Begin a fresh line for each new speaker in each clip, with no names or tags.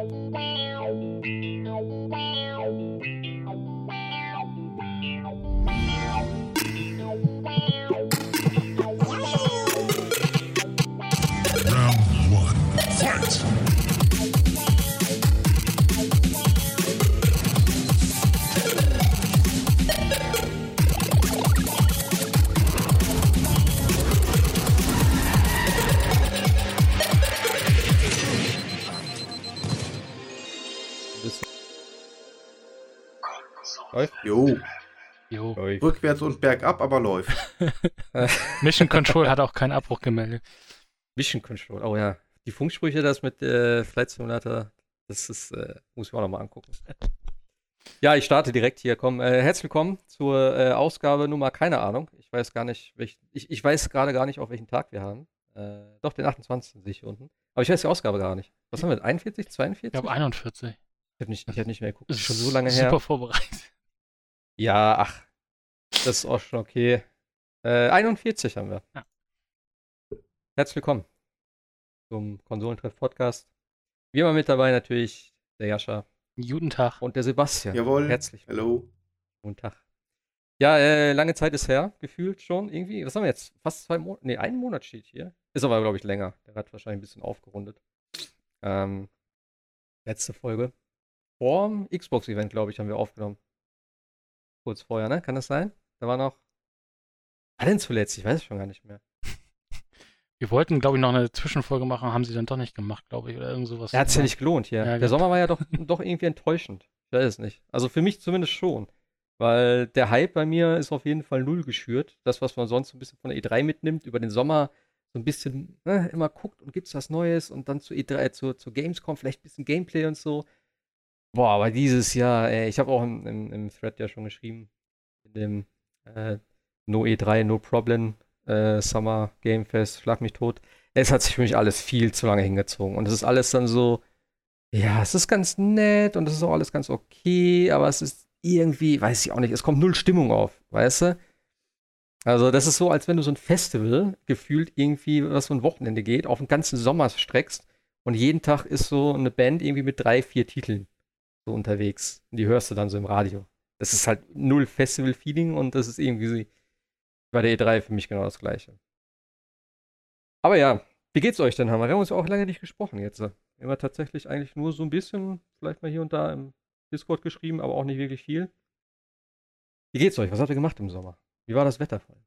Round one. Fight!
Läuft.
rückwärts und bergab, aber läuft.
Mission Control hat auch keinen Abbruch gemeldet.
Vision Control. Oh ja. Die Funksprüche, das mit äh, Flight Simulator, das ist, äh, muss ich mir auch nochmal angucken. Ja, ich starte direkt hier. Komm, äh, herzlich willkommen zur äh, Ausgabe Nummer, keine Ahnung. Ich weiß gar nicht, welch, ich, ich weiß gerade gar nicht, auf welchen Tag wir haben. Äh, doch, den 28. sehe ich hier unten. Aber ich weiß die Ausgabe gar nicht. Was haben wir? 41, 42?
Ich glaube 41.
Ich habe nicht, ich hab nicht mehr geguckt.
Das
ist schon so lange
super
her.
vorbereitet.
Ja, ach. Das ist auch schon okay. Äh, 41 haben wir.
Ja.
Herzlich willkommen zum Konsolentreff-Podcast. Wie immer mit dabei natürlich der Jascha
Guten Tag.
und der Sebastian.
Jawohl.
Herzlich
Hallo.
Guten Tag. Ja, äh, lange Zeit ist her, gefühlt schon irgendwie. Was haben wir jetzt? Fast zwei Monate? Nee, einen Monat steht hier. Ist aber, glaube ich, länger. Der hat wahrscheinlich ein bisschen aufgerundet. Ähm, letzte Folge. Vorm Xbox-Event, glaube ich, haben wir aufgenommen. Kurz vorher, ne? Kann das sein? Da war noch. Was denn zuletzt? Ich weiß es schon gar nicht mehr.
Wir wollten, glaube ich, noch eine Zwischenfolge machen, haben sie dann doch nicht gemacht, glaube ich, oder irgend sowas.
Er hat es ja nicht gelohnt hier.
Ja,
der
genau.
Sommer war ja doch, doch irgendwie enttäuschend. Ich weiß es nicht. Also für mich zumindest schon. Weil der Hype bei mir ist auf jeden Fall null geschürt. Das, was man sonst so ein bisschen von der E3 mitnimmt, über den Sommer so ein bisschen ne, immer guckt und gibt's was Neues und dann zu E3, äh, zu, zu Gamescom vielleicht ein bisschen Gameplay und so. Boah, aber dieses Jahr, ey, ich habe auch im, im, im Thread ja schon geschrieben, in dem äh, No E3, No Problem äh, Summer Game Fest, schlag mich tot. Es hat sich für mich alles viel zu lange hingezogen. Und es ist alles dann so, ja, es ist ganz nett und es ist auch alles ganz okay, aber es ist irgendwie, weiß ich auch nicht, es kommt null Stimmung auf, weißt du? Also, das ist so, als wenn du so ein Festival gefühlt irgendwie, was so ein Wochenende geht, auf den ganzen Sommer streckst und jeden Tag ist so eine Band irgendwie mit drei, vier Titeln so unterwegs. Und die hörst du dann so im Radio. Das ist halt null Festival-Feeling und das ist irgendwie bei der E3 für mich genau das Gleiche. Aber ja, wie geht's euch denn, Hammer? Wir haben uns ja auch lange nicht gesprochen jetzt. Immer tatsächlich eigentlich nur so ein bisschen, vielleicht mal hier und da im Discord geschrieben, aber auch nicht wirklich viel. Wie geht's euch? Was habt ihr gemacht im Sommer? Wie war das Wetter vor allem?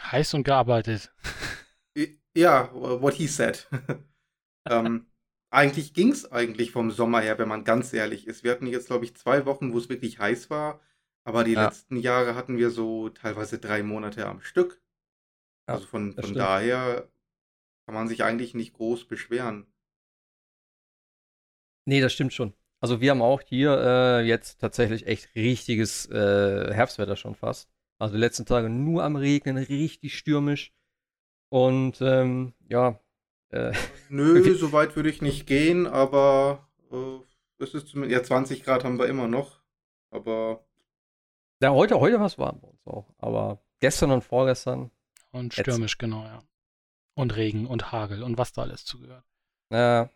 Heiß und gearbeitet.
Ja, what he said. ähm, eigentlich ging es eigentlich vom Sommer her, wenn man ganz ehrlich ist. Wir hatten jetzt, glaube ich, zwei Wochen, wo es wirklich heiß war. Aber die
Ja.
letzten Jahre hatten wir so teilweise drei Monate am Stück.
Ja,
also von, von daher kann man sich eigentlich nicht groß beschweren.
Nee, das stimmt schon. Also wir haben auch hier äh, jetzt tatsächlich echt richtiges äh, Herbstwetter schon fast. Also die letzten Tage nur am Regnen, richtig stürmisch. Und ähm, ja, äh,
Nö, so weit würde ich nicht gehen, aber äh, es ist zumindest, ja, 20 Grad haben wir immer noch. Aber
ja heute, heute war es warm bei uns auch. Aber gestern und vorgestern,
Und
Jetzt.
stürmisch, genau, ja. Und Regen und Hagel und was da alles zugehört.
äh,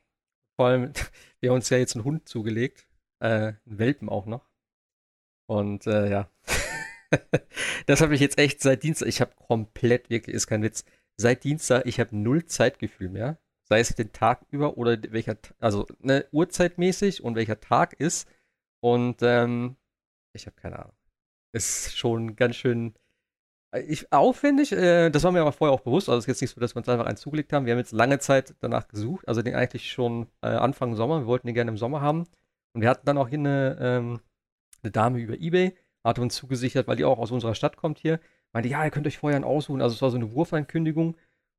vor allem, wir haben uns ja jetzt einen Hund zugelegt. Äh, einen Welpen auch noch. Und äh, ja. das habe ich jetzt echt seit Dienstag. Ich habe komplett, wirklich, ist kein Witz. Seit Dienstag, ich habe null Zeitgefühl mehr. Sei es den Tag über oder welcher, also ne, Uhrzeitmäßig und welcher Tag ist. Und ähm, ich habe keine Ahnung. Ist schon ganz schön äh, ich, aufwendig. Äh, das war mir aber vorher auch bewusst. Also es ist jetzt nicht so, dass wir uns einfach einen zugelegt haben. Wir haben jetzt lange Zeit danach gesucht. Also den eigentlich schon äh, Anfang Sommer. Wir wollten den gerne im Sommer haben. Und wir hatten dann auch hier eine, ähm, eine Dame über Ebay, hatte uns zugesichert, weil die auch aus unserer Stadt kommt hier. Meinte, ja, ihr könnt euch vorher einen aussuchen. Also es war so eine Wurfankündigung.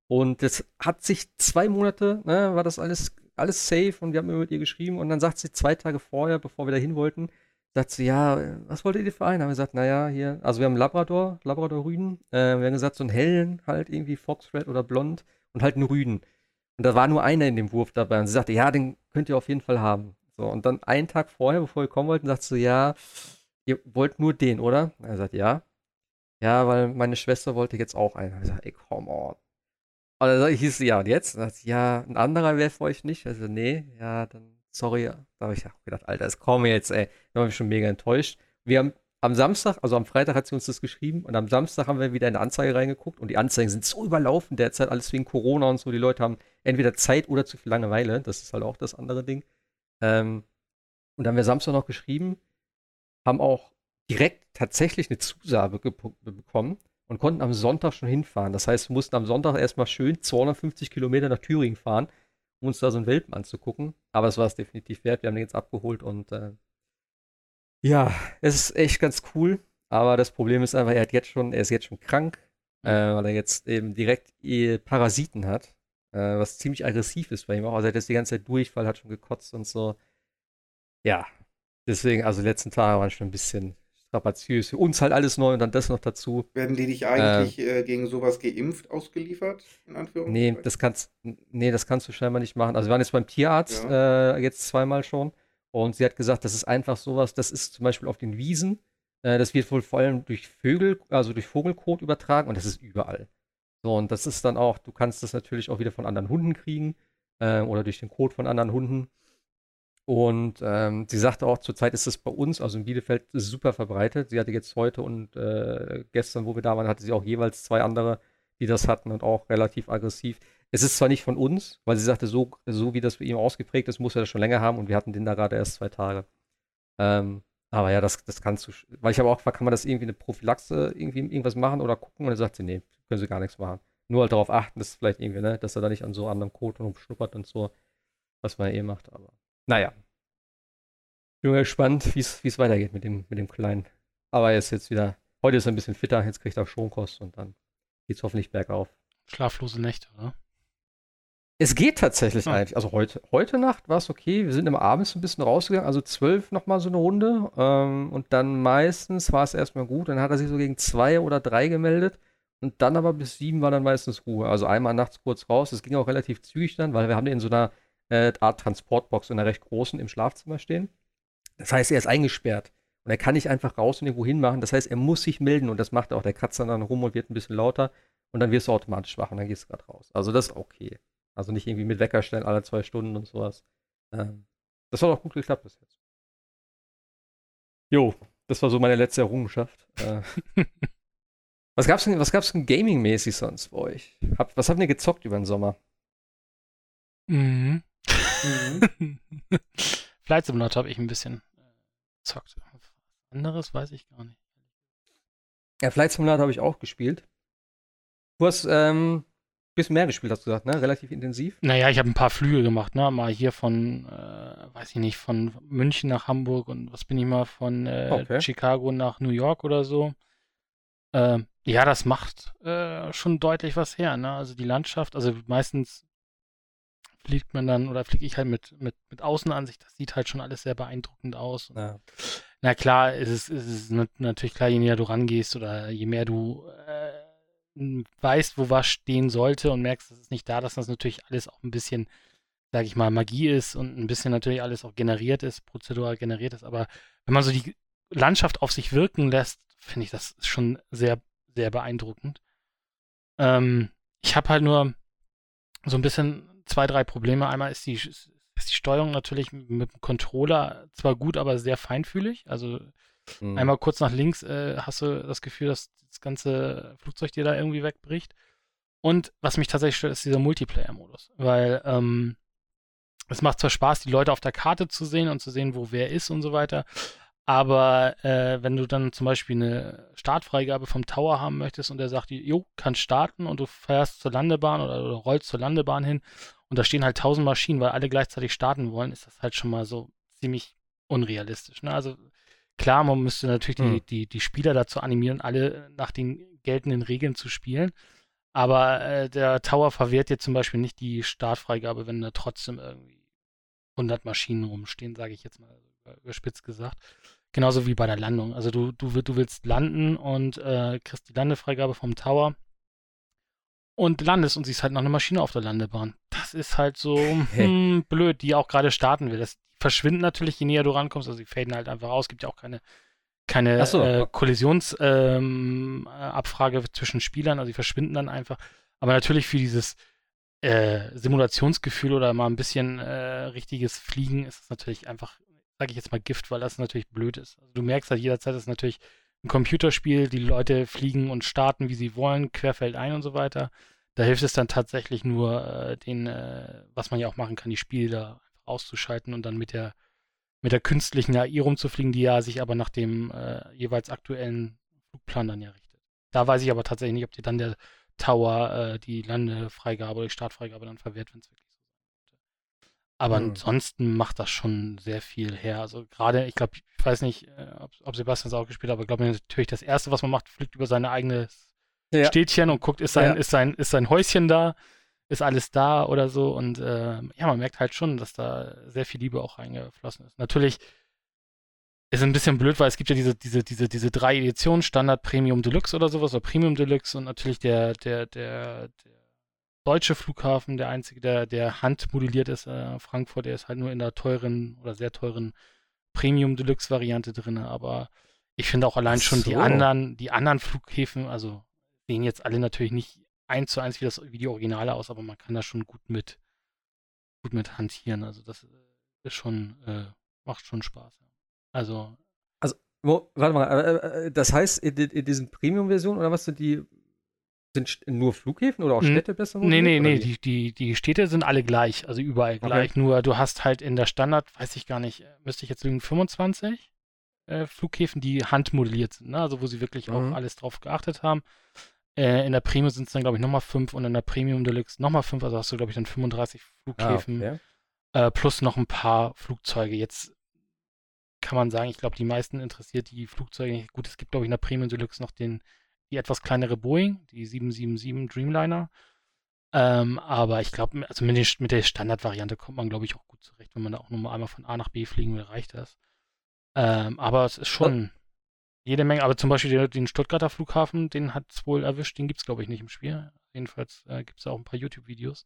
Und das hat sich zwei Monate, ne, war das alles, alles safe und wir haben mit ihr geschrieben. Und dann sagt sie zwei Tage vorher, bevor wir da hin wollten, sagt sie, ja, was wolltet ihr für einen? Haben wir gesagt, naja, hier, also wir haben Labrador, Labrador-Rüden. Äh, wir haben gesagt, so einen hellen, halt irgendwie Fox Red oder Blond und halt einen Rüden. Und da war nur einer in dem Wurf dabei. Und sie sagte, ja, den könnt ihr auf jeden Fall haben. So, und dann einen Tag vorher, bevor wir kommen wollten, sagt sie, ja, ihr wollt nur den, oder? Und er sagt, ja. Ja, weil meine Schwester wollte jetzt auch einen. Ich gesagt, ey, come on. dann hieß es, ja, und jetzt? Und dann, ja, ein anderer wäre für euch nicht. Also, nee, ja, dann, sorry. Da habe ich auch gedacht, Alter, es kommen jetzt, ey. Da war ich schon mega enttäuscht. Wir haben am Samstag, also am Freitag hat sie uns das geschrieben und am Samstag haben wir wieder in eine Anzeige reingeguckt und die Anzeigen sind so überlaufen derzeit, alles wegen Corona und so. Die Leute haben entweder Zeit oder zu viel Langeweile. Das ist halt auch das andere Ding. Ähm, und dann haben wir Samstag noch geschrieben, haben auch direkt tatsächlich eine Zusage bekommen und konnten am Sonntag schon hinfahren. Das heißt, wir mussten am Sonntag erstmal schön 250 Kilometer nach Thüringen fahren, um uns da so einen Welpen anzugucken. Aber es war es definitiv wert. Wir haben den jetzt abgeholt und äh, ja, es ist echt ganz cool. Aber das Problem ist einfach, er hat jetzt schon, er ist jetzt schon krank, äh, weil er jetzt eben direkt Parasiten hat, äh, was ziemlich aggressiv ist bei ihm auch. Also er hat jetzt die ganze Zeit Durchfall, hat schon gekotzt und so. Ja, deswegen, also die letzten Tage waren schon ein bisschen strapaziös. Für uns halt alles neu und dann das noch dazu.
Werden die dich eigentlich äh, äh, gegen sowas geimpft ausgeliefert? In
nee, das kannst, nee, das kannst du scheinbar nicht machen. Also wir waren jetzt beim Tierarzt ja. äh, jetzt zweimal schon und sie hat gesagt, das ist einfach sowas, das ist zum Beispiel auf den Wiesen, äh, das wird wohl vor allem durch Vögel, also durch Vogelkot übertragen und das ist überall. So, und das ist dann auch, du kannst das natürlich auch wieder von anderen Hunden kriegen äh, oder durch den Kot von anderen Hunden. Und ähm, sie sagte auch, zurzeit ist es bei uns, also in Bielefeld, super verbreitet. Sie hatte jetzt heute und äh, gestern, wo wir da waren, hatte sie auch jeweils zwei andere, die das hatten und auch relativ aggressiv. Es ist zwar nicht von uns, weil sie sagte, so, so wie das für ihn ausgeprägt ist, muss er das schon länger haben und wir hatten den da gerade erst zwei Tage. Ähm, aber ja, das, das kannst du, weil ich habe auch gefragt, kann man das irgendwie eine Prophylaxe irgendwie irgendwas machen oder gucken? Und dann sagt sie, nee, können sie gar nichts machen. Nur halt darauf achten, dass vielleicht irgendwie, ne, dass er da nicht an so anderem Code rumschnuppert und so, was man eh macht, aber naja. Bin mal gespannt, wie es weitergeht mit dem, mit dem Kleinen. Aber er ist jetzt wieder, heute ist er ein bisschen fitter, jetzt kriegt er Schonkost und dann geht es hoffentlich bergauf.
Schlaflose Nächte, oder?
Es geht tatsächlich ah. eigentlich. Also heute, heute Nacht war es okay. Wir sind immer abends ein bisschen rausgegangen, also zwölf nochmal so eine Runde. Ähm, und dann meistens war es erstmal gut. Dann hat er sich so gegen zwei oder drei gemeldet. Und dann aber bis sieben war dann meistens Ruhe. Also einmal nachts kurz raus. Das ging auch relativ zügig dann, weil wir haben den in so einer äh, Art Transportbox, in einer recht großen, im Schlafzimmer stehen. Das heißt, er ist eingesperrt. Und er kann nicht einfach raus und irgendwo hinmachen. Das heißt, er muss sich melden und das macht auch. Der kratzt dann, dann rum und wird ein bisschen lauter. Und dann wirst du automatisch wach und dann gehst du gerade raus. Also das ist okay. Also nicht irgendwie mit Wecker stellen alle zwei Stunden und sowas. Ähm, das hat auch gut geklappt bis jetzt. Jo, das war so meine letzte Errungenschaft. Äh, was gab's denn, was gab's denn gaming-mäßig sonst bei euch? Hab, was habt ihr gezockt über den Sommer?
Mhm. mhm. Flight Simulator habe ich ein bisschen äh, gezockt. Anderes weiß ich gar nicht.
Ja, Flight Simulator habe ich auch gespielt. Du hast ähm, bisschen mehr gespielt, hast du gesagt, ne? Relativ intensiv.
Naja, ich habe ein paar Flüge gemacht, ne? Mal hier von, äh, weiß ich nicht, von München nach Hamburg und was bin ich mal von äh, okay. Chicago nach New York oder so. Äh, ja, das macht äh, schon deutlich was her, ne? Also die Landschaft, also meistens fliegt man dann oder fliege ich halt mit, mit, mit Außenansicht, das sieht halt schon alles sehr beeindruckend aus. Ja. Na klar, es ist, es ist natürlich klar, je näher du rangehst oder je mehr du äh, weißt, wo was stehen sollte und merkst, das ist nicht da, dass das natürlich alles auch ein bisschen, sage ich mal, Magie ist und ein bisschen natürlich alles auch generiert ist, prozedural generiert ist. Aber wenn man so die Landschaft auf sich wirken lässt, finde ich das schon sehr, sehr beeindruckend. Ähm, ich habe halt nur so ein bisschen zwei, drei Probleme. Einmal ist die, ist die Steuerung natürlich mit dem Controller zwar gut, aber sehr feinfühlig. Also Mhm. Einmal kurz nach links äh, hast du das Gefühl, dass das ganze Flugzeug dir da irgendwie wegbricht. Und was mich tatsächlich stört, ist dieser Multiplayer-Modus. Weil ähm, es macht zwar Spaß, die Leute auf der Karte zu sehen und zu sehen, wo wer ist und so weiter. Aber äh, wenn du dann zum Beispiel eine Startfreigabe vom Tower haben möchtest und der sagt, jo, kannst starten und du fährst zur Landebahn oder, oder rollst zur Landebahn hin und da stehen halt tausend Maschinen, weil alle gleichzeitig starten wollen, ist das halt schon mal so ziemlich unrealistisch. Ne? Also Klar, man müsste natürlich mhm. die, die, die Spieler dazu animieren, alle nach den geltenden Regeln zu spielen. Aber äh, der Tower verwehrt dir zum Beispiel nicht die Startfreigabe, wenn da trotzdem irgendwie 100 Maschinen rumstehen, sage ich jetzt mal überspitzt gesagt. Genauso wie bei der Landung. Also du, du, du willst landen und äh, kriegst die Landefreigabe vom Tower und landest und siehst halt noch eine Maschine auf der Landebahn. Ist halt so hm, blöd, die auch gerade starten will. Das, verschwinden natürlich, je näher du rankommst. Also die faden halt einfach aus. Gibt ja auch keine, keine so. äh, Kollisionsabfrage ähm, zwischen Spielern. Also die verschwinden dann einfach. Aber natürlich für dieses äh, Simulationsgefühl oder mal ein bisschen äh, richtiges Fliegen ist es natürlich einfach, sage ich jetzt mal Gift, weil das natürlich blöd ist. Also du merkst halt jederzeit, dass natürlich ein Computerspiel, die Leute fliegen und starten, wie sie wollen, querfeldein und so weiter. Da hilft es dann tatsächlich nur, äh, den, äh, was man ja auch machen kann, die Spiele da auszuschalten und dann mit der, mit der künstlichen AI rumzufliegen, die ja sich aber nach dem äh, jeweils aktuellen Flugplan dann ja richtet. Da weiß ich aber tatsächlich nicht, ob dir dann der Tower äh, die Landefreigabe oder die Startfreigabe dann verwehrt, wenn es wirklich so sein sollte. Aber hm. ansonsten macht das schon sehr viel her. Also gerade, ich glaube, ich weiß nicht, äh, ob, ob Sebastian es auch gespielt hat, aber ich glaube natürlich, das Erste, was man macht, fliegt über seine eigene ja. Städtchen und guckt, ist sein, ja. ist, sein, ist sein Häuschen da, ist alles da oder so. Und äh, ja, man merkt halt schon, dass da sehr viel Liebe auch reingeflossen ist. Natürlich ist ein bisschen blöd, weil es gibt ja diese, diese, diese, diese drei Editionen, Standard, Premium, Deluxe oder sowas, oder Premium Deluxe und natürlich der, der, der, der deutsche Flughafen, der einzige, der, der handmodelliert ist, äh, Frankfurt, der ist halt nur in der teuren oder sehr teuren Premium Deluxe Variante drin, aber ich finde auch allein schon so. die anderen, die anderen Flughäfen, also sehen jetzt alle natürlich nicht eins zu eins wie das wie die Originale aus, aber man kann da schon gut mit gut mit hantieren. Also das äh, ist schon äh, macht schon Spaß. Also
also warte mal, äh, äh, das heißt in, in diesen Premium-Versionen oder was sind die sind nur Flughäfen oder auch Städte besser?
Nee, nee, nee, die, die, die Städte sind alle gleich, also überall gleich. Okay. Nur du hast halt in der Standard, weiß ich gar nicht, müsste ich jetzt lügen, 25 äh, Flughäfen, die handmodelliert sind, ne? also wo sie wirklich mhm. auch alles drauf geachtet haben. Äh, in der Premium sind es dann, glaube ich, nochmal fünf und in der Premium Deluxe nochmal fünf. Also hast du, glaube ich, dann 35 Flughäfen ah, okay. äh, plus noch ein paar Flugzeuge. Jetzt kann man sagen, ich glaube, die meisten interessiert die Flugzeuge nicht. Gut, es gibt, glaube ich, in der Premium Deluxe noch den, die etwas kleinere Boeing, die 777 Dreamliner. Ähm, aber ich glaube, also mit, den, mit der Standardvariante kommt man, glaube ich, auch gut zurecht. Wenn man da auch nur mal einmal von A nach B fliegen will, reicht das. Ähm, aber es ist schon, jede Menge, aber zum Beispiel den, Stuttgarter Flughafen, den hat es wohl erwischt, den gibt es glaube ich nicht im Spiel. Jedenfalls äh, gibt es auch ein paar YouTube-Videos,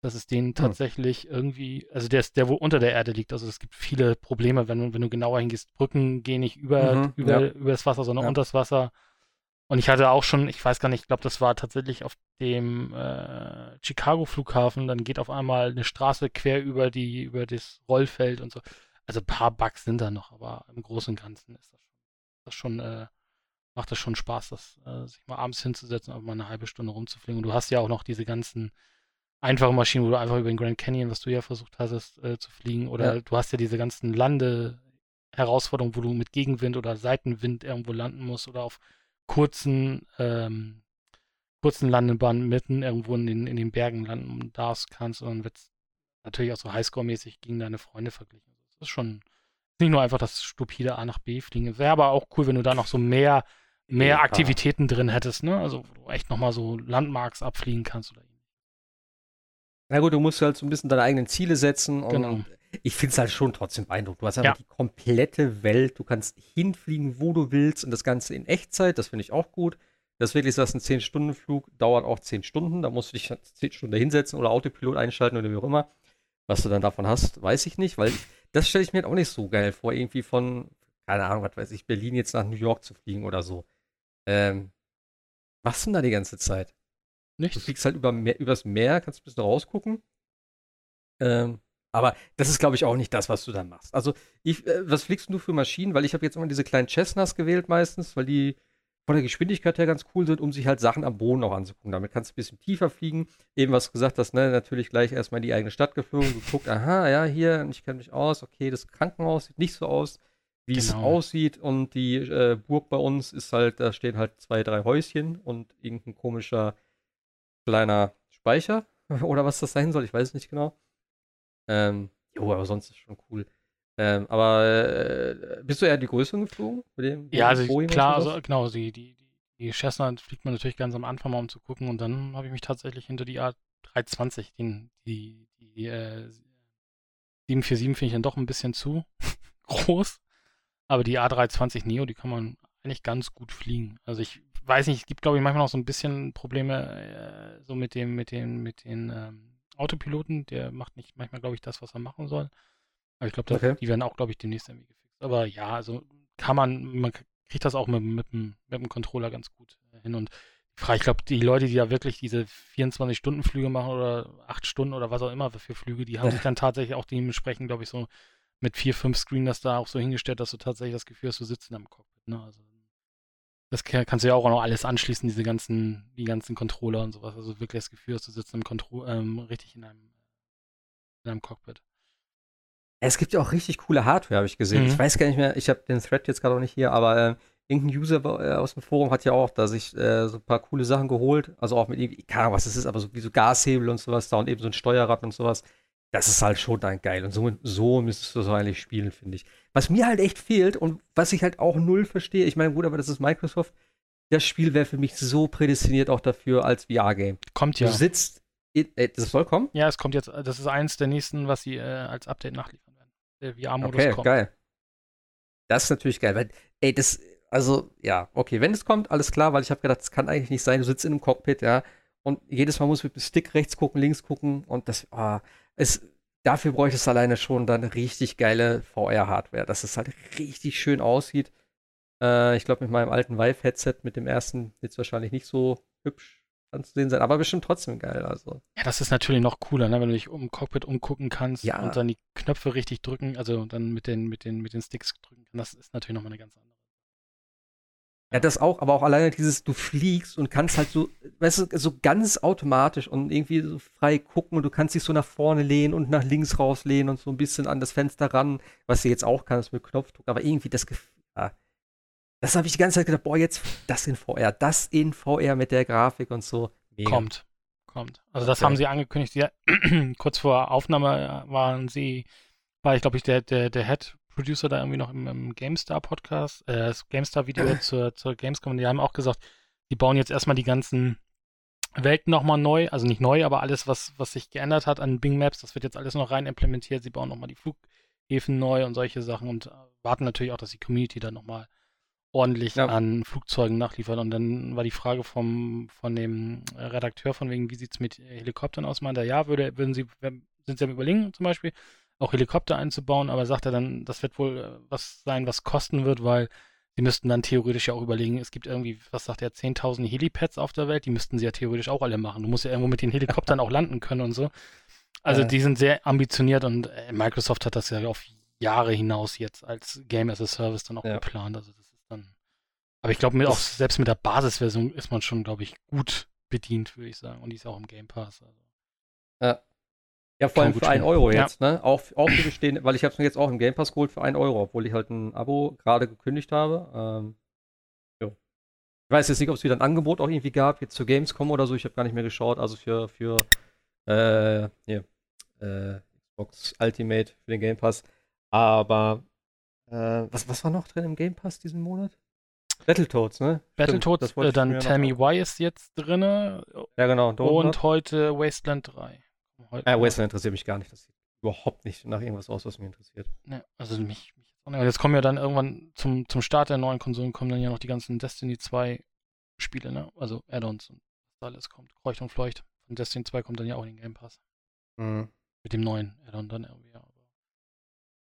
dass es den hm. tatsächlich irgendwie, also der ist der, wo unter der Erde liegt. Also es gibt viele Probleme, wenn du, wenn du genauer hingehst. Brücken gehen nicht über, mhm, über, ja. über das Wasser, sondern ja. unter das Wasser. Und ich hatte auch schon, ich weiß gar nicht, ich glaube, das war tatsächlich auf dem äh, Chicago-Flughafen, dann geht auf einmal eine Straße quer über die, über das Rollfeld und so. Also ein paar Bugs sind da noch, aber im Großen und Ganzen ist das das schon, äh, macht das schon Spaß, das, äh, sich mal abends hinzusetzen und mal eine halbe Stunde rumzufliegen. Und du hast ja auch noch diese ganzen einfachen Maschinen, wo du einfach über den Grand Canyon, was du ja versucht hast, äh, zu fliegen, oder ja. du hast ja diese ganzen Lande-Herausforderungen, wo du mit Gegenwind oder Seitenwind irgendwo landen musst oder auf kurzen, ähm, kurzen Landebahnen mitten irgendwo in den, in den Bergen landen darfst kannst und dann wird es natürlich auch so Highscore-mäßig gegen deine Freunde verglichen. Das ist schon, nicht nur einfach das stupide A nach B fliegen. Wäre aber auch cool, wenn du da noch so mehr, mehr ja, Aktivitäten drin hättest, ne? Also wo du echt nochmal so Landmarks abfliegen kannst oder
Na gut, du musst halt so ein bisschen deine eigenen Ziele setzen und genau. ich finde es halt schon trotzdem beeindruckend. Du hast einfach ja. die komplette Welt, du kannst hinfliegen, wo du willst und das Ganze in Echtzeit, das finde ich auch gut. Das ist wirklich so, ein 10-Stunden-Flug dauert auch 10 Stunden, da musst du dich 10 Stunden hinsetzen oder Autopilot einschalten oder wie auch immer. Was du dann davon hast, weiß ich nicht, weil das stelle ich mir halt auch nicht so geil vor, irgendwie von, keine Ahnung, was weiß ich, Berlin jetzt nach New York zu fliegen oder so. Ähm, machst du denn da die ganze Zeit? Nichts. Du fliegst halt über übers Meer, kannst ein bisschen rausgucken. Ähm, aber das ist, glaube ich, auch nicht das, was du dann machst. Also, ich, äh, was fliegst du für Maschinen? Weil ich habe jetzt immer diese kleinen Cessnas gewählt meistens, weil die von der Geschwindigkeit her ganz cool sind, um sich halt Sachen am Boden auch anzugucken. Damit kannst du ein bisschen tiefer fliegen. Eben was gesagt hast, ne, natürlich gleich erstmal in die eigene Stadt geflogen, geguckt, aha, ja, hier, ich kenne mich aus, okay, das Krankenhaus sieht nicht so aus, wie genau. es aussieht. Und die äh, Burg bei uns ist halt, da stehen halt zwei, drei Häuschen und irgendein komischer kleiner Speicher oder was das sein soll, ich weiß es nicht genau. Ähm, jo, aber sonst ist es schon cool. Ähm, aber äh, bist du eher die größeren geflogen?
Dem, ja, also Boeing klar, also, genau, die, die, die Cessna fliegt man natürlich ganz am Anfang mal, um zu gucken und dann habe ich mich tatsächlich hinter die A320, den, die, die äh, 747 finde ich dann doch ein bisschen zu groß, aber die A320 Neo, die kann man eigentlich ganz gut fliegen. Also ich weiß nicht, es gibt glaube ich manchmal noch so ein bisschen Probleme äh, so mit dem, mit den, mit den ähm, Autopiloten, der macht nicht manchmal glaube ich das, was er machen soll. Aber ich glaube, okay. die werden auch, glaube ich, demnächst irgendwie gefixt. Aber ja, also kann man, man kriegt das auch mit, mit, mit, mit dem Controller ganz gut hin. Und Ich glaube, die Leute, die da wirklich diese 24-Stunden-Flüge machen oder 8 Stunden oder was auch immer für Flüge, die haben sich dann tatsächlich auch dementsprechend, glaube ich, so mit 4, 5 Screen das da auch so hingestellt, dass du tatsächlich das Gefühl hast, du sitzt in einem Cockpit. Ne? Also, das kannst du ja auch noch alles anschließen, diese ganzen, die ganzen Controller und sowas. Also wirklich das Gefühl hast, du sitzt im Kontro ähm, richtig in einem, in einem Cockpit.
Es gibt ja auch richtig coole Hardware, habe ich gesehen. Mhm. Ich weiß gar nicht mehr, ich habe den Thread jetzt gerade auch nicht hier, aber äh, irgendein User äh, aus dem Forum hat ja auch da sich äh, so ein paar coole Sachen geholt. Also auch mit irgendwie, keine Ahnung, was es ist, aber so wie so Gashebel und sowas da und eben so ein Steuerrad und sowas. Das ist halt schon dann geil. Und so, so müsstest du so eigentlich spielen, finde ich. Was mir halt echt fehlt und was ich halt auch null verstehe, ich meine, gut, aber das ist Microsoft. Das Spiel wäre für mich so prädestiniert auch dafür als VR-Game.
Kommt ja.
Du sitzt, äh, das soll kommen?
Ja, es kommt jetzt, das ist eins der nächsten, was sie äh, als Update nachliefern. Der VR-Modus
okay,
kommt.
geil. Das ist natürlich geil, weil, ey, das, also, ja, okay, wenn es kommt, alles klar, weil ich habe gedacht, das kann eigentlich nicht sein. Du sitzt in einem Cockpit, ja, und jedes Mal musst du mit dem Stick rechts gucken, links gucken und das, ah, es, dafür bräuchte es alleine schon dann richtig geile VR-Hardware, dass es halt richtig schön aussieht. Äh, ich glaube, mit meinem alten Vive-Headset, mit dem ersten, es wahrscheinlich nicht so hübsch anzusehen sein, aber bestimmt trotzdem geil. Also.
Ja, das ist natürlich noch cooler, ne? wenn du dich um Cockpit umgucken kannst ja. und dann die Knöpfe richtig drücken, also dann mit den, mit den, mit den Sticks drücken kannst. Das ist natürlich nochmal eine ganz andere.
Ja, das auch, aber auch alleine dieses, du fliegst und kannst halt so, weißt du, so ganz automatisch und irgendwie so frei gucken und du kannst dich so nach vorne lehnen und nach links rauslehnen und so ein bisschen an das Fenster ran, was du jetzt auch kannst mit Knopfdruck, aber irgendwie das Gefühl, ja, das habe ich die ganze Zeit gedacht, boah, jetzt das in VR, das in VR mit der Grafik und so.
Mega. Kommt, kommt. Also das okay. haben sie angekündigt, ja, kurz vor Aufnahme waren sie, war ich glaube ich der, der, der Head Producer da irgendwie noch im, im GameStar-Podcast, äh, das GameStar-Video zur, zur Gamescom, und die haben auch gesagt, die bauen jetzt erstmal die ganzen Welten nochmal neu, also nicht neu, aber alles, was, was sich geändert hat an Bing Maps, das wird jetzt alles noch rein implementiert. Sie bauen nochmal die Flughäfen neu und solche Sachen und warten natürlich auch, dass die Community da nochmal ordentlich ja. an Flugzeugen nachliefert. Und dann war die Frage vom, von dem Redakteur von wegen, wie sieht es mit Helikoptern aus? Meint er, ja, würde, würden sie, sind sie am überlegen zum Beispiel, auch Helikopter einzubauen, aber sagt er dann, das wird wohl äh, was sein, was kosten wird, weil sie müssten dann theoretisch ja auch überlegen, es gibt irgendwie, was sagt er, 10.000 Helipads auf der Welt, die müssten sie ja theoretisch auch alle machen. Du musst ja irgendwo mit den Helikoptern auch landen können und so. Also äh. die sind sehr ambitioniert und äh, Microsoft hat das ja auf Jahre hinaus jetzt als Game as a Service dann auch ja. geplant. Also. Aber ich glaube, auch selbst mit der Basisversion ist man schon, glaube ich, gut bedient, würde ich sagen. Und die ist auch im Game Pass. Also.
Ja. Ja, vor allem für 1 Euro jetzt, ja. ne? Auch, auch für bestehende, weil ich habe es mir jetzt auch im Game Pass geholt für 1 Euro, obwohl ich halt ein Abo gerade gekündigt habe. Ähm, jo. Ich weiß jetzt nicht, ob es wieder ein Angebot auch irgendwie gab, jetzt zur Gamescom oder so, ich habe gar nicht mehr geschaut, also für, für äh, hier, äh, Xbox Ultimate für den Game Pass. Aber äh, was, was war noch drin im Game Pass diesen Monat? Battletoads, ne?
Battletoads, äh, dann Me Why ist jetzt drin.
Ja, genau.
Und heute Wasteland 3.
Heute äh, Western interessiert mich gar nicht. Das sieht überhaupt nicht nach irgendwas aus, was mich interessiert.
Ne, also mich, mich jetzt, jetzt kommen ja dann irgendwann zum, zum Start der neuen Konsolen kommen dann ja noch die ganzen Destiny 2 Spiele, ne? Also Add-ons und was alles kommt. Kreucht und Fleucht. Und Destiny 2 kommt dann ja auch in den Game Pass. Mhm. Mit dem neuen Add-on dann irgendwie,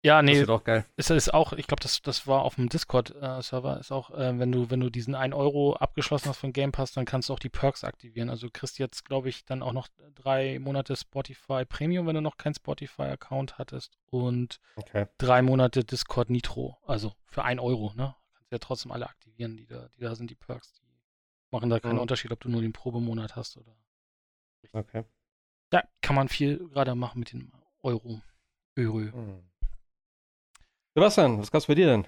ja. Nee. Das
wird auch geil.
Ist, ist auch, ich glaube, das, das war auf dem Discord-Server, äh, ist auch, äh, wenn du, wenn du diesen 1 Euro abgeschlossen hast von Game Pass, dann kannst du auch die Perks aktivieren. Also du kriegst jetzt, glaube ich, dann auch noch drei Monate Spotify Premium, wenn du noch keinen Spotify-Account hattest. Und okay. drei Monate Discord Nitro. Also für 1 Euro, ne? Kannst ja trotzdem alle aktivieren, die da, die da sind, die Perks. Die machen da keinen mhm. Unterschied, ob du nur den Probemonat hast oder.
Okay.
Ja, kann man viel gerade machen mit dem Euro. Euro. Mhm.
Sebastian, was gab's bei dir denn?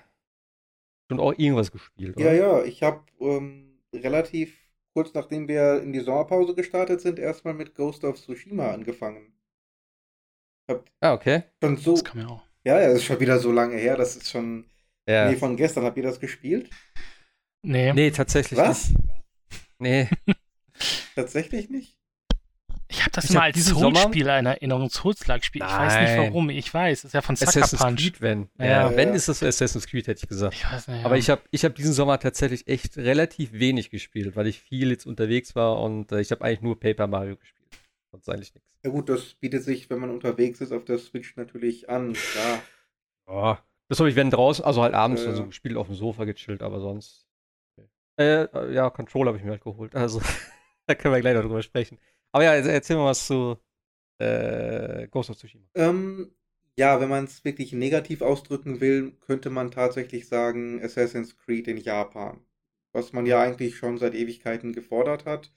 Schon auch irgendwas gespielt,
oder? Ja, ja, ich habe ähm, relativ kurz nachdem wir in die Sommerpause gestartet sind, erstmal mit Ghost of Tsushima angefangen.
Hab ah, okay.
Schon so, das kann man auch. Ja, ja, das ist schon wieder so lange her, das ist schon. Ja. Nee, von gestern. Habt ihr das gespielt?
Nee. Nee, tatsächlich
Was?
nicht. Nee.
tatsächlich nicht?
Ich habe das ich mal hab als Soulspiel in Erinnerung, Souls-like-Spiel. Ich weiß nicht warum. Ich weiß, das ist ja von Sucker
Assassin's Punch. Creed, wenn. Ja, ja, wenn ist das Assassin's Creed, hätte ich gesagt. Ich weiß nicht, Aber ich habe ich hab diesen Sommer tatsächlich echt relativ wenig gespielt, weil ich viel jetzt unterwegs war und äh, ich habe eigentlich nur Paper Mario gespielt. Sonst eigentlich nichts.
Ja gut, das bietet sich, wenn man unterwegs ist, auf der Switch natürlich an.
Ja, das habe ich, wenn draußen, also halt abends äh, so gespielt, auf dem Sofa gechillt, aber sonst. Äh, ja, Control habe ich mir halt geholt. Also, da können wir gleich noch drüber sprechen. Aber ja, erzähl mal was zu äh, Ghost of Tsushima.
Ähm, ja, wenn man es wirklich negativ ausdrücken will, könnte man tatsächlich sagen Assassin's Creed in Japan. Was man ja eigentlich schon seit Ewigkeiten gefordert hat.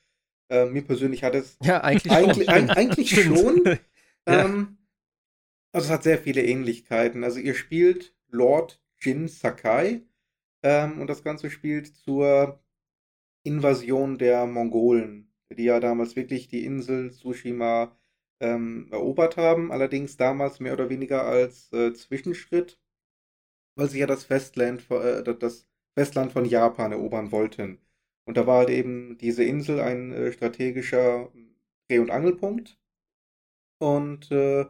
Äh, mir persönlich hat es.
Ja, eigentlich,
eigentlich schon. eigentlich schon. ähm, also es hat sehr viele Ähnlichkeiten. Also ihr spielt Lord Jin Sakai ähm, und das Ganze spielt zur Invasion der Mongolen, die ja damals wirklich die Insel Tsushima ähm, erobert haben, allerdings damals mehr oder weniger als äh, Zwischenschritt, weil sie ja das Festland, äh, das Festland von Japan erobern wollten. Und da war halt eben diese Insel ein äh, strategischer Dreh- und Angelpunkt. Und äh,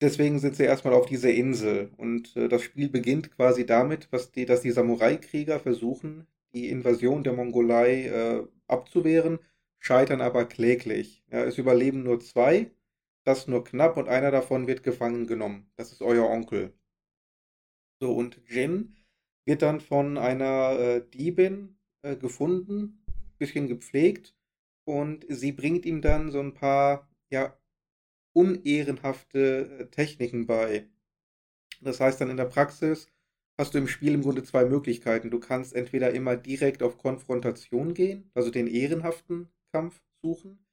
deswegen sind sie erstmal auf dieser Insel. Und äh, das Spiel beginnt quasi damit, die, dass die Samurai-Krieger versuchen, die Invasion der Mongolei äh, abzuwehren, scheitern aber kläglich. Ja, es überleben nur zwei das nur knapp und einer davon wird gefangen genommen. Das ist euer Onkel. So, und Jin wird dann von einer äh, Diebin äh, gefunden, bisschen gepflegt und sie bringt ihm dann so ein paar, ja, unehrenhafte äh, Techniken bei. Das heißt dann in der Praxis hast du im Spiel im Grunde zwei Möglichkeiten. Du kannst entweder immer direkt auf Konfrontation gehen, also den ehrenhaften Kampf suchen,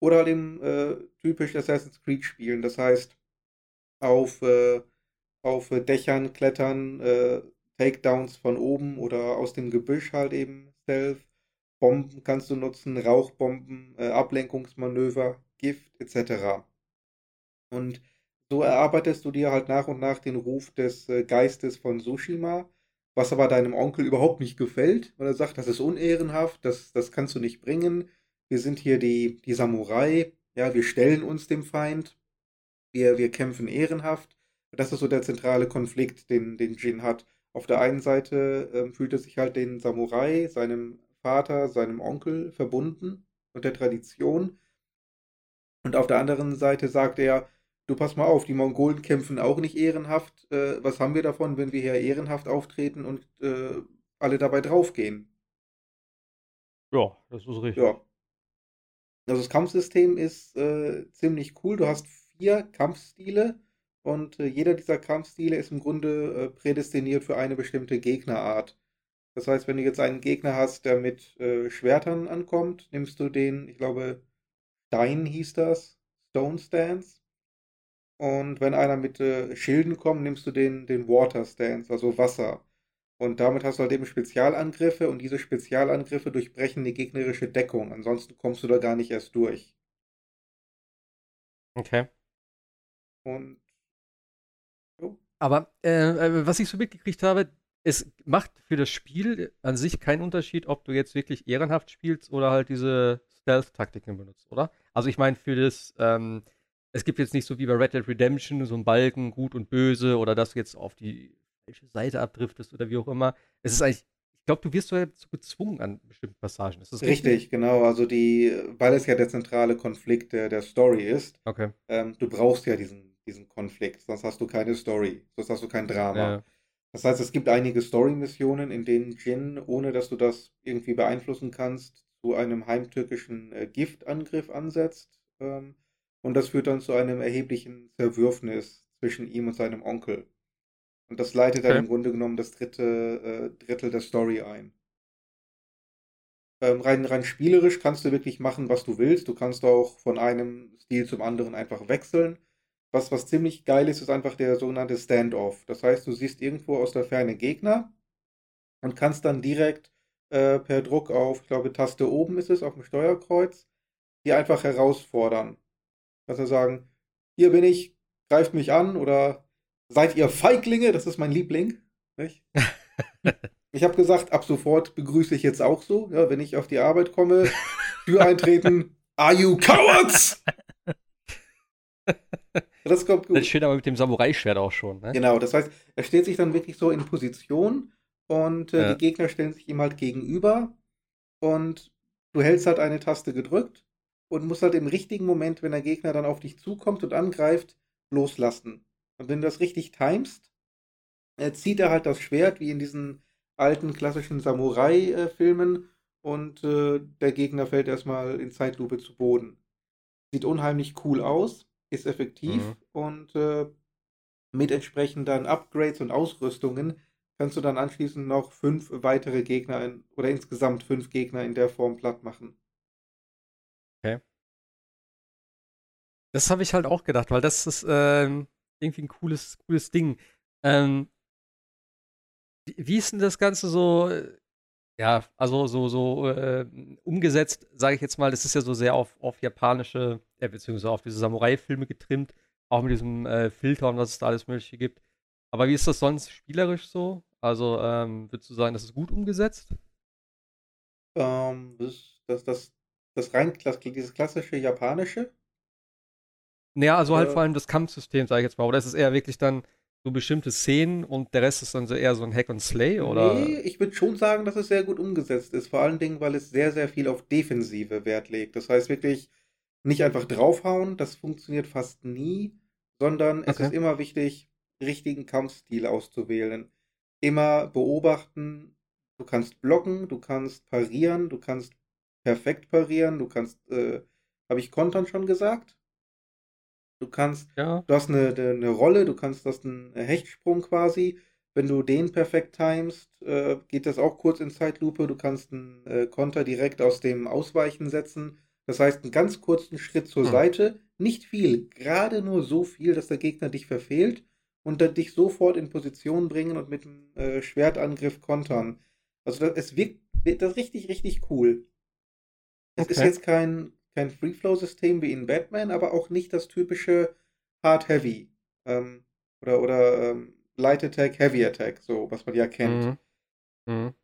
oder halt eben äh, typisch Assassin's Creed spielen. Das heißt, auf, äh, auf Dächern klettern, äh, Takedowns von oben oder aus dem Gebüsch halt eben Stealth. Bomben kannst du nutzen, Rauchbomben, äh, Ablenkungsmanöver, Gift etc. Und so erarbeitest du dir halt nach und nach den Ruf des äh, Geistes von Tsushima, was aber deinem Onkel überhaupt nicht gefällt, weil er sagt, das ist unehrenhaft, das, das kannst du nicht bringen, wir sind hier die, die Samurai, ja, wir stellen uns dem Feind, wir, wir kämpfen ehrenhaft. Das ist so der zentrale Konflikt, den, den Jin hat. Auf der einen Seite ähm, fühlt er sich halt den Samurai, seinem Vater, seinem Onkel verbunden und der Tradition. Und auf der anderen Seite sagt er, du pass mal auf, die Mongolen kämpfen auch nicht ehrenhaft. Äh, was haben wir davon, wenn wir hier ehrenhaft auftreten und äh, alle dabei draufgehen?
Ja, das ist richtig.
Ja. Also das Kampfsystem ist äh, ziemlich cool. Du hast vier Kampfstile und äh, jeder dieser Kampfstile ist im Grunde äh, prädestiniert für eine bestimmte Gegnerart. Das heißt, wenn du jetzt einen Gegner hast, der mit äh, Schwertern ankommt, nimmst du den, ich glaube, Stein hieß das, Stone Stance. Und wenn einer mit äh, Schilden kommt, nimmst du den, den Water Stance, also Wasser. Und damit hast du halt eben Spezialangriffe und diese Spezialangriffe durchbrechen die gegnerische Deckung. Ansonsten kommst du da gar nicht erst durch.
Okay.
Und.
Oh. Aber äh, äh, was ich so mitgekriegt habe, es macht für das Spiel an sich keinen Unterschied, ob du jetzt wirklich ehrenhaft spielst oder halt diese Stealth-Taktiken benutzt, oder? Also ich meine, für das, ähm, es gibt jetzt nicht so wie bei Red Dead Redemption so einen Balken, gut und böse, oder dass du jetzt auf die falsche Seite abdriftest oder wie auch immer. Es ist eigentlich, ich glaube, du wirst so dazu gezwungen an bestimmten Passagen. Ist das
richtig? Richtig, genau. Also die, weil es ja der zentrale Konflikt der, der Story ist,
okay.
ähm, du brauchst ja diesen, diesen Konflikt, sonst hast du keine Story, sonst hast du kein Drama. Ja. Das heißt, es gibt einige Story-Missionen, in denen Jin, ohne dass du das irgendwie beeinflussen kannst, zu einem heimtückischen äh, Giftangriff ansetzt. Ähm, und das führt dann zu einem erheblichen Zerwürfnis zwischen ihm und seinem Onkel. Und das leitet okay. dann im Grunde genommen das dritte äh, Drittel der Story ein. Ähm, rein, rein spielerisch kannst du wirklich machen, was du willst. Du kannst auch von einem Stil zum anderen einfach wechseln. Was, was ziemlich geil ist, ist einfach der sogenannte Standoff. Das heißt, du siehst irgendwo aus der Ferne Gegner und kannst dann direkt äh, per Druck auf, ich glaube, Taste oben ist es, auf dem Steuerkreuz, die einfach herausfordern. Kannst du sagen, hier bin ich, greift mich an oder Seid ihr Feiglinge? Das ist mein Liebling. ich habe gesagt, ab sofort begrüße ich jetzt auch so, ja, wenn ich auf die Arbeit komme, Tür eintreten. Are you cowards?
Das kommt gut. Das steht aber mit dem Samurai-Schwert auch schon. Ne?
Genau, das heißt, er stellt sich dann wirklich so in Position und äh, ja. die Gegner stellen sich ihm halt gegenüber und du hältst halt eine Taste gedrückt und musst halt im richtigen Moment, wenn der Gegner dann auf dich zukommt und angreift, loslassen. Und wenn du das richtig timest, äh, zieht er halt das Schwert wie in diesen alten klassischen Samurai-Filmen und äh, der Gegner fällt erstmal in Zeitlupe zu Boden. Sieht unheimlich cool aus, ist effektiv mhm. und äh, mit entsprechenden Upgrades und Ausrüstungen kannst du dann anschließend noch fünf weitere Gegner in, oder insgesamt fünf Gegner in der Form platt machen.
Okay. Das habe ich halt auch gedacht, weil das ist ähm, irgendwie ein cooles, cooles Ding. Ähm, wie, ist denn das Ganze so? Ja, also so, so äh, umgesetzt, sage ich jetzt mal, das ist ja so sehr auf, auf japanische, äh, beziehungsweise auf diese Samurai-Filme getrimmt, auch mit diesem äh, Filter und was es da alles Mögliche gibt. Aber wie ist das sonst spielerisch so? Also, ähm, würdest du sagen, das ist gut umgesetzt?
Ähm, das, das, das, das rein, das, dieses klassische japanische?
Naja, also halt vor allem das Kampfsystem, sage ich jetzt mal. Oder ist es eher wirklich dann so bestimmte Szenen und der Rest ist dann so eher so ein Hack and Slay? Oder?
Nee, ich würde schon sagen, dass es sehr gut umgesetzt ist. Vor allen Dingen, weil es sehr, sehr viel auf Defensive Wert legt. Das heißt wirklich nicht einfach draufhauen, das funktioniert fast nie, sondern okay. es ist immer wichtig, richtigen Kampfstil auszuwählen. Immer beobachten, du kannst blocken, du kannst parieren, du kannst perfekt parieren, du kannst, äh, habe ich Kontern schon gesagt? Du kannst, ja. du hast eine, eine Rolle, du kannst das einen Hechtsprung quasi. Wenn du den perfekt timest, äh, geht das auch kurz in Zeitlupe. Du kannst einen äh, Konter direkt aus dem Ausweichen setzen. Das heißt, einen ganz kurzen Schritt zur hm. Seite, nicht viel, gerade nur so viel, dass der Gegner dich verfehlt und dann dich sofort in Position bringen und mit dem äh, Schwertangriff kontern. Also das, es wirkt, wird das richtig, richtig cool. Es okay. ist jetzt kein, kein Free-Flow-System wie in Batman, aber auch nicht das typische Hard-Heavy ähm, oder, oder ähm, Light Attack, Heavy Attack, so was man ja kennt. Mhm. Mhm.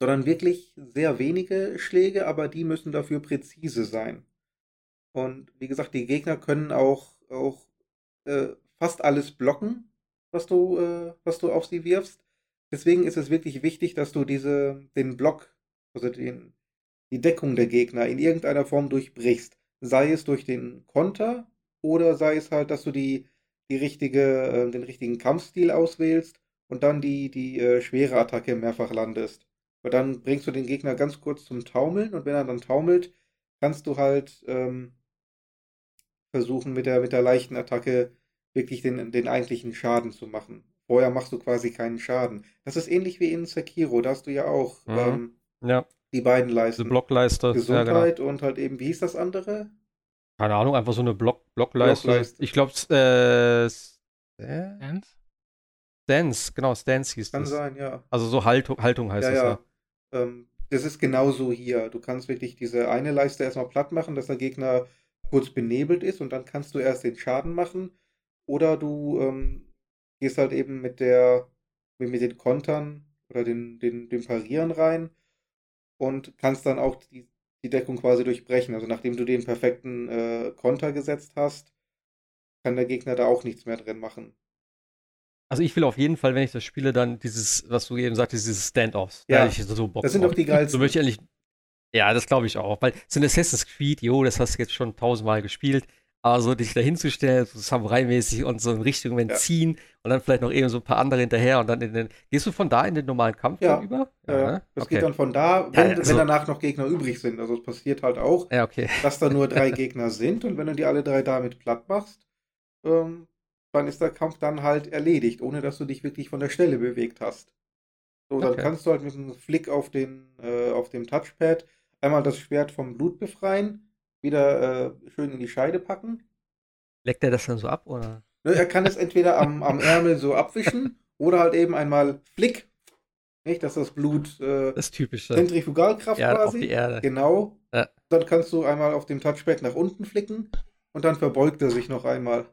Sondern wirklich sehr wenige Schläge, aber die müssen dafür präzise sein. Und wie gesagt, die Gegner können auch, auch äh, fast alles blocken, was du, äh, was du auf sie wirfst. Deswegen ist es wirklich wichtig, dass du diese, den Block, also den, die Deckung der Gegner in irgendeiner Form durchbrichst. Sei es durch den Konter oder sei es halt, dass du die, die richtige, äh, den richtigen Kampfstil auswählst und dann die, die äh, schwere Attacke mehrfach landest. Weil dann bringst du den Gegner ganz kurz zum Taumeln und wenn er dann taumelt, kannst du halt ähm, versuchen, mit der, mit der leichten Attacke wirklich den, den eigentlichen Schaden zu machen. Vorher machst du quasi keinen Schaden. Das ist ähnlich wie in Sekiro, da hast du ja auch mhm. ähm,
ja.
Die beiden Leisten.
Die Blockleiste.
Gesundheit ja, genau. und halt eben, wie hieß das andere?
Keine Ahnung, einfach so eine Block Blockleiste. Blockleiste. Ich glaube, äh, Stance? Stance, genau, Stance hieß
Kann das. Kann sein, ja.
Also so Haltung, Haltung heißt
ja,
das
ja. ja. Ähm, das ist genauso hier. Du kannst wirklich diese eine Leiste erstmal platt machen, dass der Gegner kurz benebelt ist und dann kannst du erst den Schaden machen oder du ähm, gehst halt eben mit der, mit den Kontern oder den, den, dem Parieren rein und kannst dann auch die, die Deckung quasi durchbrechen. Also nachdem du den perfekten äh, Konter gesetzt hast, kann der Gegner da auch nichts mehr drin machen.
Also ich will auf jeden Fall, wenn ich das spiele, dann dieses, was du eben sagtest, dieses Standoffs.
Ja, da so Bock das sind doch die geilsten.
So möchte ich eigentlich. Ja, das glaube ich auch. Weil so ein Assassin's Creed, jo, das hast du jetzt schon tausendmal gespielt. Aber so dich da hinzustellen, so Samurai-mäßig und so in Richtung ja. ziehen und dann vielleicht noch eben so ein paar andere hinterher und dann in den. Gehst du von da in den normalen Kampf
ja.
über?
Ja, ja. Ne? das okay. geht dann von da, wenn, also, wenn danach noch Gegner übrig sind. Also es passiert halt auch,
okay.
dass da nur drei Gegner sind und wenn du die alle drei damit platt machst, ähm, dann ist der Kampf dann halt erledigt, ohne dass du dich wirklich von der Stelle bewegt hast. So, dann okay. kannst du halt mit einem Flick auf, den, äh, auf dem Touchpad einmal das Schwert vom Blut befreien wieder äh, schön in die Scheide packen.
Leckt er das dann so ab, oder?
Ne, er kann es entweder am, am Ärmel so abwischen oder halt eben einmal flick. Nicht, dass das Blut.
Äh, das typische.
Zentrifugalkraft
ja,
quasi.
Auf die Erde.
Genau. Ja. Dann kannst du einmal auf dem Touchpad nach unten flicken und dann verbeugt er sich noch einmal.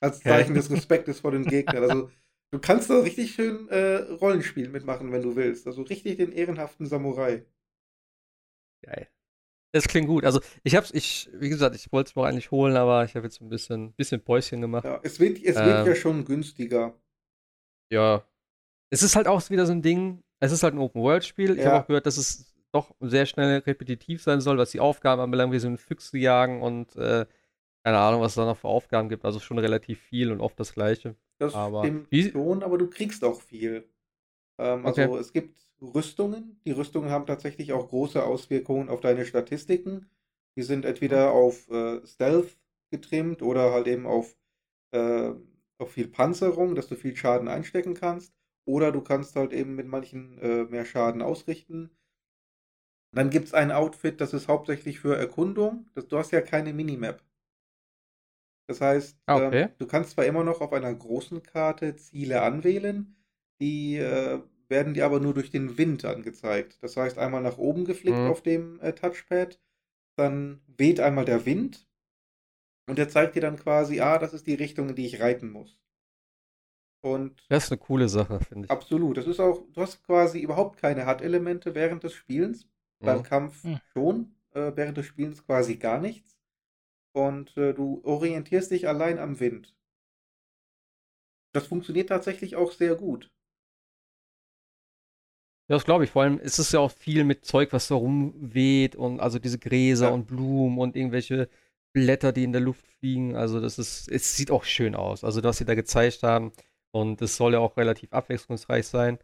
Als Zeichen des Respektes vor den Gegnern. Also du kannst da richtig schön äh, Rollenspiel mitmachen, wenn du willst. Also richtig den ehrenhaften Samurai.
Geil. Das klingt gut. Also ich hab's, ich, wie gesagt, ich wollte es mir eigentlich holen, aber ich habe jetzt ein bisschen, bisschen Päuschen gemacht.
Ja, es wird, es wird ähm, ja schon günstiger.
Ja. Es ist halt auch wieder so ein Ding, es ist halt ein Open-World-Spiel. Ich ja. habe auch gehört, dass es doch sehr schnell repetitiv sein soll, was die Aufgaben anbelangt, wie so ein Füchse jagen und äh, keine Ahnung, was es da noch für Aufgaben gibt. Also schon relativ viel und oft das gleiche.
Das
aber
stimmt wie, schon, aber du kriegst auch viel. Ähm, also okay. es gibt Rüstungen. Die Rüstungen haben tatsächlich auch große Auswirkungen auf deine Statistiken. Die sind entweder auf äh, Stealth getrimmt oder halt eben auf, äh, auf viel Panzerung, dass du viel Schaden einstecken kannst. Oder du kannst halt eben mit manchen äh, mehr Schaden ausrichten. Dann gibt es ein Outfit, das ist hauptsächlich für Erkundung. Das, du hast ja keine Minimap. Das heißt,
ah, okay. ähm,
du kannst zwar immer noch auf einer großen Karte Ziele anwählen, die äh, werden dir aber nur durch den Wind angezeigt. Das heißt, einmal nach oben geflickt mhm. auf dem äh, Touchpad, dann weht einmal der Wind und der zeigt dir dann quasi, ah, das ist die Richtung, in die ich reiten muss. Und
das ist eine coole Sache, finde ich.
Absolut. Das ist auch, du hast quasi überhaupt keine HUD-Elemente während des Spielens. Mhm. Beim Kampf mhm. schon, äh, während des Spielens quasi gar nichts. Und äh, du orientierst dich allein am Wind. Das funktioniert tatsächlich auch sehr gut.
Ja, das glaube ich. Vor allem ist es ja auch viel mit Zeug, was da rumweht und also diese Gräser ja. und Blumen und irgendwelche Blätter, die in der Luft fliegen. Also das ist, es sieht auch schön aus. Also was sie da gezeigt haben und es soll ja auch relativ abwechslungsreich sein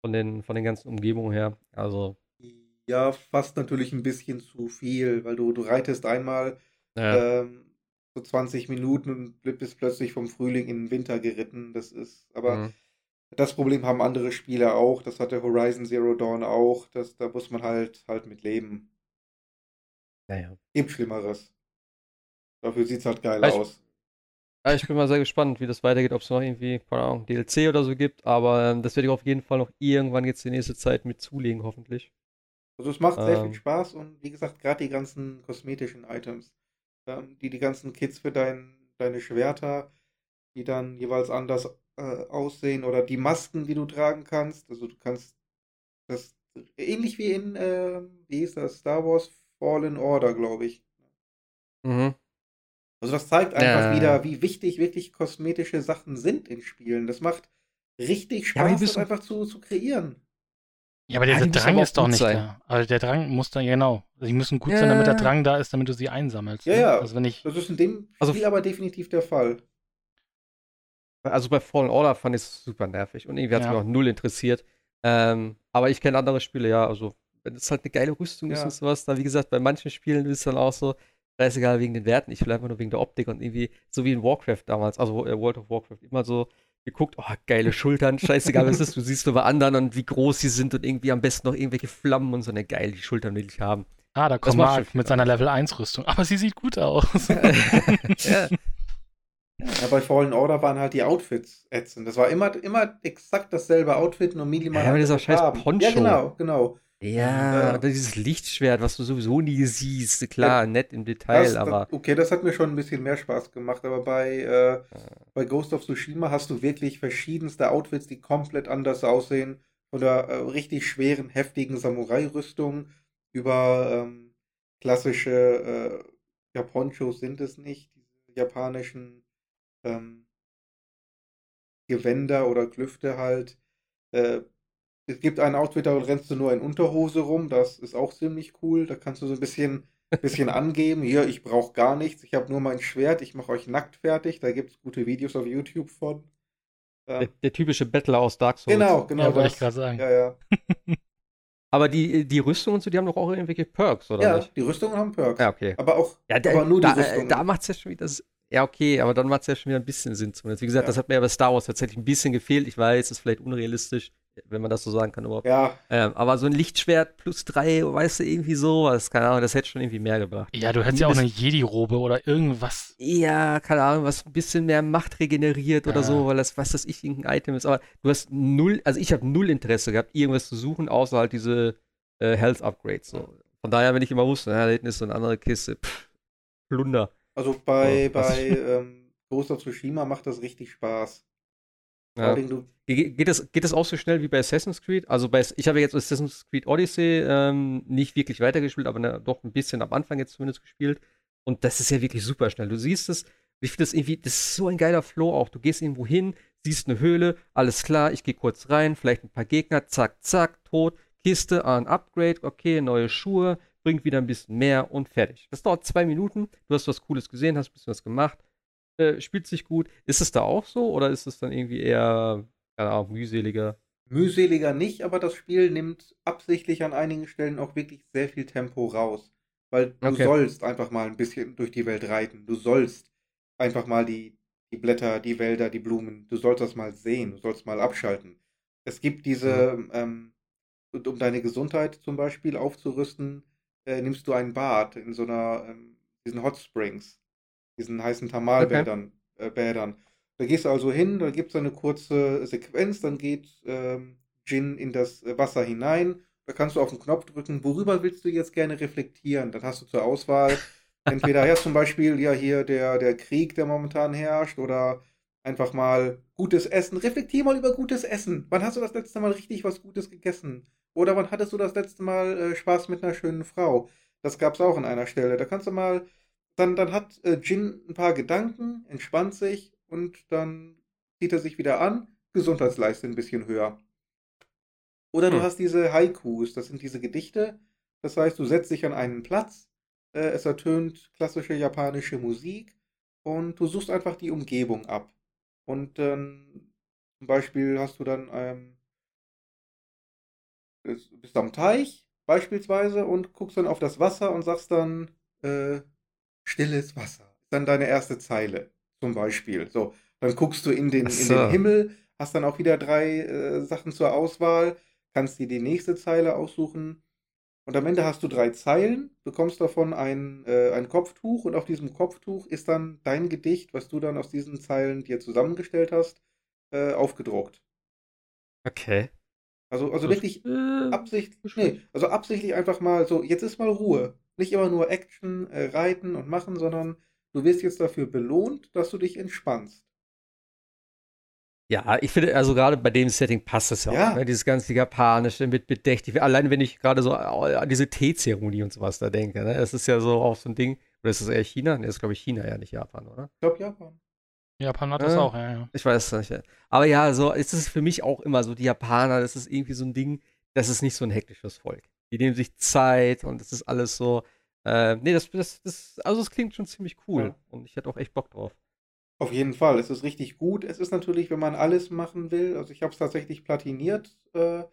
von den, von den ganzen Umgebungen her. Also.
Ja, fast natürlich ein bisschen zu viel, weil du, du reitest einmal ja. ähm, so 20 Minuten und bist plötzlich vom Frühling in den Winter geritten. Das ist, aber mhm. Das Problem haben andere Spiele auch. Das hatte Horizon Zero Dawn auch. Das, da muss man halt halt mit leben.
Naja.
Gibt Schlimmeres. Dafür sieht es halt geil ich, aus.
Ja, ich bin mal sehr gespannt, wie das weitergeht, ob es noch irgendwie, keine Ahnung, DLC oder so gibt, aber ähm, das werde ich auf jeden Fall noch irgendwann jetzt die nächste Zeit mit zulegen, hoffentlich.
Also es macht ähm, sehr viel ähm. Spaß und wie gesagt, gerade die ganzen kosmetischen Items, ähm, die die ganzen Kits für dein, deine Schwerter, die dann jeweils anders äh, aussehen oder die Masken, die du tragen kannst, also du kannst das ähnlich wie in, äh, wie hieß das, Star Wars Fallen Order, glaube ich. Mhm. Also das zeigt einfach ja. wieder, wie wichtig wirklich kosmetische Sachen sind in Spielen. Das macht richtig Spaß, ja, das einfach zu, zu kreieren.
Ja, aber der, ja, Drang ist doch nicht sein. da. Also der Drang muss da, genau. Also die müssen gut ja. sein, damit der Drang da ist, damit du sie einsammelst.
Ja, ne? ja. Also wenn ich, das ist in dem also, Spiel aber definitiv der Fall.
Also bei Fallen Order fand ich es super nervig und irgendwie hat es mich auch null interessiert. Ähm, aber ich kenne andere Spiele, ja, also wenn es halt eine geile Rüstung ist und sowas, dann wie gesagt, bei manchen Spielen ist es dann auch so, scheißegal wegen den Werten, ich will einfach nur wegen der Optik und irgendwie, so wie in Warcraft damals, also äh, World of Warcraft, immer so geguckt, oh, geile Schultern, scheißegal, was ist, du siehst nur bei anderen und wie groß sie sind und irgendwie am besten noch irgendwelche Flammen und so eine geile die Schultern will ich haben.
Ah, da kommt Mark mit seiner Level 1 Rüstung, aber sie sieht gut aus.
ja. Ja, bei Fallen Order waren halt die Outfits ätzend. Das war immer, immer exakt dasselbe Outfit, nur minimal.
Ja, aber dieser scheiß Poncho.
Ja, genau, genau.
Ja, äh, dieses Lichtschwert, was du sowieso nie siehst, klar, ja, nett im Detail,
das,
aber.
okay, das hat mir schon ein bisschen mehr Spaß gemacht, aber bei, äh, bei Ghost of Tsushima hast du wirklich verschiedenste Outfits, die komplett anders aussehen. Von der äh, richtig schweren, heftigen Samurai-Rüstung über ähm, klassische äh, ja, Ponchos sind es nicht, diese japanischen ähm, Gewänder oder Klüfte halt. Äh, es gibt ein Outfit, da rennst du nur in Unterhose rum. Das ist auch ziemlich cool. Da kannst du so ein bisschen, bisschen angeben. Hier, ich brauche gar nichts. Ich habe nur mein Schwert. Ich mache euch nackt fertig. Da gibt es gute Videos auf YouTube von.
Ähm, der, der, typische Battler aus Dark Souls.
Genau, genau.
Ja, wollte ich gerade sagen.
Ja, ja.
Aber die, die Rüstung und so, die haben doch auch irgendwelche Perks, oder
ja,
nicht?
Die Rüstungen haben Perks.
Ja, okay.
Aber auch
ja,
da, aber nur die
da,
Rüstungen.
Da macht es ja schon wieder ja, okay, aber dann macht es ja schon wieder ein bisschen Sinn zumindest. Wie gesagt, ja. das hat mir ja bei Star Wars tatsächlich ein bisschen gefehlt. Ich weiß, es ist vielleicht unrealistisch, wenn man das so sagen kann überhaupt.
Ja.
Ähm, aber so ein Lichtschwert plus drei, weißt du, irgendwie sowas, keine Ahnung, das hätte schon irgendwie mehr gebracht.
Ja, du hättest ja auch eine Jedi-Robe oder irgendwas.
Ja, keine Ahnung, was ein bisschen mehr Macht regeneriert ja. oder so, weil das, was das ich, irgendein Item ist. Aber du hast null, also ich habe null Interesse gehabt, irgendwas zu suchen, außer halt diese äh, Health Upgrades. So. Von daher, wenn ich immer wusste, ja, da hinten ist so eine andere Kiste, pff, Plunder.
Also bei, oh, bei ähm, Ghost of Tsushima macht das richtig Spaß.
Ja. Geht, das, geht das auch so schnell wie bei Assassin's Creed? Also bei, ich habe jetzt Assassin's Creed Odyssey ähm, nicht wirklich weitergespielt, aber ne, doch ein bisschen am Anfang jetzt zumindest gespielt. Und das ist ja wirklich super schnell. Du siehst es, ich finde das irgendwie, das ist so ein geiler Flow auch. Du gehst irgendwo hin, siehst eine Höhle, alles klar, ich gehe kurz rein, vielleicht ein paar Gegner, zack, zack, tot, Kiste, ein Upgrade, okay, neue Schuhe, bringt wieder ein bisschen mehr und fertig. Das dauert zwei Minuten, du hast was Cooles gesehen, hast ein bisschen was gemacht, äh, spielt sich gut. Ist es da auch so oder ist es dann irgendwie eher, keine Ahnung, mühseliger?
Mühseliger nicht, aber das Spiel nimmt absichtlich an einigen Stellen auch wirklich sehr viel Tempo raus. Weil du okay. sollst einfach mal ein bisschen durch die Welt reiten. Du sollst einfach mal die, die Blätter, die Wälder, die Blumen, du sollst das mal sehen, du sollst mal abschalten. Es gibt diese, mhm. ähm, um deine Gesundheit zum Beispiel aufzurüsten, äh, nimmst du ein Bad in so einer, ähm, diesen Hot Springs, diesen heißen Thermalbädern. Okay. Äh, Bädern. Da gehst du also hin, da gibt es eine kurze Sequenz, dann geht ähm, Jin in das äh, Wasser hinein. Da kannst du auf den Knopf drücken, worüber willst du jetzt gerne reflektieren? Dann hast du zur Auswahl entweder ja zum Beispiel ja hier der, der Krieg, der momentan herrscht, oder einfach mal gutes Essen. Reflektier mal über gutes Essen. Wann hast du das letzte Mal richtig was Gutes gegessen? Oder wann hattest du das letzte Mal äh, Spaß mit einer schönen Frau? Das gab es auch an einer Stelle. Da kannst du mal, dann, dann hat äh, Jin ein paar Gedanken, entspannt sich und dann zieht er sich wieder an, Gesundheitsleiste ein bisschen höher. Oder du hm. hast diese Haikus, das sind diese Gedichte. Das heißt, du setzt dich an einen Platz, äh, es ertönt klassische japanische Musik und du suchst einfach die Umgebung ab. Und ähm, zum Beispiel hast du dann ähm, bist am Teich beispielsweise und guckst dann auf das Wasser und sagst dann äh, stilles Wasser. Ist dann deine erste Zeile zum Beispiel. So, dann guckst du in den, so. in den Himmel, hast dann auch wieder drei äh, Sachen zur Auswahl, kannst dir die nächste Zeile aussuchen. Und am Ende hast du drei Zeilen, bekommst davon ein, äh, ein Kopftuch und auf diesem Kopftuch ist dann dein Gedicht, was du dann aus diesen Zeilen dir zusammengestellt hast, äh, aufgedruckt.
Okay.
Also, also wirklich äh, absichtlich, nee, also absichtlich einfach mal so, jetzt ist mal Ruhe. Nicht immer nur Action, äh, reiten und machen, sondern Du wirst jetzt dafür belohnt, dass du dich entspannst.
Ja, ich finde, also gerade bei dem Setting passt das ja, ja. auch. Ne? Dieses ganze Japanische mit bedächtig. Allein wenn ich gerade so an diese Teezeremonie und sowas da denke. Ne? Das ist ja so auch so ein Ding. Oder ist das eher China? Ne, das ist, glaube ich, China, ja, nicht Japan, oder?
Ich glaube, Japan.
Japan hat das äh, auch, ja, ja.
Ich weiß es nicht. Aber ja, so ist es für mich auch immer so. Die Japaner, das ist irgendwie so ein Ding, das ist nicht so ein hektisches Volk. Die nehmen sich Zeit und das ist alles so. Äh, nee, das, das, das, also es klingt schon ziemlich cool. Ja. Und ich hätte auch echt Bock drauf.
Auf jeden Fall, es ist richtig gut. Es ist natürlich, wenn man alles machen will, also ich habe es tatsächlich platiniert, äh,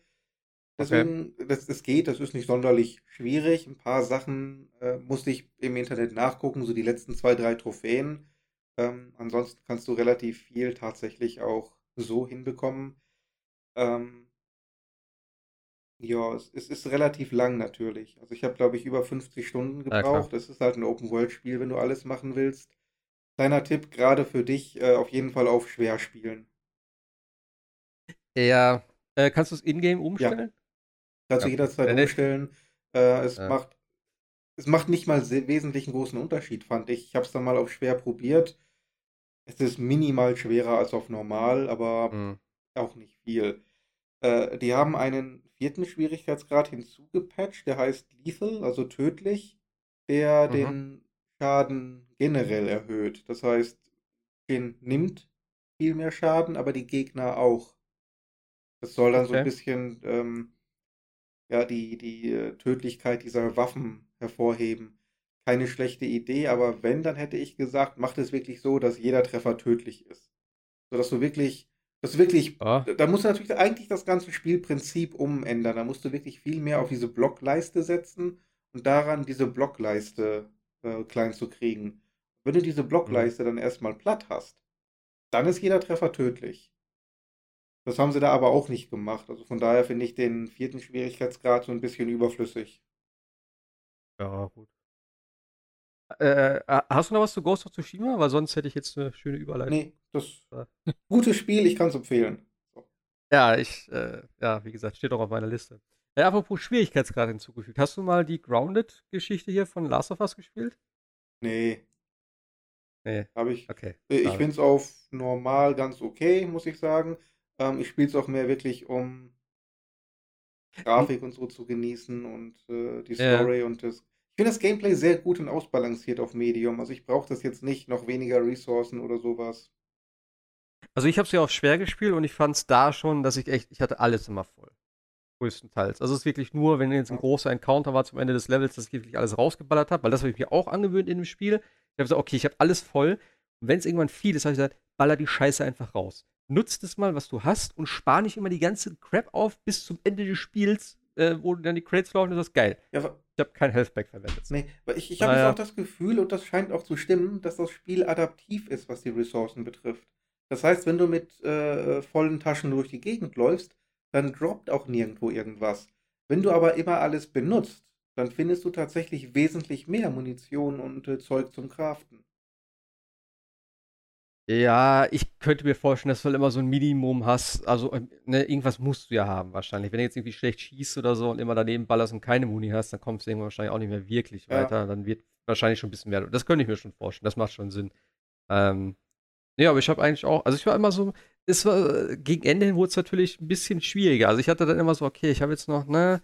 deswegen, okay. das, das geht, das ist nicht sonderlich schwierig. Ein paar Sachen äh, musste ich im Internet nachgucken, so die letzten zwei, drei Trophäen. Ähm, ansonsten kannst du relativ viel tatsächlich auch so hinbekommen. Ähm, ja, es, es ist relativ lang natürlich. Also ich habe, glaube ich, über 50 Stunden gebraucht. Es ist halt ein Open-World-Spiel, wenn du alles machen willst. Kleiner Tipp, gerade für dich, äh, auf jeden Fall auf schwer spielen.
Ja, äh, kannst du es in-game umstellen? Ja.
Kannst du jederzeit umstellen. Äh, es, ja. macht, es macht nicht mal wesentlich einen großen Unterschied, fand ich. Ich habe es dann mal auf schwer probiert. Es ist minimal schwerer als auf normal, aber mhm. auch nicht viel. Äh, die haben einen vierten Schwierigkeitsgrad hinzugepatcht, der heißt Lethal, also tödlich, der mhm. den Schaden generell erhöht. Das heißt, den nimmt viel mehr Schaden, aber die Gegner auch. Das soll dann okay. so ein bisschen ähm, ja, die, die äh, Tödlichkeit dieser Waffen hervorheben. Keine schlechte Idee, aber wenn, dann hätte ich gesagt, macht es wirklich so, dass jeder Treffer tödlich ist. Sodass du wirklich das ist wirklich, ah. da musst du natürlich eigentlich das ganze Spielprinzip umändern. Da musst du wirklich viel mehr auf diese Blockleiste setzen und daran diese Blockleiste äh, klein zu kriegen. Wenn du diese Blockleiste mhm. dann erstmal platt hast, dann ist jeder Treffer tödlich. Das haben sie da aber auch nicht gemacht. Also von daher finde ich den vierten Schwierigkeitsgrad so ein bisschen überflüssig.
Ja, gut. Äh, äh, hast du noch was zu Ghost of Tsushima? Weil sonst hätte ich jetzt eine schöne Überleitung. Nee,
das gutes Spiel, ich kann es empfehlen.
Ja, ich, äh, ja, wie gesagt, steht auch auf meiner Liste. Äh, apropos Schwierigkeitsgrad hinzugefügt. Hast du mal die Grounded-Geschichte hier von Last of Us gespielt?
Nee.
Nee.
Habe ich. Okay. Äh, ich finde es auf normal ganz okay, muss ich sagen. Ähm, ich spiele es auch mehr wirklich, um Grafik hm. und so zu genießen und äh, die Story ja. und das ich finde das Gameplay sehr gut und ausbalanciert auf Medium. Also ich brauche das jetzt nicht, noch weniger Ressourcen oder sowas.
Also ich habe es ja auch schwer gespielt und ich fand es da schon, dass ich echt, ich hatte alles immer voll. Größtenteils. Also es ist wirklich nur, wenn jetzt ein großer Encounter war zum Ende des Levels, dass ich wirklich alles rausgeballert habe, weil das habe ich mir auch angewöhnt in dem Spiel. Ich habe gesagt, okay, ich habe alles voll. Und wenn es irgendwann viel ist, habe ich gesagt, baller die Scheiße einfach raus. nutz das mal, was du hast und spar nicht immer die ganze Crap auf bis zum Ende des Spiels, äh, wo dann die Crates laufen, ist das geil. Ja, ich habe kein Healthback verwendet.
Nee, aber ich, ich habe naja. auch das Gefühl, und das scheint auch zu stimmen, dass das Spiel adaptiv ist, was die Ressourcen betrifft. Das heißt, wenn du mit äh, vollen Taschen durch die Gegend läufst, dann droppt auch nirgendwo irgendwas. Wenn du aber immer alles benutzt, dann findest du tatsächlich wesentlich mehr Munition und äh, Zeug zum Craften.
Ja, ich könnte mir vorstellen, dass du halt immer so ein Minimum hast. Also, ähm, ne, irgendwas musst du ja haben, wahrscheinlich. Wenn du jetzt irgendwie schlecht schießt oder so und immer daneben ballerst und keine Muni hast, dann kommst du irgendwann wahrscheinlich auch nicht mehr wirklich ja. weiter. Dann wird wahrscheinlich schon ein bisschen mehr. Das könnte ich mir schon vorstellen. Das macht schon Sinn. Ähm, ja, aber ich habe eigentlich auch, also ich war immer so, es war, gegen Ende hin wurde es natürlich ein bisschen schwieriger. Also ich hatte dann immer so, okay, ich habe jetzt noch, ne,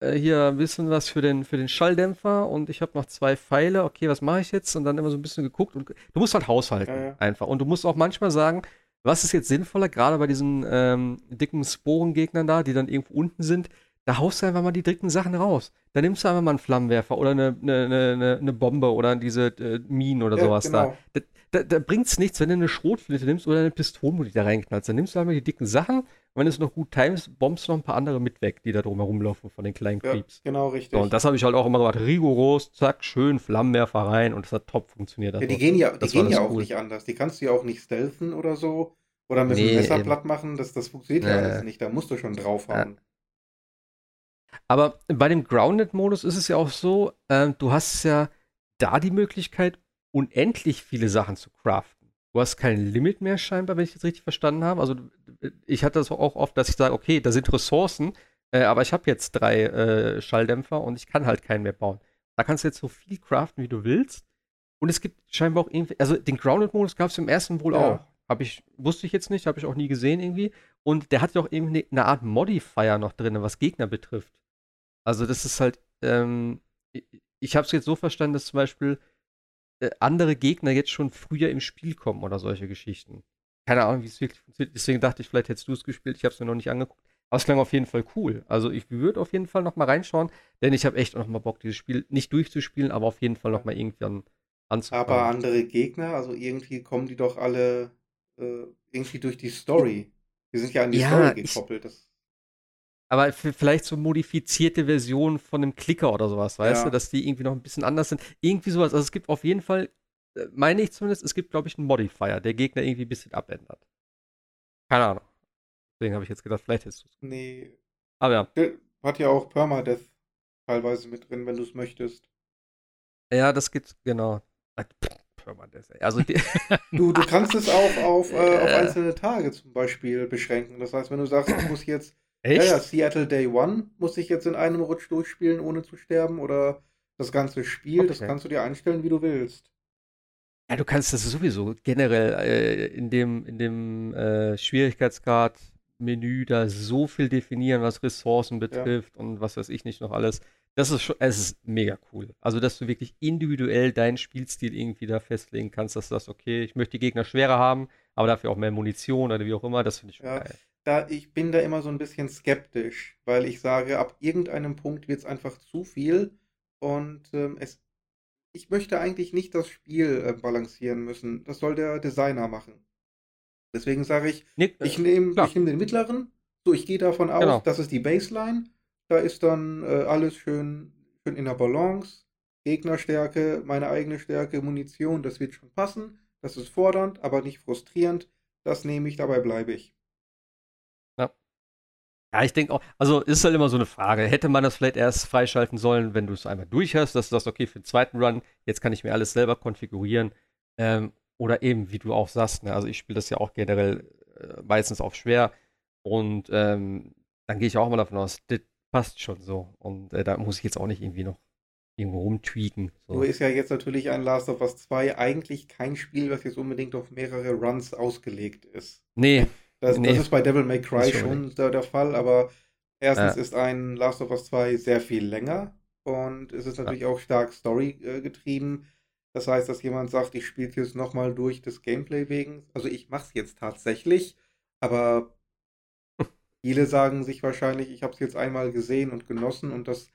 äh, hier ein bisschen was für den, für den Schalldämpfer und ich habe noch zwei Pfeile. Okay, was mache ich jetzt? Und dann immer so ein bisschen geguckt und du musst halt haushalten ja, ja. einfach. Und du musst auch manchmal sagen, was ist jetzt sinnvoller, gerade bei diesen ähm, dicken Sporengegnern da, die dann irgendwo unten sind, da haust du einfach mal die dicken Sachen raus. Da nimmst du einfach mal einen Flammenwerfer oder eine, eine, eine, eine Bombe oder diese äh, Minen oder ja, sowas genau. da. Da, da, da bringt es nichts, wenn du eine Schrotflinte nimmst oder eine Pistole, die da reinknallst. Dann nimmst du einfach die dicken Sachen wenn es noch gut timest, bombst du noch ein paar andere mit weg, die da drum herumlaufen von den kleinen Creeps.
Ja, genau, richtig.
So, und das habe ich halt auch immer gemacht. Rigoros, zack, schön, Flammenwerfer rein und das hat top funktioniert.
Ja, die gehen ja, die gehen ja auch cool. nicht anders. Die kannst du ja auch nicht stealthen oder so. Oder mit nee, dem Messer platt machen. Das, das funktioniert ja alles nicht. Da musst du schon draufhauen. Ja.
Aber bei dem Grounded-Modus ist es ja auch so, äh, du hast ja da die Möglichkeit, unendlich viele Sachen zu craften. Du hast kein Limit mehr scheinbar, wenn ich das richtig verstanden habe. Also ich hatte das auch oft, dass ich sage, okay, da sind Ressourcen, äh, aber ich habe jetzt drei äh, Schalldämpfer und ich kann halt keinen mehr bauen. Da kannst du jetzt so viel craften, wie du willst. Und es gibt scheinbar auch irgendwie, also den Grounded-Modus gab es im ersten wohl ja. auch. Habe ich, wusste ich jetzt nicht, habe ich auch nie gesehen irgendwie. Und der hat ja auch irgendwie eine Art Modifier noch drin, was Gegner betrifft. Also das ist halt, ähm, ich, habe es jetzt so verstanden, dass zum Beispiel äh, andere Gegner jetzt schon früher im Spiel kommen oder solche Geschichten. Keine Ahnung, wie es wirklich funktioniert. Deswegen dachte ich, vielleicht hättest du es gespielt. Ich habe es mir noch nicht angeguckt. Aber es klang auf jeden Fall cool. Also ich würde auf jeden Fall noch mal reinschauen, denn ich habe echt noch mal Bock, dieses Spiel nicht durchzuspielen, aber auf jeden Fall noch mal irgendwann
anzufangen. Aber andere Gegner, also irgendwie kommen die doch alle äh, irgendwie durch die Story. Die sind ja an die ja, Story gekoppelt. Ich,
aber vielleicht so modifizierte Versionen von einem Klicker oder sowas, weißt ja. du, dass die irgendwie noch ein bisschen anders sind. Irgendwie sowas. Also es gibt auf jeden Fall, äh, meine ich zumindest, es gibt, glaube ich, einen Modifier, der Gegner irgendwie ein bisschen abändert. Keine Ahnung. Deswegen habe ich jetzt gedacht, vielleicht ist es.
Nee.
Aber ja.
Der hat ja auch Permadeath teilweise mit drin, wenn du es möchtest.
Ja, das geht, genau. Permadeath, also
du, du kannst es auch auf, äh, auf einzelne Tage zum Beispiel beschränken. Das heißt, wenn du sagst, ich muss jetzt Echt? Ja, ja, Seattle Day One muss ich jetzt in einem Rutsch durchspielen, ohne zu sterben. Oder das ganze Spiel, okay. das kannst du dir einstellen, wie du willst.
Ja, du kannst das sowieso generell äh, in dem, in dem äh, Schwierigkeitsgrad Menü da so viel definieren, was Ressourcen betrifft ja. und was weiß ich nicht noch alles. Das ist schon, es ist mega cool. Also, dass du wirklich individuell deinen Spielstil irgendwie da festlegen kannst, dass du sagst, okay, ich möchte die Gegner schwerer haben, aber dafür auch mehr Munition oder wie auch immer, das finde ich schon ja. geil
da, ich bin da immer so ein bisschen skeptisch, weil ich sage, ab irgendeinem Punkt wird es einfach zu viel und ähm, es, ich möchte eigentlich nicht das Spiel äh, balancieren müssen. Das soll der Designer machen. Deswegen sage ich, nee, ich nehme nehm den mittleren, so ich gehe davon aus, genau. das ist die Baseline. Da ist dann äh, alles schön, schön in der Balance. Gegnerstärke, meine eigene Stärke, Munition, das wird schon passen. Das ist fordernd, aber nicht frustrierend. Das nehme ich, dabei bleibe ich.
Ja, ich denke auch, also ist halt immer so eine Frage. Hätte man das vielleicht erst freischalten sollen, wenn du es einmal durch hast, dass du sagst, okay, für den zweiten Run, jetzt kann ich mir alles selber konfigurieren. Ähm, oder eben, wie du auch sagst, ne? also ich spiele das ja auch generell äh, meistens auf schwer. Und ähm, dann gehe ich auch mal davon aus, das passt schon so. Und äh, da muss ich jetzt auch nicht irgendwie noch irgendwo rumtweaken.
So. Nur ist ja jetzt natürlich ein Last of Us 2 eigentlich kein Spiel, was jetzt unbedingt auf mehrere Runs ausgelegt ist.
Nee,
das, nee. das ist bei Devil May Cry schon der, der, Fall, aber erstens ja. ist ein Last of Us 2 sehr viel länger und es ist natürlich ja. auch stark Story äh, getrieben. Das heißt, dass jemand sagt, ich spiele jetzt nochmal durch das Gameplay wegen. Also ich mache es jetzt tatsächlich, aber viele sagen sich wahrscheinlich, ich habe es jetzt einmal gesehen und genossen und das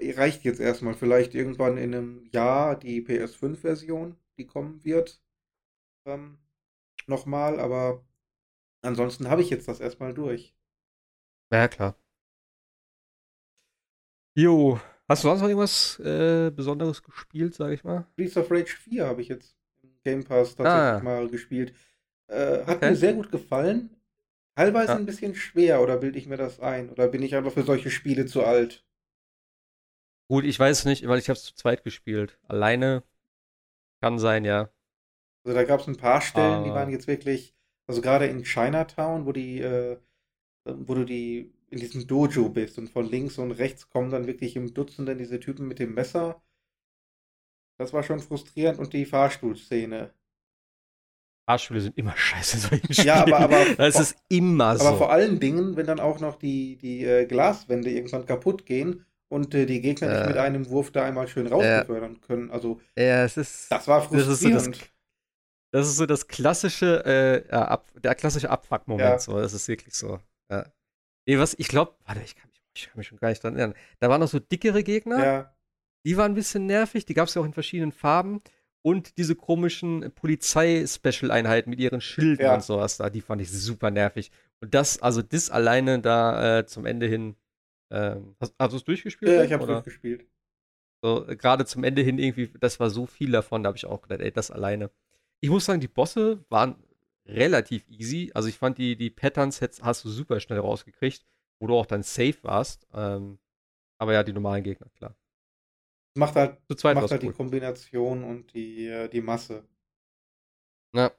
reicht jetzt erstmal. Vielleicht irgendwann in einem Jahr die PS5-Version, die kommen wird, ähm, nochmal, aber Ansonsten habe ich jetzt das erstmal durch.
Ja, klar. Jo, hast du sonst noch irgendwas äh, Besonderes gespielt, sag ich mal?
Streets of Rage 4 habe ich jetzt im Game Pass tatsächlich ah. mal gespielt. Äh, hat okay. mir sehr gut gefallen. Teilweise ja. ein bisschen schwer, oder bilde ich mir das ein? Oder bin ich einfach für solche Spiele zu alt?
Gut, ich weiß nicht, weil ich habe es zu zweit gespielt. Alleine kann sein, ja.
Also da gab es ein paar Stellen, ah. die waren jetzt wirklich, also gerade in Chinatown, wo die, äh, wo du die in diesem Dojo bist und von links und rechts kommen dann wirklich im Dutzenden diese Typen mit dem Messer. Das war schon frustrierend und die Fahrstuhlszene.
Fahrstühle sind immer scheiße.
Ja, aber, aber
das ist immer so.
Aber vor allen Dingen, wenn dann auch noch die, die äh, Glaswände irgendwann kaputt gehen und äh, die Gegner äh, nicht mit einem Wurf da einmal schön rausbefördern können. Also,
ja, es ist,
das war frustrierend.
Das ist so das, das, ist so das klassische, äh, ab, der klassische Abfuck-Moment. Ja. So. Das ist wirklich so. Ja. Nee, was, ich glaube, warte, ich kann, mich, ich kann mich schon gar nicht dran erinnern. Da waren noch so dickere Gegner.
Ja.
Die waren ein bisschen nervig. Die gab es ja auch in verschiedenen Farben. Und diese komischen Polizei-Special-Einheiten mit ihren Schilden ja. und sowas da, die fand ich super nervig. Und das, also das alleine da äh, zum Ende hin. Ähm, hast, hast du es durchgespielt?
Ja, ich habe durchgespielt.
So, gerade zum Ende hin irgendwie, das war so viel davon, da habe ich auch gedacht, ey, das alleine. Ich muss sagen, die Bosse waren relativ easy. Also ich fand die, die Patterns hast du super schnell rausgekriegt, wo du auch dann safe warst. Ähm, aber ja, die normalen Gegner, klar.
Macht halt, macht halt cool. die Kombination und die, äh, die Masse.
Ja.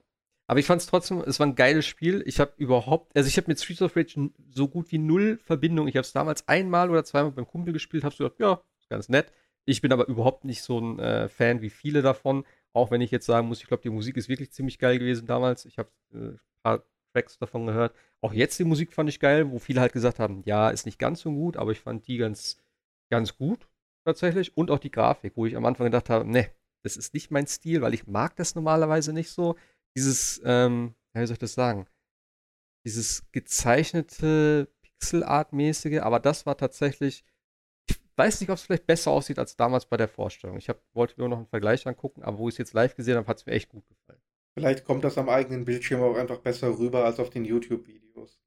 Aber ich fand es trotzdem, es war ein geiles Spiel. Ich habe überhaupt, also ich habe mit Streets of Rage so gut wie null Verbindung. Ich habe es damals einmal oder zweimal beim Kumpel gespielt, habe so gedacht, ja, ist ganz nett. Ich bin aber überhaupt nicht so ein äh, Fan wie viele davon. Auch wenn ich jetzt sagen muss, ich glaube, die Musik ist wirklich ziemlich geil gewesen damals. Ich habe äh, ein paar Tracks davon gehört. Auch jetzt die Musik fand ich geil, wo viele halt gesagt haben, ja, ist nicht ganz so gut, aber ich fand die ganz, ganz gut tatsächlich. Und auch die Grafik, wo ich am Anfang gedacht habe, ne, das ist nicht mein Stil, weil ich mag das normalerweise nicht so. Dieses, ähm, wie soll ich das sagen? Dieses gezeichnete Pixelart-mäßige, aber das war tatsächlich weiß nicht, ob es vielleicht besser aussieht als damals bei der Vorstellung. Ich hab, wollte mir noch einen Vergleich angucken, aber wo ich es jetzt live gesehen habe, hat es mir echt gut gefallen.
Vielleicht kommt das am eigenen Bildschirm auch einfach besser rüber als auf den YouTube-Videos.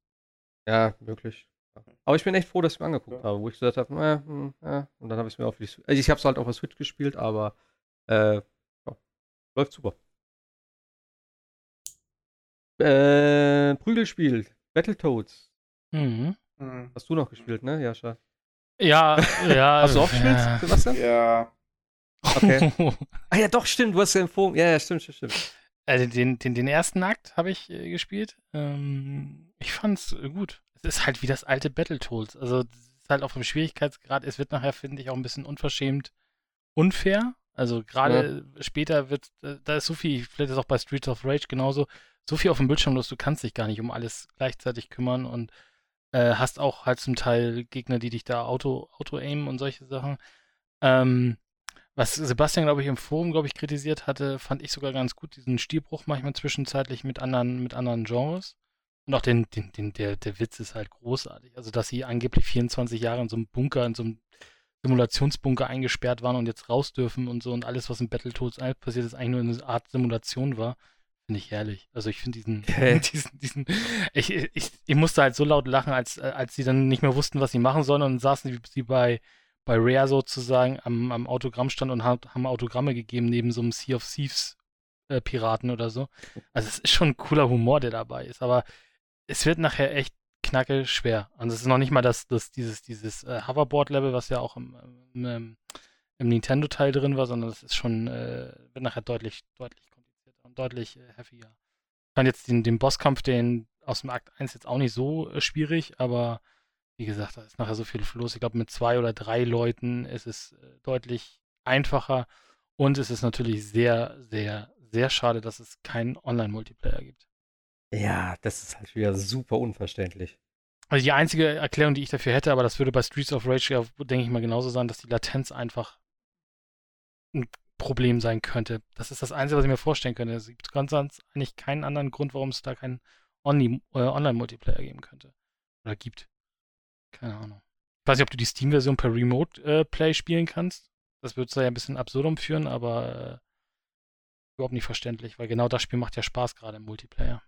Ja, möglich. Aber ich bin echt froh, dass ich mir angeguckt ja. habe, wo ich gesagt habe, äh, hm, äh, und dann habe ich es mir auf die Switch. Also ich habe es halt auf der Switch gespielt, aber äh, ja, läuft super. Äh, Prügelspiel, Battletoads.
Mhm.
mhm. Hast du noch gespielt, ne, Jascha?
Ja, ja.
Hast du auch gespielt,
ja. Sebastian? Ja.
Okay. ah ja, doch, stimmt, du hast ja empfohlen. Ja, ja, stimmt, stimmt, stimmt.
Also den, den, den ersten Akt habe ich äh, gespielt. Ähm, ich fand's gut. Es ist halt wie das alte Battletoads. Also es ist halt auch vom Schwierigkeitsgrad, es wird nachher, finde ich, auch ein bisschen unverschämt unfair. Also gerade ja. später wird, äh, da ist so viel, vielleicht ist auch bei Streets of Rage genauso, so viel auf dem Bildschirm los, du kannst dich gar nicht um alles gleichzeitig kümmern und äh, hast auch halt zum Teil Gegner, die dich da auto, auto und solche Sachen. Ähm, was Sebastian, glaube ich, im Forum, glaube ich, kritisiert hatte, fand ich sogar ganz gut, diesen Stilbruch manchmal zwischenzeitlich mit anderen, mit anderen Genres. Und auch den, den, den, der, der Witz ist halt großartig. Also, dass sie angeblich 24 Jahre in so einem Bunker, in so einem Simulationsbunker eingesperrt waren und jetzt raus dürfen und so und alles, was in Battletoads passiert ist, eigentlich nur eine Art Simulation war. Finde ich herrlich. Also ich finde diesen, okay. diesen, diesen, ich, ich, ich musste halt so laut lachen, als, als sie dann nicht mehr wussten, was sie machen sollen und saßen sie bei, bei Rare sozusagen am, am Autogrammstand und haben Autogramme gegeben neben so einem Sea of Thieves äh, Piraten oder so. Also es ist schon ein cooler Humor, der dabei ist, aber es wird nachher echt knacke schwer. Und es ist noch nicht mal das, das dieses, dieses äh, Hoverboard-Level, was ja auch im, im, im Nintendo-Teil drin war, sondern es ist schon, äh, wird nachher deutlich, deutlich deutlich äh, heftiger. Ich fand jetzt den, den Bosskampf, den aus dem Akt 1 jetzt auch nicht so äh, schwierig, aber wie gesagt, da ist nachher so viel los. Ich glaube, mit zwei oder drei Leuten ist es äh, deutlich einfacher und es ist natürlich sehr, sehr, sehr schade, dass es keinen Online-Multiplayer gibt.
Ja, das ist halt wieder super unverständlich.
Also die einzige Erklärung, die ich dafür hätte, aber das würde bei Streets of Rage denke ich mal, genauso sein, dass die Latenz einfach ein Problem sein könnte. Das ist das Einzige, was ich mir vorstellen könnte. Es gibt ganz eigentlich keinen anderen Grund, warum es da keinen äh, Online-Multiplayer geben könnte. Oder gibt. Keine Ahnung. Ich weiß nicht, ob du die Steam-Version per Remote-Play äh, spielen kannst. Das würde es ja ein bisschen absurdum führen, aber äh, überhaupt nicht verständlich, weil genau das Spiel macht ja Spaß gerade im Multiplayer.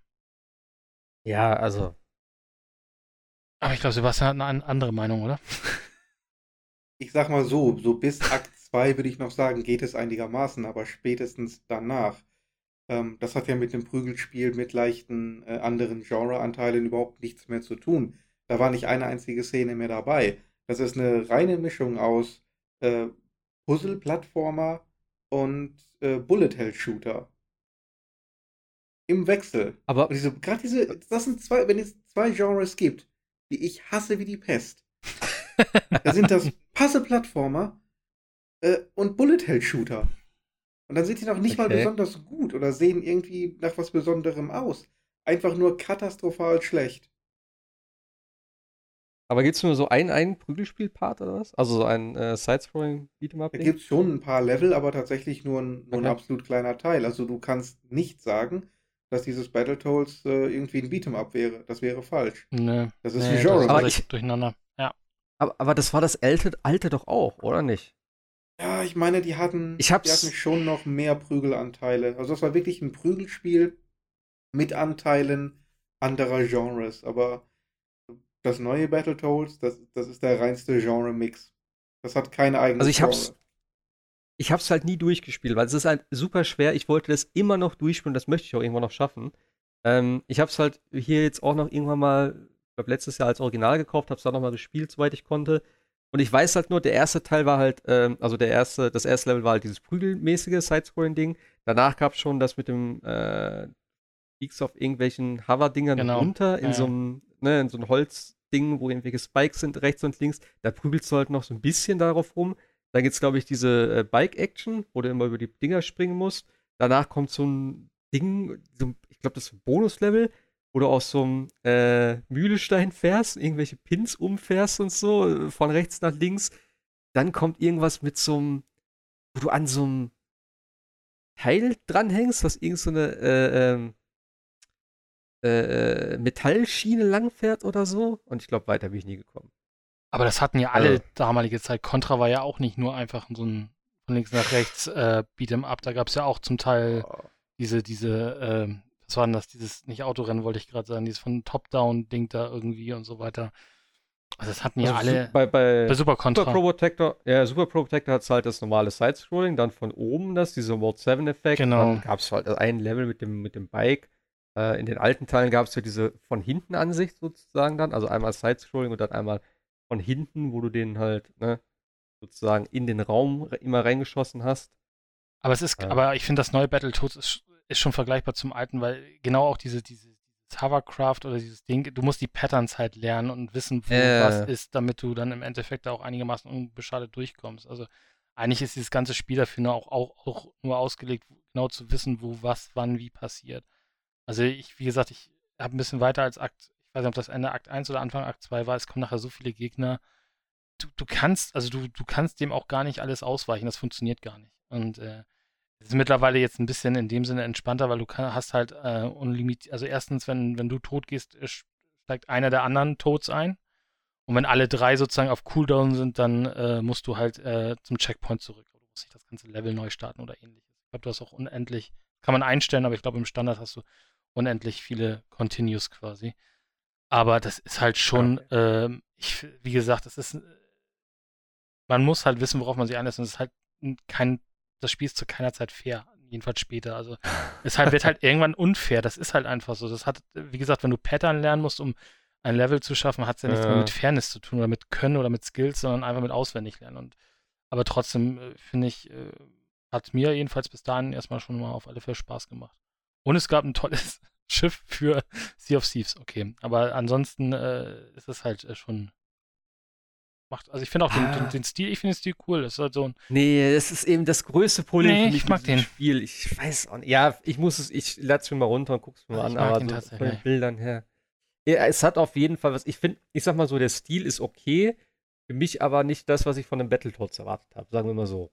Ja, also.
Aber ich glaube, Sebastian hat eine andere Meinung, oder?
Ich sag mal so, so bis Akt 2 würde ich noch sagen, geht es einigermaßen, aber spätestens danach. Ähm, das hat ja mit dem Prügelspiel mit leichten äh, anderen Genreanteilen überhaupt nichts mehr zu tun. Da war nicht eine einzige Szene mehr dabei. Das ist eine reine Mischung aus äh, Puzzle-Plattformer und äh, Bullet-Hell-Shooter. Im Wechsel.
Aber
gerade diese, das sind zwei, wenn es zwei Genres gibt, die ich hasse wie die Pest. Da sind das Puzzle-Plattformer äh, und Bullet-Hell-Shooter. Und dann sind die noch nicht okay. mal besonders gut oder sehen irgendwie nach was Besonderem aus. Einfach nur katastrophal schlecht.
Aber gibt es nur so einen, einen Prügelspiel-Part oder was? Also so ein äh, Side-Scrolling Beat'em-up?
Da gibt es schon ein paar Level, aber tatsächlich nur ein, nur okay. ein absolut kleiner Teil. Also du kannst nicht sagen, dass dieses Battletoads äh, irgendwie ein Beat'em-up wäre. Das wäre falsch.
Nö.
Das ist
nee,
wie Genre.
Aber ich, durcheinander.
Aber, aber das war das alte, alte doch auch, oder nicht?
Ja, ich meine, die hatten,
ich hab's...
die hatten schon noch mehr Prügelanteile. Also das war wirklich ein Prügelspiel mit Anteilen anderer Genres. Aber das neue Battletoads, das, das ist der reinste Genre-Mix. Das hat keine eigene
Also ich Genre. hab's, ich hab's halt nie durchgespielt, weil es ist halt super schwer. Ich wollte das immer noch durchspielen, das möchte ich auch irgendwann noch schaffen. Ähm, ich hab's halt hier jetzt auch noch irgendwann mal, glaube letztes Jahr als Original gekauft, hab's dann noch mal gespielt, soweit ich konnte. Und ich weiß halt nur, der erste Teil war halt, ähm, also der erste, das erste Level war halt dieses prügelmäßige Sidescrolling-Ding. Danach gab es schon das mit dem äh, Peaks auf irgendwelchen Hover-Dingern genau. runter in ja. so einem, ne, in so einem Holzding, wo irgendwelche Spikes sind, rechts und links. Da prügelst du halt noch so ein bisschen darauf rum. Dann gibt es, glaube ich, diese äh, Bike-Action, wo du immer über die Dinger springen musst. Danach kommt so ein Ding, so, ich glaube, das ist ein Bonus-Level du aus so einem äh, Mühlestein fährst, irgendwelche Pins umfährst und so, von rechts nach links. Dann kommt irgendwas mit so einem, wo du an so einem Teil dranhängst, was irgend so eine äh, ähm, äh, äh, Metallschiene langfährt oder so. Und ich glaube, weiter bin ich nie gekommen.
Aber das hatten ja alle also, damalige Zeit. Contra war ja auch nicht nur einfach so ein von links nach rechts äh, Beat'em Up. Da gab es ja auch zum Teil oh. diese, diese ähm, was war denn das? Dieses, nicht Autorennen wollte ich gerade sagen, dieses von Top-Down-Ding da irgendwie und so weiter. Also das hatten ja also alle
bei, bei,
bei Super Contra.
Super Pro Protector, ja, Super Pro Protector hat halt das normale Side-Scrolling, dann von oben das, dieser Mode 7-Effekt.
Genau.
Dann gab es halt ein Level mit dem, mit dem Bike. Äh, in den alten Teilen gab es ja diese von hinten Ansicht sozusagen dann, also einmal Side-Scrolling und dann einmal von hinten, wo du den halt, ne, sozusagen in den Raum immer reingeschossen hast.
Aber es ist, ja. aber ich finde, das neue Battletoads ist ist schon vergleichbar zum alten, weil genau auch diese, diese, Hovercraft oder dieses Ding, du musst die Patterns halt lernen und wissen, wo äh. was ist, damit du dann im Endeffekt auch einigermaßen unbeschadet durchkommst. Also eigentlich ist dieses ganze Spiel dafür nur auch, auch, auch nur ausgelegt, genau zu wissen, wo was, wann, wie passiert. Also ich, wie gesagt, ich habe ein bisschen weiter als Akt, ich weiß nicht, ob das Ende Akt 1 oder Anfang Akt 2 war, es kommen nachher so viele Gegner. Du, du kannst, also du, du kannst dem auch gar nicht alles ausweichen, das funktioniert gar nicht. Und äh, ist mittlerweile jetzt ein bisschen in dem Sinne entspannter, weil du kann, hast halt äh, unlimitiert, also erstens, wenn, wenn du tot gehst, steigt einer der anderen Tods ein. Und wenn alle drei sozusagen auf Cooldown sind, dann äh, musst du halt äh, zum Checkpoint zurück. Du musst nicht das ganze Level neu starten oder ähnliches. Ich glaube, du hast auch unendlich, kann man einstellen, aber ich glaube, im Standard hast du unendlich viele Continues quasi. Aber das ist halt schon, okay. äh, ich, wie gesagt, das ist, man muss halt wissen, worauf man sich einlässt. Und es ist halt kein das Spiel ist zu keiner Zeit fair. Jedenfalls später. Also es halt, wird halt irgendwann unfair. Das ist halt einfach so. Das hat, wie gesagt, wenn du Pattern lernen musst, um ein Level zu schaffen, hat es ja nichts mehr mit Fairness zu tun oder mit Können oder mit Skills, sondern einfach mit auswendig lernen. Und, aber trotzdem äh, finde ich, äh, hat mir jedenfalls bis dahin erstmal schon mal auf alle Fälle Spaß gemacht. Und es gab ein tolles Schiff für Sea of Thieves, okay. Aber ansonsten äh, ist es halt äh, schon macht. Also ich finde auch den, den, ah. den, Stil, ich finde den Stil cool. Das ist halt so ein.
Nee, das ist eben das größte Problem
nee, für mich ich mag den.
Spiel. Ich weiß auch nicht. Ja, ich muss es, ich lade es mir mal runter und guck's mir also an, aber so von den Bildern her. Ja, es hat auf jeden Fall was. Ich finde, ich sag mal so, der Stil ist okay. Für mich aber nicht das, was ich von einem Battletoads erwartet habe. Sagen wir mal so.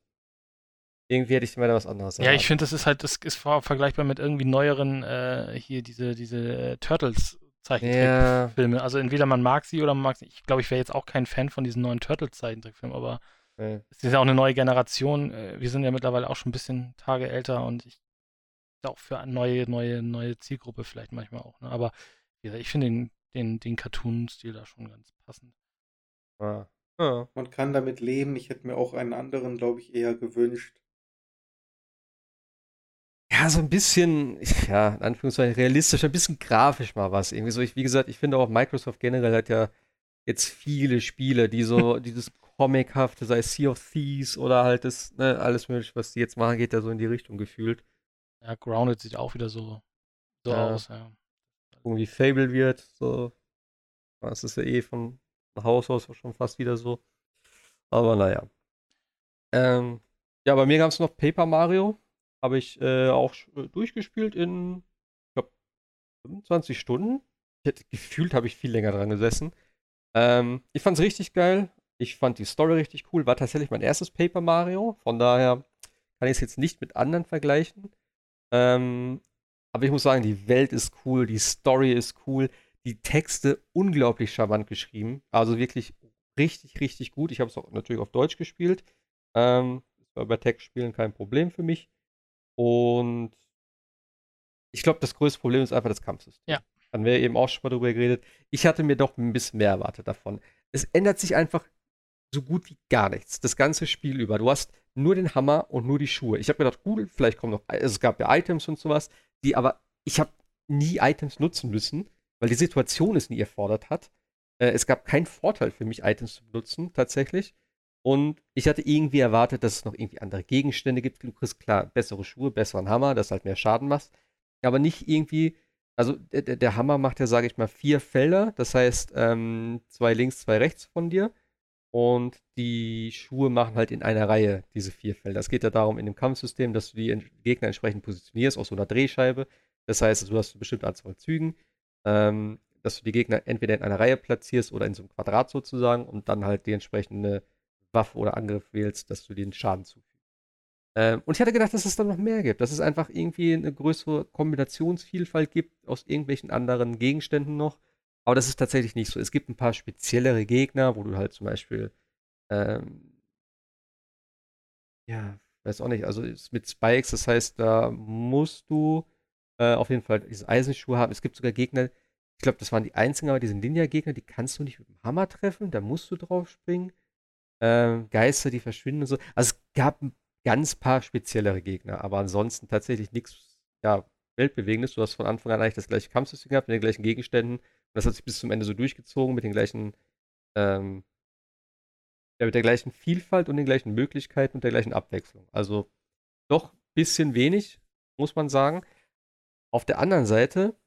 Irgendwie hätte ich mir da was anderes
erwartet. Ja, ich finde, das ist halt, das ist vergleichbar mit irgendwie neueren, äh, hier diese, diese äh, Turtles Zeichentrickfilme. Ja. Also entweder man mag sie oder man mag sie. Ich glaube, ich wäre jetzt auch kein Fan von diesen neuen Turtles-Zeichentrickfilmen, aber ja. es ist ja auch eine neue Generation. Äh, wir sind ja mittlerweile auch schon ein bisschen Tage älter und ich auch für eine neue, neue, neue Zielgruppe vielleicht manchmal auch. Ne? Aber ich finde den, den, den Cartoon-Stil da schon ganz passend.
Ja. Ja. Man kann damit leben. Ich hätte mir auch einen anderen, glaube ich, eher gewünscht.
Ja, so ein bisschen, ja, in Anführungszeichen realistisch, ein bisschen grafisch mal was. Irgendwie so, ich, wie gesagt, ich finde auch Microsoft generell hat ja jetzt viele Spiele, die so dieses Comichafte, sei es Sea of Thieves oder halt das, ne, alles mögliche, was die jetzt machen, geht ja so in die Richtung gefühlt.
Ja, Grounded sieht auch wieder so, so ja. aus, ja.
Irgendwie Fable wird, so. Das ist ja eh von Haus aus schon fast wieder so. Aber naja. Ähm, ja, bei mir gab es noch Paper Mario. Habe ich äh, auch äh, durchgespielt in, ich glaube, 25 Stunden. Hätte, gefühlt habe ich viel länger dran gesessen. Ähm, ich fand es richtig geil. Ich fand die Story richtig cool. War tatsächlich mein erstes Paper Mario. Von daher kann ich es jetzt nicht mit anderen vergleichen. Ähm, aber ich muss sagen, die Welt ist cool, die Story ist cool, die Texte unglaublich charmant geschrieben. Also wirklich richtig, richtig gut. Ich habe es auch natürlich auf Deutsch gespielt. Ähm, das war bei Textspielen kein Problem für mich. Und ich glaube, das größte Problem ist einfach das Kampfsystem.
Ja.
Dann wäre eben auch schon mal drüber geredet. Ich hatte mir doch ein bisschen mehr erwartet davon. Es ändert sich einfach so gut wie gar nichts. Das ganze Spiel über. Du hast nur den Hammer und nur die Schuhe. Ich habe gedacht, gut, vielleicht kommen noch, also es gab ja Items und sowas, die aber, ich habe nie Items nutzen müssen, weil die Situation es nie erfordert hat. Äh, es gab keinen Vorteil für mich, Items zu benutzen, tatsächlich. Und ich hatte irgendwie erwartet, dass es noch irgendwie andere Gegenstände gibt. Du kriegst klar bessere Schuhe, besseren Hammer, dass halt mehr Schaden machst. Aber nicht irgendwie, also der, der Hammer macht ja, sage ich mal, vier Felder. Das heißt, ähm, zwei links, zwei rechts von dir. Und die Schuhe machen halt in einer Reihe diese vier Felder. Es geht ja darum, in dem Kampfsystem, dass du die Gegner entsprechend positionierst aus so einer Drehscheibe. Das heißt, du hast eine bestimmte Anzahl Zügen ähm, dass du die Gegner entweder in einer Reihe platzierst oder in so einem Quadrat sozusagen und dann halt die entsprechende Waffe oder Angriff wählst, dass du den Schaden zufügst. Ähm, und ich hatte gedacht, dass es dann noch mehr gibt, dass es einfach irgendwie eine größere Kombinationsvielfalt gibt aus irgendwelchen anderen Gegenständen noch. Aber das ist tatsächlich nicht so. Es gibt ein paar speziellere Gegner, wo du halt zum Beispiel, ähm, ja, weiß auch nicht, also mit Spikes, das heißt, da musst du äh, auf jeden Fall diese Eisenschuhe haben. Es gibt sogar Gegner, ich glaube, das waren die einzigen, aber diese Ninja-Gegner, die kannst du nicht mit dem Hammer treffen, da musst du drauf springen. Ähm, Geister, die verschwinden und so. Also es gab ein ganz paar speziellere Gegner, aber ansonsten tatsächlich nichts, ja, Weltbewegendes. Du hast von Anfang an eigentlich das gleiche Kampfsystem gehabt, mit den gleichen Gegenständen. Und das hat sich bis zum Ende so durchgezogen, mit den gleichen, ähm, ja, mit der gleichen Vielfalt und den gleichen Möglichkeiten und der gleichen Abwechslung. Also doch ein bisschen wenig, muss man sagen. Auf der anderen Seite,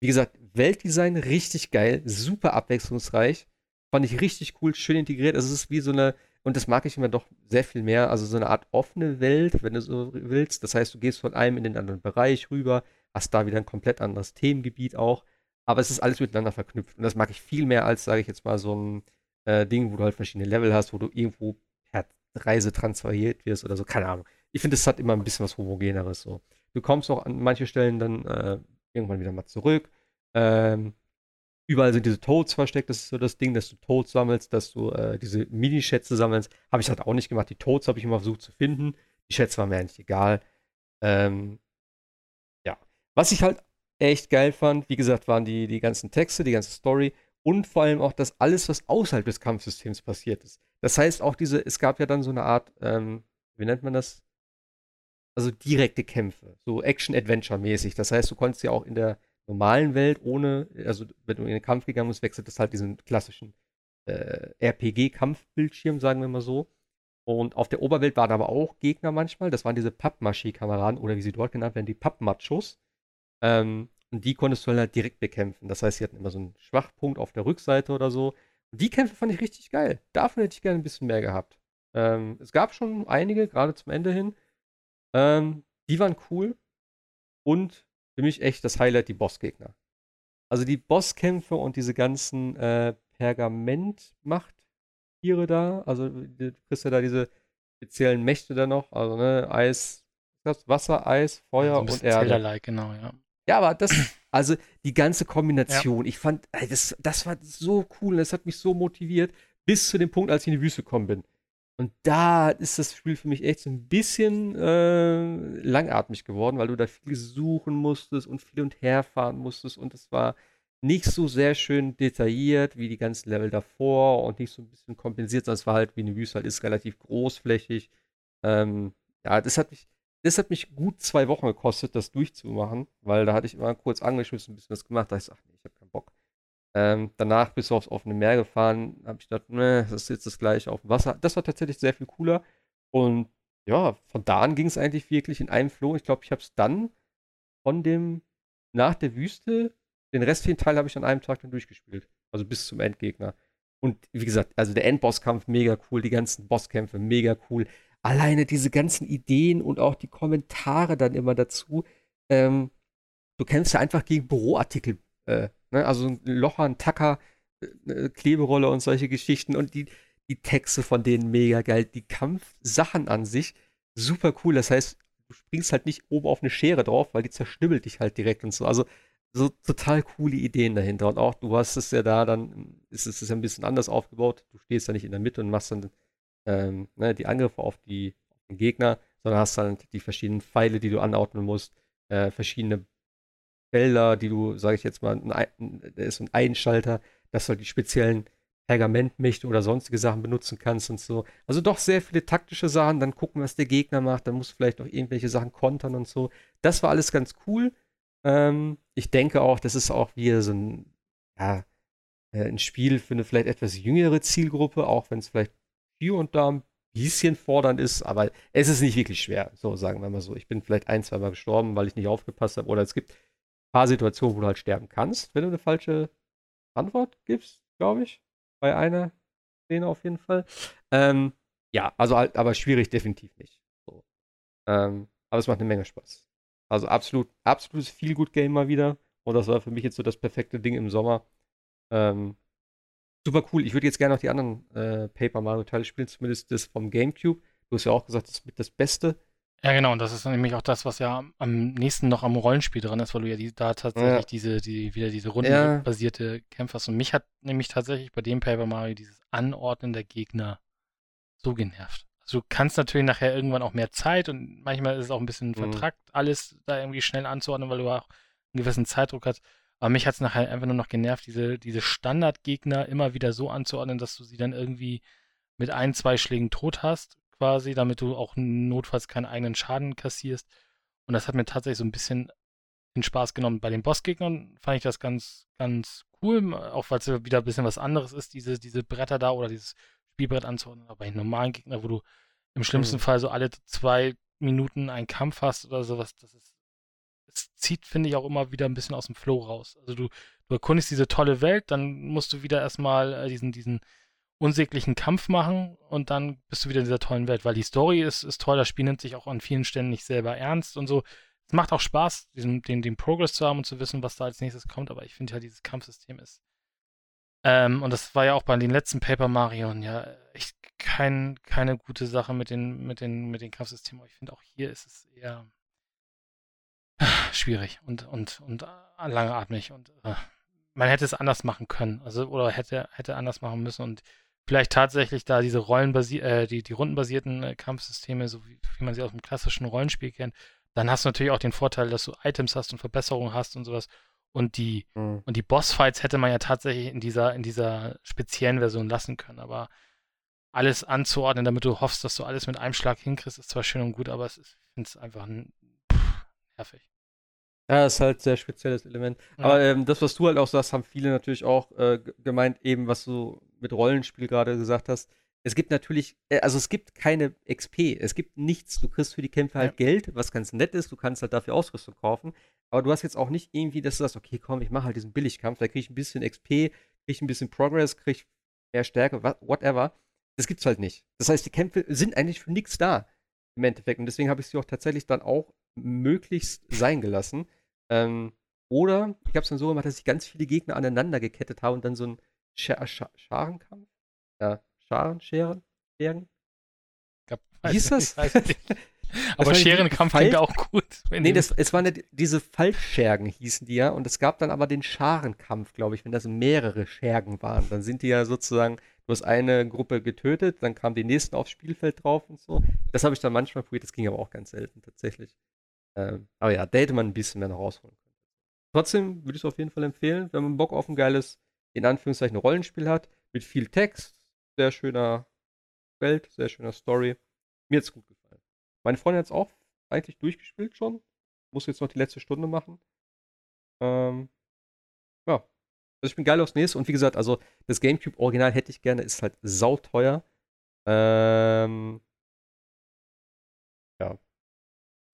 wie gesagt, Weltdesign richtig geil, super abwechslungsreich. Fand ich richtig cool, schön integriert. Also es ist wie so eine, und das mag ich immer doch sehr viel mehr, also so eine Art offene Welt, wenn du so willst. Das heißt, du gehst von einem in den anderen Bereich rüber, hast da wieder ein komplett anderes Themengebiet auch. Aber es ist alles miteinander verknüpft. Und das mag ich viel mehr als, sage ich jetzt mal, so ein äh, Ding, wo du halt verschiedene Level hast, wo du irgendwo per Reise transferiert wirst oder so. Keine Ahnung. Ich finde, es hat immer ein bisschen was Homogeneres so. Du kommst auch an manche Stellen dann äh, irgendwann wieder mal zurück. Ähm, überall sind diese Toads versteckt. Das ist so das Ding, dass du Toads sammelst, dass du äh, diese Mini-Schätze sammelst. Habe ich halt auch nicht gemacht. Die Toads habe ich immer versucht zu finden. Die Schätze waren mir eigentlich egal. Ähm, ja. Was ich halt echt geil fand, wie gesagt, waren die, die ganzen Texte, die ganze Story und vor allem auch das alles, was außerhalb des Kampfsystems passiert ist. Das heißt auch diese, es gab ja dann so eine Art, ähm, wie nennt man das? also direkte Kämpfe, so Action-Adventure-mäßig. Das heißt, du konntest ja auch in der normalen Welt ohne, also wenn du in den Kampf gegangen bist, wechselt das halt diesen klassischen äh, RPG-Kampfbildschirm, sagen wir mal so. Und auf der Oberwelt waren aber auch Gegner manchmal. Das waren diese Pappmaché-Kameraden oder wie sie dort genannt werden, die Pappmachos. Ähm, und die konntest du halt direkt bekämpfen. Das heißt, sie hatten immer so einen Schwachpunkt auf der Rückseite oder so. Und die Kämpfe fand ich richtig geil. Davon hätte ich gerne ein bisschen mehr gehabt. Ähm, es gab schon einige, gerade zum Ende hin. Ähm, die waren cool. Und für mich echt das Highlight die Bossgegner. Also die Bosskämpfe und diese ganzen äh, Pergamentmacht-Tiere da. Also du kriegst ja da diese speziellen Mächte da noch. Also ne, Eis, Wasser, Eis, Feuer also und Erde.
Zelda-like, genau, ja.
Ja, aber das, also die ganze Kombination, ja. ich fand, das, das war so cool, das hat mich so motiviert, bis zu dem Punkt, als ich in die Wüste gekommen bin. Und da ist das Spiel für mich echt so ein bisschen äh, langatmig geworden, weil du da viel suchen musstest und viel und her fahren musstest. Und es war nicht so sehr schön detailliert wie die ganzen Level davor und nicht so ein bisschen kompensiert, sondern es war halt wie eine Wüste halt ist, relativ großflächig. Ähm, ja, das hat mich, das hat mich gut zwei Wochen gekostet, das durchzumachen, weil da hatte ich immer kurz angeschmissen, ein bisschen was gemacht, da ich so, ach nee, ich habe. Ähm, danach bis aufs offene Meer gefahren, habe ich gedacht, ne, das ist jetzt das gleiche auf dem Wasser. Das war tatsächlich sehr viel cooler. Und ja, von da an ging es eigentlich wirklich in einem Flow. Ich glaube, ich habe es dann von dem, nach der Wüste, den restlichen Teil habe ich an einem Tag dann durchgespielt. Also bis zum Endgegner. Und wie gesagt, also der Endbosskampf mega cool, die ganzen Bosskämpfe mega cool. Alleine diese ganzen Ideen und auch die Kommentare dann immer dazu. Ähm, du kämpfst ja einfach gegen Büroartikel äh, Ne? Also ein Locher, ein Tacker, eine äh, Kleberolle und solche Geschichten und die, die Texte von denen mega geil. Die Kampfsachen an sich super cool. Das heißt, du springst halt nicht oben auf eine Schere drauf, weil die zerschnibbelt dich halt direkt und so. Also so total coole Ideen dahinter. Und auch du hast es ja da, dann ist es ja ein bisschen anders aufgebaut. Du stehst ja nicht in der Mitte und machst dann ähm, ne, die Angriffe auf, die, auf den Gegner, sondern hast dann die verschiedenen Pfeile, die du anordnen musst, äh, verschiedene Felder, die du, sage ich jetzt mal, da ist ein Einschalter, dass du halt die speziellen Pergamentmächte oder sonstige Sachen benutzen kannst und so. Also doch sehr viele taktische Sachen, dann gucken, was der Gegner macht, dann musst du vielleicht noch irgendwelche Sachen kontern und so. Das war alles ganz cool. Ähm, ich denke auch, das ist auch wieder so ein, ja, äh, ein Spiel für eine vielleicht etwas jüngere Zielgruppe, auch wenn es vielleicht hier und da ein bisschen fordernd ist, aber es ist nicht wirklich schwer, so sagen wir mal so. Ich bin vielleicht ein, zwei Mal gestorben, weil ich nicht aufgepasst habe, oder es gibt paar Situationen, wo du halt sterben kannst, wenn du eine falsche Antwort gibst, glaube ich. Bei einer Szene auf jeden Fall. Ähm, ja, also halt, aber schwierig definitiv nicht. So. Ähm, aber es macht eine Menge Spaß. Also absolut, absolutes viel gut Game mal wieder. Und das war für mich jetzt so das perfekte Ding im Sommer. Ähm, super cool. Ich würde jetzt gerne noch die anderen äh, Paper Mario Teile spielen, zumindest das vom GameCube. Du hast ja auch gesagt, das ist mit das Beste.
Ja, genau, und das ist nämlich auch das, was ja am nächsten noch am Rollenspiel dran ist, weil du ja die, da tatsächlich ja. diese, die, wieder diese rundenbasierte ja. Kämpfe hast. Und mich hat nämlich tatsächlich bei dem Paper Mario dieses Anordnen der Gegner so genervt. Also du kannst natürlich nachher irgendwann auch mehr Zeit und manchmal ist es auch ein bisschen mhm. vertrackt, alles da irgendwie schnell anzuordnen, weil du auch einen gewissen Zeitdruck hast. Aber mich hat es nachher einfach nur noch genervt, diese, diese Standardgegner immer wieder so anzuordnen, dass du sie dann irgendwie mit ein, zwei Schlägen tot hast quasi, damit du auch notfalls keinen eigenen Schaden kassierst. Und das hat mir tatsächlich so ein bisschen den Spaß genommen. Bei den Bossgegnern fand ich das ganz, ganz cool, auch weil es wieder ein bisschen was anderes ist, diese, diese Bretter da oder dieses Spielbrett anzuordnen. Aber bei den normalen Gegnern, wo du im schlimmsten mhm. Fall so alle zwei Minuten einen Kampf hast oder sowas, das ist, es zieht, finde ich, auch immer wieder ein bisschen aus dem Flow raus. Also du, du erkundest diese tolle Welt, dann musst du wieder erstmal äh, diesen, diesen unsäglichen Kampf machen und dann bist du wieder in dieser tollen Welt, weil die Story ist, ist toll, das Spiel nimmt sich auch an vielen Stellen nicht selber ernst und so. Es macht auch Spaß, diesen, den, den Progress zu haben und zu wissen, was da als nächstes kommt, aber ich finde ja, dieses Kampfsystem ist. Ähm, und das war ja auch bei den letzten Paper Mario ja echt kein, keine gute Sache mit den, mit den, mit den Kampfsystemen. Aber ich finde auch hier ist es eher schwierig und, und, und langatmig und äh, man hätte es anders machen können. Also, oder hätte, hätte anders machen müssen und vielleicht tatsächlich da diese Rollenbasi äh, die, die rundenbasierten äh, Kampfsysteme, so wie, wie, man sie aus dem klassischen Rollenspiel kennt, dann hast du natürlich auch den Vorteil, dass du Items hast und Verbesserungen hast und sowas. Und die, mhm. und die Bossfights hätte man ja tatsächlich in dieser, in dieser speziellen Version lassen können. Aber alles anzuordnen, damit du hoffst, dass du alles mit einem Schlag hinkriegst, ist zwar schön und gut, aber es ist, ich finde es einfach pff, nervig.
Ja, ist halt ein sehr spezielles Element. Ja. Aber ähm, das, was du halt auch sagst, haben viele natürlich auch äh, gemeint, eben was du mit Rollenspiel gerade gesagt hast. Es gibt natürlich, äh, also es gibt keine XP, es gibt nichts. Du kriegst für die Kämpfe halt ja. Geld, was ganz nett ist. Du kannst halt dafür Ausrüstung kaufen. Aber du hast jetzt auch nicht irgendwie, dass du sagst, okay, komm, ich mache halt diesen Billigkampf, da kriege ich ein bisschen XP, kriege ich ein bisschen Progress, kriege ich mehr Stärke, whatever. Das gibt's halt nicht. Das heißt, die Kämpfe sind eigentlich für nichts da im Endeffekt. Und deswegen habe ich sie auch tatsächlich dann auch möglichst sein gelassen. Ähm, oder ich habe es dann so gemacht, dass ich ganz viele Gegner aneinander gekettet habe und dann so ein Sch Sch Scharenkampf. Ja, Scharen, Scheren, Scheren.
Wie hieß das? Aber Scherenkampf klingt auch gut.
Nee, das, es waren ja diese Falschschergen hießen die ja und es gab dann aber den Scharenkampf, glaube ich, wenn das mehrere Schergen waren. Dann sind die ja sozusagen, du hast eine Gruppe getötet, dann kamen die nächsten aufs Spielfeld drauf und so. Das habe ich dann manchmal probiert, das ging aber auch ganz selten tatsächlich. Ähm, aber ja, da hätte man ein bisschen mehr noch rausholen können. trotzdem würde ich es auf jeden Fall empfehlen, wenn man Bock auf ein geiles, in Anführungszeichen, Rollenspiel hat, mit viel Text, sehr schöner Welt, sehr schöner Story. Mir hat es gut gefallen. Meine Freundin hat es auch eigentlich durchgespielt schon. Muss jetzt noch die letzte Stunde machen. Ähm, ja. Also ich bin geil aufs nächste. Und wie gesagt, also das GameCube-Original hätte ich gerne, ist halt sauteuer. Ähm,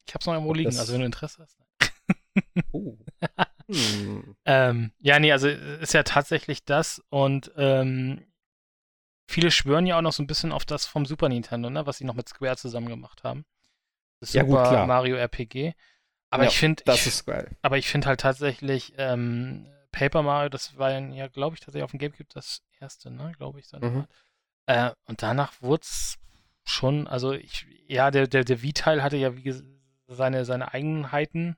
Ich hab's noch irgendwo liegen, das, also wenn du Interesse hast.
oh. hm.
ähm, ja, nee, also ist ja tatsächlich das und ähm, viele schwören ja auch noch so ein bisschen auf das vom Super Nintendo, ne, was sie noch mit Square zusammen gemacht haben. Das ja, Super gut, Mario RPG. Aber ja, ich finde,
das ist geil.
Aber ich finde halt tatsächlich ähm, Paper Mario, das war ja, glaube ich, tatsächlich auf dem GameCube das erste, ne, glaube ich. Mhm. Äh, und danach wurde es schon, also ich, ja, der, der, der Wii-Teil hatte ja wie seine, seine Eigenheiten.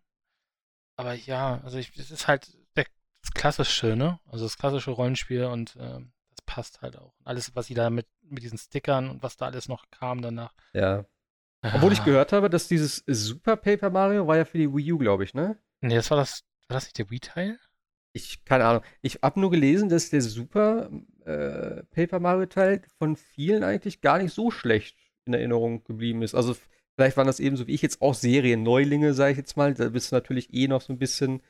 Aber ja, also ich, es ist halt der, das klassische, ne? Also das klassische Rollenspiel und äh, das passt halt auch. Alles, was sie da mit, mit diesen Stickern und was da alles noch kam danach.
Ja. Obwohl ich gehört habe, dass dieses Super Paper Mario war ja für die Wii U, glaube ich, ne?
Nee, das war das, war das nicht der Wii-Teil?
Ich, keine Ahnung. Ich habe nur gelesen, dass der Super äh, Paper Mario Teil von vielen eigentlich gar nicht so schlecht in Erinnerung geblieben ist. Also vielleicht waren das ebenso wie ich jetzt auch Serien-Neulinge, sage ich jetzt mal. Da bist du natürlich eh noch so ein bisschen.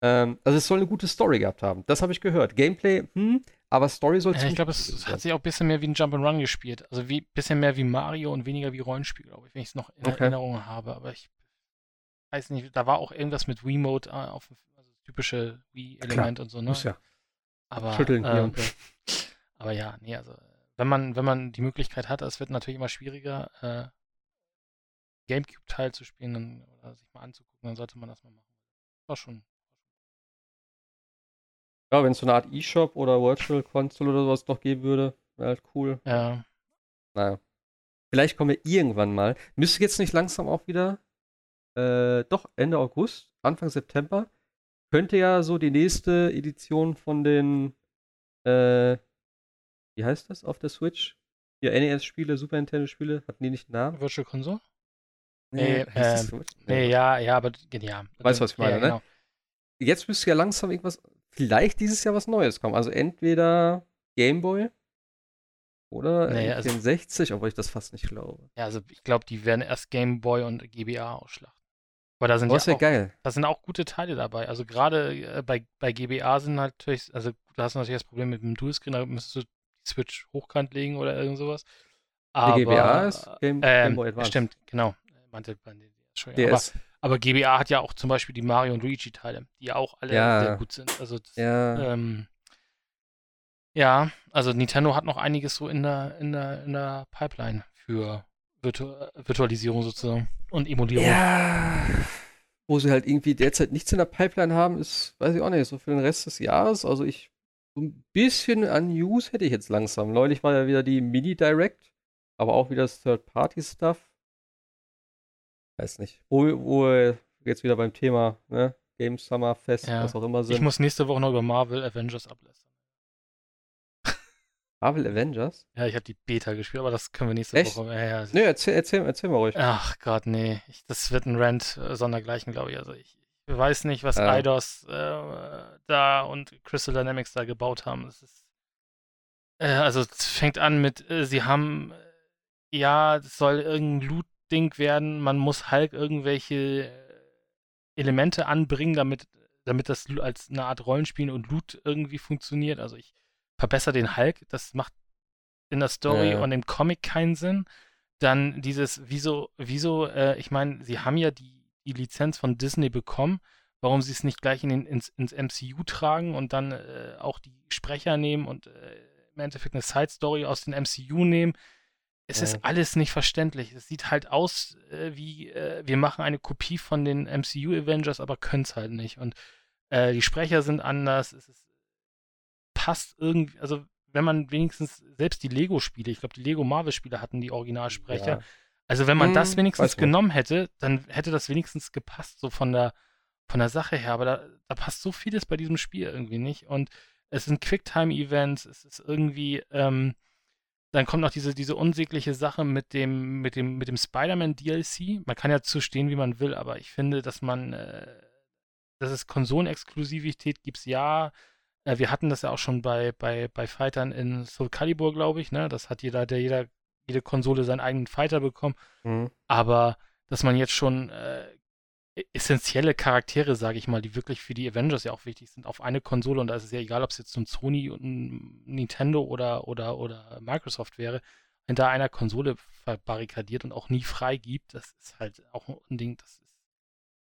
Ähm, also es soll eine gute Story gehabt haben. Das habe ich gehört. Gameplay, hm, aber Story soll
ja, Ich glaube, es hat sich auch ein bisschen mehr wie ein Jump'n'Run gespielt. Also ein bisschen mehr wie Mario und weniger wie Rollenspiel, glaube ich, wenn ich es noch in okay. Erinnerung habe. Aber ich weiß nicht, da war auch irgendwas mit Remote äh, auf also typische Wii-Element und so, ne?
Muss ja.
Aber,
Schütteln ähm, und da.
Aber ja, nee, also wenn man, wenn man die Möglichkeit hat, es wird natürlich immer schwieriger, äh, Gamecube-Teil zu spielen dann, oder sich mal anzugucken, dann sollte man das mal machen. War schon
ja, wenn es so eine Art E-Shop oder Virtual Console oder sowas noch geben würde, wäre halt cool.
Ja.
Naja. Vielleicht kommen wir irgendwann mal. Müsste jetzt nicht langsam auch wieder, äh, doch, Ende August, Anfang September, könnte ja so die nächste Edition von den, äh, wie heißt das auf der Switch? Die NES-Spiele, Super Nintendo-Spiele, hatten die nicht einen Namen?
Virtual Console?
Nee,
nee, äh, nee ja, ja, aber ja.
Weißt du, was ich meine, ja, ne? genau. ne? Jetzt müsste ja langsam irgendwas vielleicht dieses Jahr was Neues kommen. Also entweder Gameboy oder nee, also, 64, obwohl ich das fast nicht glaube.
Ja, also ich glaube, die werden erst Gameboy und GBA ausschlachten. Aber da sind
oh, ja auch,
geil. Da sind auch gute Teile dabei. Also gerade äh, bei, bei GBA sind natürlich, also da hast du natürlich das Problem mit dem Dualscreen, da müsstest du die Switch hochkant legen oder irgend sowas. Aber,
die GBA ist Game,
ähm, Game Boy Advance. Stimmt, genau. Meinte,
DS.
Aber, aber GBA hat ja auch zum Beispiel die Mario und Luigi-Teile, die ja auch alle ja. sehr gut sind. Also das,
ja.
Ähm, ja, also Nintendo hat noch einiges so in der, in der, in der Pipeline für Virtu Virtualisierung sozusagen und Emulierung.
Ja. Wo sie halt irgendwie derzeit nichts in der Pipeline haben, ist, weiß ich auch nicht, so für den Rest des Jahres. Also ich, so ein bisschen an News hätte ich jetzt langsam. Neulich war ja wieder die Mini-Direct, aber auch wieder das Third-Party-Stuff weiß nicht, wo, wo jetzt wieder beim Thema, ne? Game Summer Fest, ja. was auch immer sind.
Ich muss nächste Woche noch über Marvel Avengers ablästern.
Marvel Avengers?
Ja, ich habe die Beta gespielt, aber das können wir nächste
Echt?
Woche. Ja, ja,
nee, erzähl, erzähl, erzähl mal ruhig.
Ach Gott, nee. Ich, das wird ein Rant äh, sondergleichen, glaube ich. Also ich, ich, weiß nicht, was ja. Eidos äh, da und Crystal Dynamics da gebaut haben. Es ist, äh, also es fängt an mit, äh, sie haben, äh, ja, es soll irgendein Loot Ding werden, man muss Hulk irgendwelche Elemente anbringen, damit, damit das als eine Art Rollenspiel und Loot irgendwie funktioniert. Also ich verbessere den Hulk, das macht in der Story ja, ja. und im Comic keinen Sinn. Dann dieses, wieso, wieso, äh, ich meine, sie haben ja die, die Lizenz von Disney bekommen, warum sie es nicht gleich in den, ins, ins MCU tragen und dann äh, auch die Sprecher nehmen und äh, im Endeffekt eine Side-Story aus dem MCU nehmen es ja. ist alles nicht verständlich. Es sieht halt aus äh, wie, äh, wir machen eine Kopie von den MCU Avengers, aber können es halt nicht. Und äh, die Sprecher sind anders. Es ist, passt irgendwie, also wenn man wenigstens selbst die Lego-Spiele, ich glaube, die Lego-Marvel-Spiele hatten die Originalsprecher. Ja. Also wenn man hm, das wenigstens genommen hätte, dann hätte das wenigstens gepasst, so von der, von der Sache her. Aber da, da passt so vieles bei diesem Spiel irgendwie nicht. Und es sind Quicktime-Events, es ist irgendwie, ähm, dann kommt noch diese, diese unsägliche Sache mit dem, mit dem, mit dem Spider-Man DLC. Man kann ja zu stehen, wie man will, aber ich finde, dass man, äh, das ist Konsolenexklusivität, gibt es ja. Äh, wir hatten das ja auch schon bei, bei, bei Fightern in Soul Calibur, glaube ich, ne? Das hat jeder, der jeder, jede Konsole seinen eigenen Fighter bekommen. Mhm. Aber dass man jetzt schon äh, essentielle Charaktere, sage ich mal, die wirklich für die Avengers ja auch wichtig sind, auf eine Konsole und da ist es ja egal, ob es jetzt ein Sony und ein Nintendo oder, oder, oder Microsoft wäre, hinter einer Konsole verbarrikadiert und auch nie freigibt, das ist halt auch ein Ding, das ist.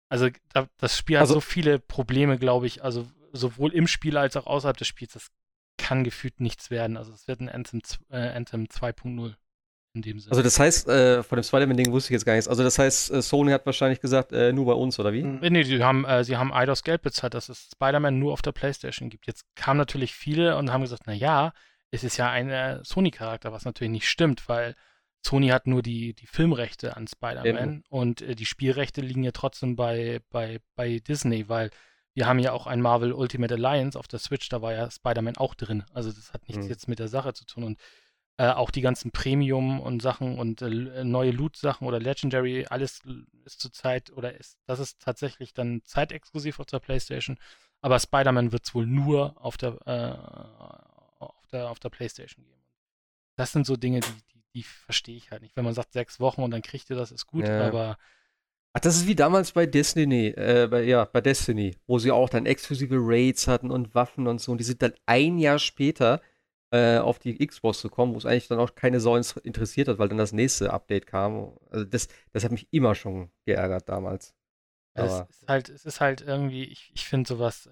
Also da, das Spiel also, hat so viele Probleme, glaube ich, also sowohl im Spiel als auch außerhalb des Spiels, das kann gefühlt nichts werden. Also es wird ein Anthem, äh, Anthem 2.0 in dem Sinne.
Also das heißt, äh, von dem Spider-Man-Ding wusste ich jetzt gar nichts. Also das heißt, äh, Sony hat wahrscheinlich gesagt, äh, nur bei uns, oder wie?
Mhm. Nee, sie haben, äh, sie haben Eidos Geld bezahlt, dass es Spider-Man nur auf der Playstation gibt. Jetzt kamen natürlich viele und haben gesagt, na ja, es ist ja ein äh, Sony-Charakter, was natürlich nicht stimmt, weil Sony hat nur die, die Filmrechte an Spider-Man und äh, die Spielrechte liegen ja trotzdem bei, bei, bei Disney, weil wir haben ja auch ein Marvel Ultimate Alliance auf der Switch, da war ja Spider-Man auch drin. Also das hat nichts mhm. jetzt mit der Sache zu tun. Und äh, auch die ganzen Premium und Sachen und äh, neue Loot-Sachen oder Legendary, alles ist zurzeit oder ist, das ist tatsächlich dann zeitexklusiv auf der PlayStation. Aber Spider-Man wird es wohl nur auf der, äh, auf der, auf der PlayStation geben. Das sind so Dinge, die, die, die verstehe ich halt nicht. Wenn man sagt sechs Wochen und dann kriegt ihr das, ist gut, ja. aber
Ach, das ist wie damals bei Destiny, äh, bei, ja, bei Destiny, wo sie auch dann exklusive Raids hatten und Waffen und so. Und die sind dann ein Jahr später äh, auf die Xbox gekommen, wo es eigentlich dann auch keine Sau interessiert hat, weil dann das nächste Update kam. Also das, das hat mich immer schon geärgert damals.
Aber, es ist halt, es ist halt irgendwie, ich, ich finde sowas, äh,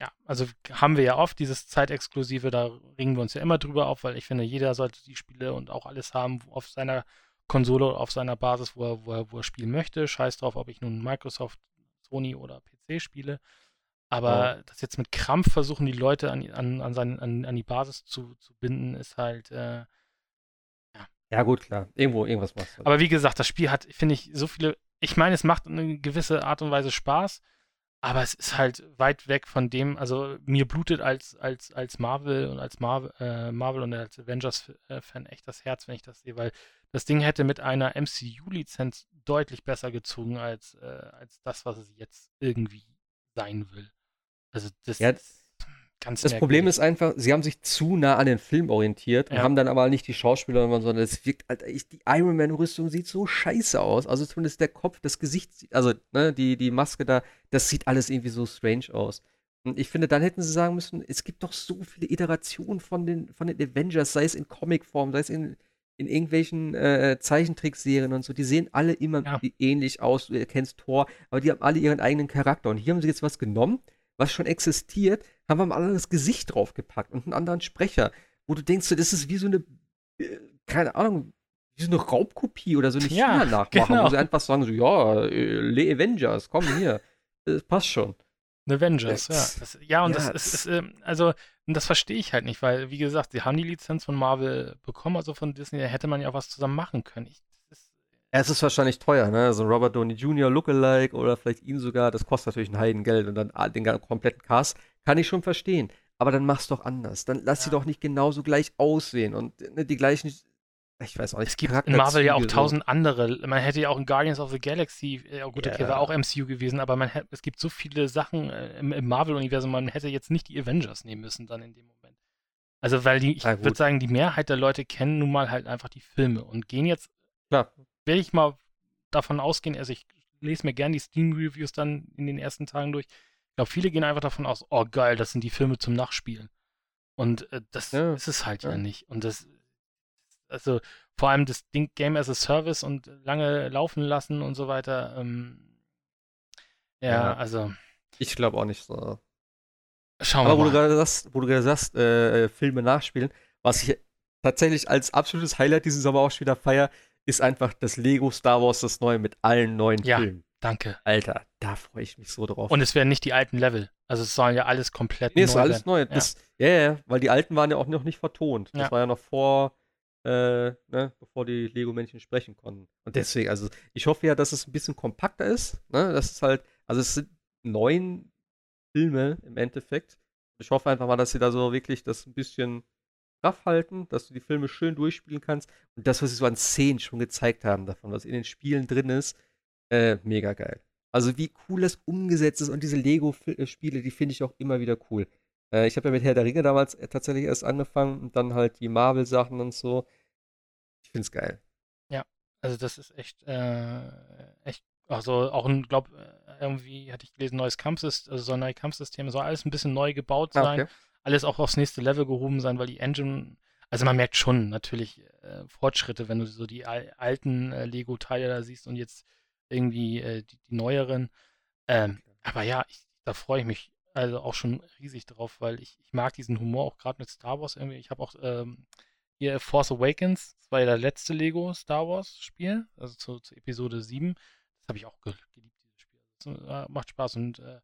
ja, also haben wir ja oft dieses Zeitexklusive, da ringen wir uns ja immer drüber auf, weil ich finde, jeder sollte die Spiele und auch alles haben auf seiner Konsole auf seiner Basis, wo er, wo er, wo er spielen möchte. Scheiß drauf, ob ich nun Microsoft, Sony oder PC spiele. Aber ja. das jetzt mit Krampf versuchen, die Leute an, an, an, seinen, an, an die Basis zu, zu binden, ist halt. Äh,
ja. ja, gut, klar. Irgendwo, irgendwas machst
du. Aber wie gesagt, das Spiel hat, finde ich, so viele. Ich meine, es macht eine gewisse Art und Weise Spaß, aber es ist halt weit weg von dem. Also, mir blutet als, als, als Marvel und als Marvel, äh, Marvel und als Avengers-Fan echt das Herz, wenn ich das sehe, weil das Ding hätte mit einer MCU-Lizenz deutlich besser gezogen als, äh, als das, was es jetzt irgendwie sein will. Also das
ja, ganz Das Problem ist einfach, sie haben sich zu nah an den Film orientiert und haben dann aber nicht die Schauspieler, sondern es wirkt, Alter, ich, die Iron Man-Rüstung sieht so scheiße aus. Also zumindest der Kopf, das Gesicht, also ne, die, die Maske da, das sieht alles irgendwie so strange aus. Und ich finde, dann hätten sie sagen müssen, es gibt doch so viele Iterationen von den, von den Avengers, sei es in Comicform, sei es in in irgendwelchen äh, Zeichentrickserien und so, die sehen alle immer ja. ähnlich aus. Du erkennst Thor, aber die haben alle ihren eigenen Charakter. Und hier haben sie jetzt was genommen, was schon existiert, haben wir mal ein anderes Gesicht draufgepackt und einen anderen Sprecher, wo du denkst, das ist wie so eine, äh, keine Ahnung, wie so eine Raubkopie oder so eine ja, China-Nachmache, genau. wo sie einfach sagen, so, ja, äh, Le Avengers, komm hier, das passt schon.
Avengers, ja. Das, ja, und ja, das ist, ist äh, also, das verstehe ich halt nicht, weil, wie gesagt, sie haben die Lizenz von Marvel bekommen, also von Disney, da hätte man ja auch was zusammen machen können. Ich,
es ist wahrscheinlich teuer, ne? So ein Robert Downey Jr. Lookalike oder vielleicht ihn sogar, das kostet natürlich ein Heidengeld und dann den kompletten Cast, kann ich schon verstehen. Aber dann mach's doch anders. Dann lass ja. sie doch nicht genauso gleich aussehen und ne, die gleichen ich weiß auch nicht.
Es gibt in Marvel ja auch tausend andere. Man hätte ja auch in Guardians of the Galaxy, ja gut, okay, war auch MCU gewesen, aber man es gibt so viele Sachen äh, im, im Marvel-Universum, man hätte jetzt nicht die Avengers nehmen müssen dann in dem Moment. Also, weil die, ich würde sagen, die Mehrheit der Leute kennen nun mal halt einfach die Filme und gehen jetzt,
klar,
werde ich mal davon ausgehen, also ich lese mir gerne die Steam-Reviews dann in den ersten Tagen durch. Ich glaube, viele gehen einfach davon aus, oh geil, das sind die Filme zum Nachspielen. Und äh, das ja. ist es halt ja. ja nicht. Und das also vor allem das Ding Game as a Service und lange laufen lassen und so weiter. Ähm, ja, ja, also.
Ich glaube auch nicht so.
Schauen wir Aber
mal. Wo du gerade sagst, wo du gerade sagst, äh, Filme nachspielen, was ich tatsächlich als absolutes Highlight dieses Sommer auch schon wieder feier, ist einfach das Lego Star Wars, das neue mit allen neuen ja, Filmen.
Danke.
Alter, da freue ich mich so drauf.
Und es werden nicht die alten Level. Also es sollen ja alles komplett
nee, neu. Nee, es ist alles neu. Ja. ja, ja, weil die alten waren ja auch noch nicht vertont. Das ja. war ja noch vor äh, ne, bevor die Lego-Männchen sprechen konnten. Und deswegen, also ich hoffe ja, dass es ein bisschen kompakter ist. Ne? Das ist halt, also es sind neun Filme im Endeffekt. Ich hoffe einfach mal, dass sie da so wirklich das ein bisschen straff halten, dass du die Filme schön durchspielen kannst. Und das, was sie so an Szenen schon gezeigt haben davon, was in den Spielen drin ist, äh, mega geil. Also wie cool das umgesetzt ist und diese Lego-Spiele, die finde ich auch immer wieder cool. Äh, ich habe ja mit Herr der Ringe damals äh, tatsächlich erst angefangen und dann halt die Marvel-Sachen und so. Ich finde es geil.
Ja, also das ist echt, äh, echt, also auch ein, glaub, äh, irgendwie hatte ich gelesen, neues Kampfsystem, also so ein neues Kampfsystem, soll alles ein bisschen neu gebaut ah, sein. Okay. Alles auch aufs nächste Level gehoben sein, weil die Engine, also man merkt schon natürlich äh, Fortschritte, wenn du so die alten äh, Lego-Teile da siehst und jetzt irgendwie äh, die, die, neueren. Ähm, aber ja, ich, da freue ich mich also auch schon riesig drauf, weil ich, ich mag diesen Humor auch gerade mit Star Wars irgendwie. Ich habe auch ähm, hier Force Awakens, das war ja das letzte Lego Star Wars Spiel, also zu, zu Episode 7. Das habe ich auch geliebt, dieses Spiel. Das, äh, macht Spaß und äh,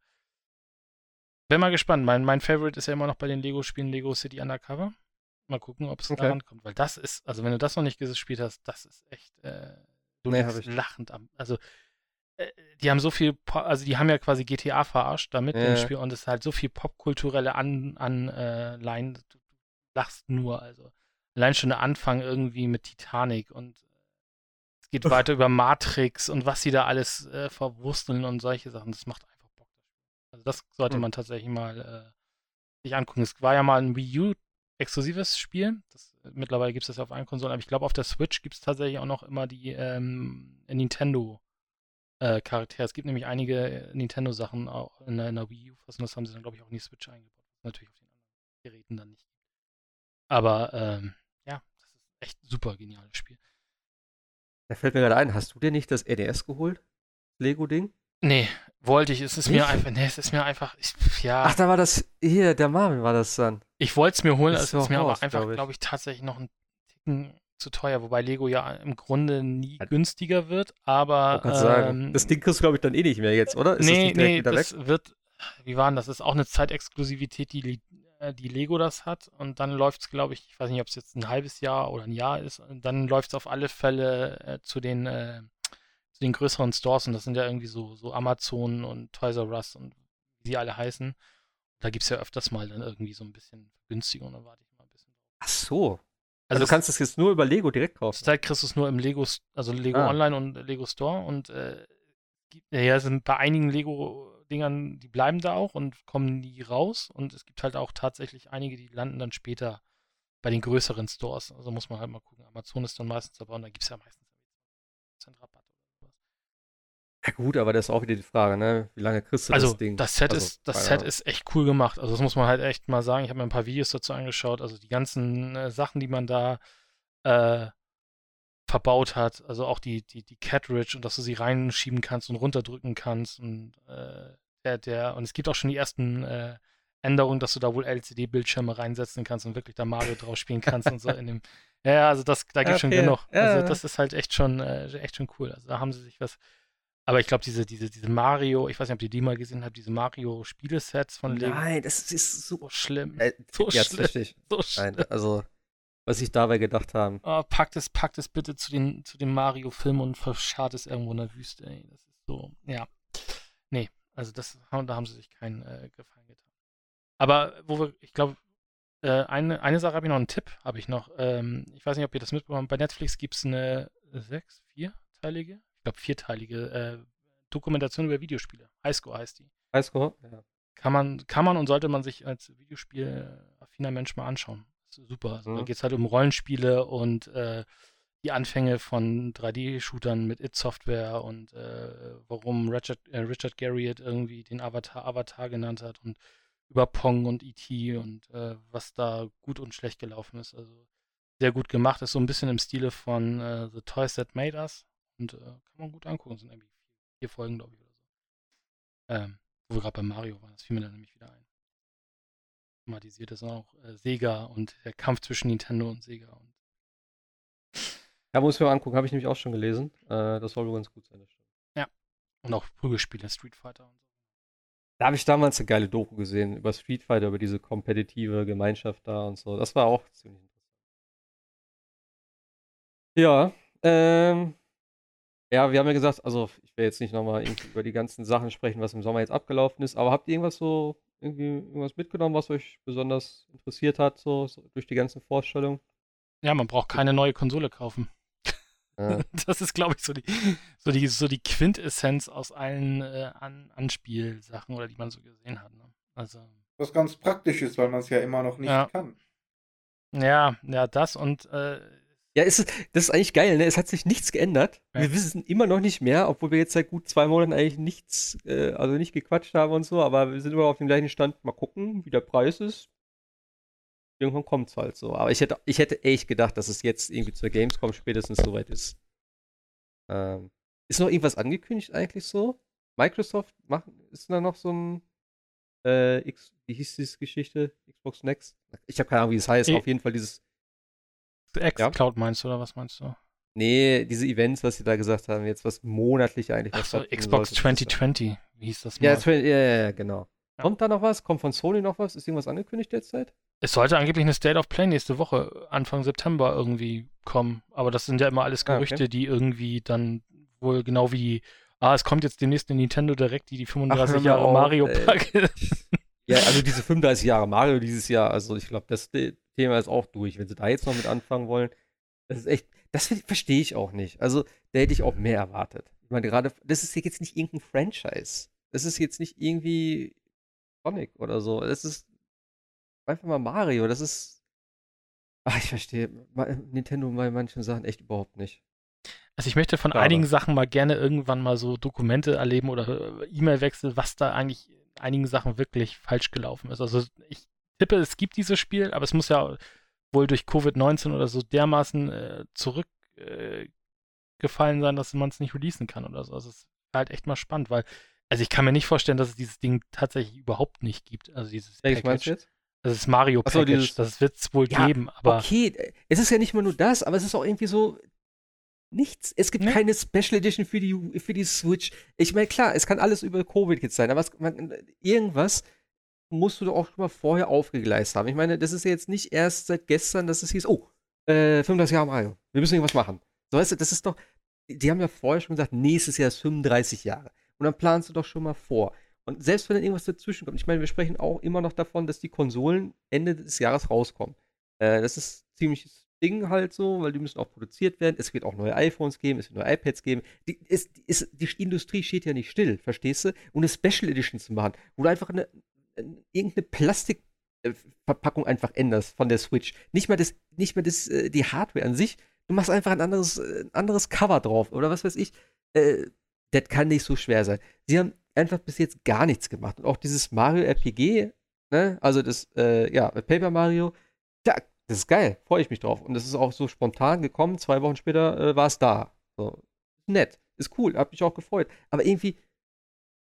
bin mal gespannt. Mein, mein Favorite ist ja immer noch bei den Lego-Spielen Lego City Undercover. Mal gucken, ob es okay. daran kommt, weil das ist, also wenn du das noch nicht gespielt hast, das ist echt, äh, du nee, ich. lachend am, also äh, die haben so viel, also die haben ja quasi GTA verarscht damit ja. im Spiel und es ist halt so viel popkulturelle Anleihen, an, äh, du lachst nur, also allein schon der Anfang irgendwie mit Titanic und äh, es geht weiter über Matrix und was sie da alles äh, verwursteln und solche Sachen, das macht einfach das sollte mhm. man tatsächlich mal äh, sich angucken. Es war ja mal ein Wii U exklusives Spiel. Das, mittlerweile gibt es das ja auf allen Konsolen, aber ich glaube, auf der Switch gibt es tatsächlich auch noch immer die ähm, Nintendo äh, Charaktere. Es gibt nämlich einige Nintendo-Sachen auch in der, in der Wii U-Fassung. Das haben sie dann, glaube ich, auch in die Switch eingebaut. Natürlich auf den anderen Geräten dann nicht. Aber ähm, ja, das ist echt super geniales Spiel.
Da fällt mir gerade ein, hast du dir nicht das NES geholt? Lego-Ding?
Nee, wollte ich. Es ist nicht? mir einfach, nee, es ist mir einfach, ich, ja.
Ach, da war das, hier, der Marvin war das dann.
Ich wollte es mir holen, es ist mir aber einfach, glaube ich. Glaub ich, tatsächlich noch ein Ticken zu teuer, wobei Lego ja im Grunde nie ja. günstiger wird, aber.
Ähm, sagen. Das Ding kriegst du, glaube ich, dann eh nicht mehr jetzt, oder?
Ist nee, das nee, das weg? wird, wie war denn das? Das ist auch eine Zeitexklusivität, die, äh, die Lego das hat und dann läuft es, glaube ich, ich weiß nicht, ob es jetzt ein halbes Jahr oder ein Jahr ist, und dann läuft es auf alle Fälle äh, zu den äh, zu den größeren Stores und das sind ja irgendwie so, so Amazon und Toys R Us und wie sie alle heißen. Da gibt es ja öfters mal dann irgendwie so ein bisschen Vergünstigung, da warte ich mal ein bisschen drauf.
Ach so, also, also du kannst es jetzt nur über Lego direkt kaufen.
Zurzeit kriegst du es nur im Lego, also Lego ah. Online und Lego Store und äh, ja, sind bei einigen Lego-Dingern, die bleiben da auch und kommen nie raus und es gibt halt auch tatsächlich einige, die landen dann später bei den größeren Stores. Also muss man halt mal gucken. Amazon ist dann meistens dabei und da gibt es ja meistens 10% Rabatt
ja gut, aber das ist auch wieder die Frage, ne? Wie lange kriegst du
also,
das Ding?
Das Set, also, ist, das Set ist echt cool gemacht. Also das muss man halt echt mal sagen. Ich habe mir ein paar Videos dazu angeschaut. Also die ganzen äh, Sachen, die man da äh, verbaut hat. Also auch die, die, die Cartridge und dass du sie reinschieben kannst und runterdrücken kannst. Und äh, der, der, und es gibt auch schon die ersten äh, Änderungen, dass du da wohl LCD-Bildschirme reinsetzen kannst und wirklich da Mario drauf spielen kannst und so in dem. Ja, also das, da gibt es okay. schon genug. Also das ist halt echt schon, äh, echt schon cool. Also da haben sie sich was aber ich glaube, diese, diese, diese Mario, ich weiß nicht, ob ihr die mal gesehen habt, diese Mario-Spielesets von
Lego. Nein, das ist so schlimm. Äh, so ja, schlimm. Richtig. So schlimm. Nein, also, was ich dabei gedacht haben.
Oh, packt es, packt es bitte zu den, zu dem Mario-Film und verscharrt es irgendwo in der Wüste, ey. Das ist so, ja. Nee, also das, da haben sie sich keinen äh, Gefallen getan. Aber wo wir, ich glaube, äh, eine, eine Sache habe ich noch, einen Tipp habe ich noch. Ähm, ich weiß nicht, ob ihr das mitbekommen habt. Bei Netflix gibt es eine sechs, vierteilige glaube, vierteilige äh, Dokumentation über Videospiele. Highscore heißt die.
Highscore, ja.
Kann man, kann man und sollte man sich als Videospiel-affiner Mensch mal anschauen. super. Also, mhm. Da geht es halt um Rollenspiele und äh, die Anfänge von 3D-Shootern mit It-Software und äh, warum Richard, äh, Richard Garriott irgendwie den Avatar Avatar genannt hat und über Pong und E.T. und äh, was da gut und schlecht gelaufen ist. Also sehr gut gemacht. Ist so ein bisschen im Stile von äh, The Toys That Made Us. Und äh, kann man gut angucken. Das sind irgendwie vier, vier Folgen, glaube ich, oder so. Ähm, wo wir gerade bei Mario waren, das fiel mir dann nämlich wieder ein. Thematisiert ist auch äh, Sega und der Kampf zwischen Nintendo und Sega. Und
ja, muss ich mir angucken, habe ich nämlich auch schon gelesen. Äh, das soll wohl ganz gut sein.
Ja. Und auch Prügelspiele, Street Fighter und so.
Da habe ich damals eine geile Doku gesehen über Street Fighter, über diese kompetitive Gemeinschaft da und so. Das war auch ziemlich interessant. Ja, ähm, ja, wir haben ja gesagt, also ich will jetzt nicht nochmal über die ganzen Sachen sprechen, was im Sommer jetzt abgelaufen ist, aber habt ihr irgendwas so, irgendwie irgendwas mitgenommen, was euch besonders interessiert hat, so, so durch die ganzen Vorstellungen?
Ja, man braucht keine neue Konsole kaufen. Ja. Das ist, glaube ich, so die, so, die, so die Quintessenz aus allen äh, An Anspielsachen oder die man so gesehen hat. Ne? Also.
Was ganz praktisch ist, weil man es ja immer noch nicht
ja.
kann.
Ja, ja, das und äh,
ja, ist, das ist eigentlich geil, ne? Es hat sich nichts geändert. Ja. Wir wissen immer noch nicht mehr, obwohl wir jetzt seit gut zwei Monaten eigentlich nichts, äh, also nicht gequatscht haben und so, aber wir sind immer auf dem gleichen Stand. Mal gucken, wie der Preis ist. Irgendwann kommt es halt so. Aber ich hätte, ich hätte echt gedacht, dass es jetzt irgendwie zur Gamescom spätestens soweit ist. Ähm, ist noch irgendwas angekündigt eigentlich so? Microsoft macht, ist da noch so ein äh, X, wie hieß diese Geschichte? Xbox Next? Ich habe keine Ahnung, wie es heißt. E auf jeden Fall dieses
X-Cloud ja? meinst du, oder was meinst du?
Nee, diese Events, was sie da gesagt haben, jetzt was monatlich eigentlich.
Ach so, Xbox sollte, 2020, wie hieß das
mal? Ja, ja, ja, genau. Ja. Kommt da noch was? Kommt von Sony noch was? Ist irgendwas angekündigt derzeit?
Es sollte angeblich eine State of Play nächste Woche, Anfang September irgendwie kommen. Aber das sind ja immer alles Gerüchte, ah, okay. die irgendwie dann wohl genau wie, ah, es kommt jetzt demnächst eine Nintendo Direct, die die 35 Ach, Jahre Mario packt.
ja, also diese 35 Jahre Mario dieses Jahr, also ich glaube, das Thema ist auch durch. Wenn sie da jetzt noch mit anfangen wollen, das ist echt, das verstehe ich auch nicht. Also, da hätte ich auch mehr erwartet. Ich meine, gerade, das ist jetzt nicht irgendein Franchise. Das ist jetzt nicht irgendwie Sonic oder so. Das ist einfach mal Mario. Das ist. Ach, ich verstehe Nintendo bei manchen Sachen echt überhaupt nicht.
Also ich möchte von Klar. einigen Sachen mal gerne irgendwann mal so Dokumente erleben oder äh, E-Mail-Wechsel, was da eigentlich einigen Sachen wirklich falsch gelaufen ist. Also ich tippe, es gibt dieses Spiel, aber es muss ja wohl durch Covid-19 oder so dermaßen äh, zurückgefallen äh, sein, dass man es nicht releasen kann oder so. Also es ist halt echt mal spannend, weil, also ich kann mir nicht vorstellen, dass es dieses Ding tatsächlich überhaupt nicht gibt. Also dieses
Welches Package. jetzt?
Das ist Mario Package, so, dieses... das wird es wohl ja, geben, aber.
Okay, es ist ja nicht mal nur das, aber es ist auch irgendwie so, nichts. Es gibt nee. keine Special Edition für die, für die Switch. Ich meine, klar, es kann alles über Covid jetzt sein, aber es, man, irgendwas musst du doch auch schon mal vorher aufgegleist haben. Ich meine, das ist ja jetzt nicht erst seit gestern, dass es hieß, oh, äh, 35 Jahre Mario, wir müssen irgendwas machen. So, weißt du, das ist doch, die haben ja vorher schon gesagt, nächstes Jahr ist 35 Jahre. Und dann planst du doch schon mal vor. Und selbst wenn dann irgendwas dazwischen kommt, ich meine, wir sprechen auch immer noch davon, dass die Konsolen Ende des Jahres rauskommen. Äh, das ist ziemliches Ding halt so, weil die müssen auch produziert werden. Es wird auch neue iPhones geben, es wird neue iPads geben. Die, ist, ist, die Industrie steht ja nicht still, verstehst du? Und eine Special Edition zu machen, wo du einfach eine, irgendeine Plastikverpackung einfach änderst von der Switch. Nicht mal das, nicht mal das, äh, die Hardware an sich. Du machst einfach ein anderes, äh, ein anderes Cover drauf oder was weiß ich. Äh, das kann nicht so schwer sein. Sie haben einfach bis jetzt gar nichts gemacht. Und auch dieses Mario RPG, ne, also das, äh, ja, Paper Mario, da, das ist geil, freue ich mich drauf. Und das ist auch so spontan gekommen. Zwei Wochen später äh, war es da. So. Nett, ist cool, hab mich auch gefreut. Aber irgendwie,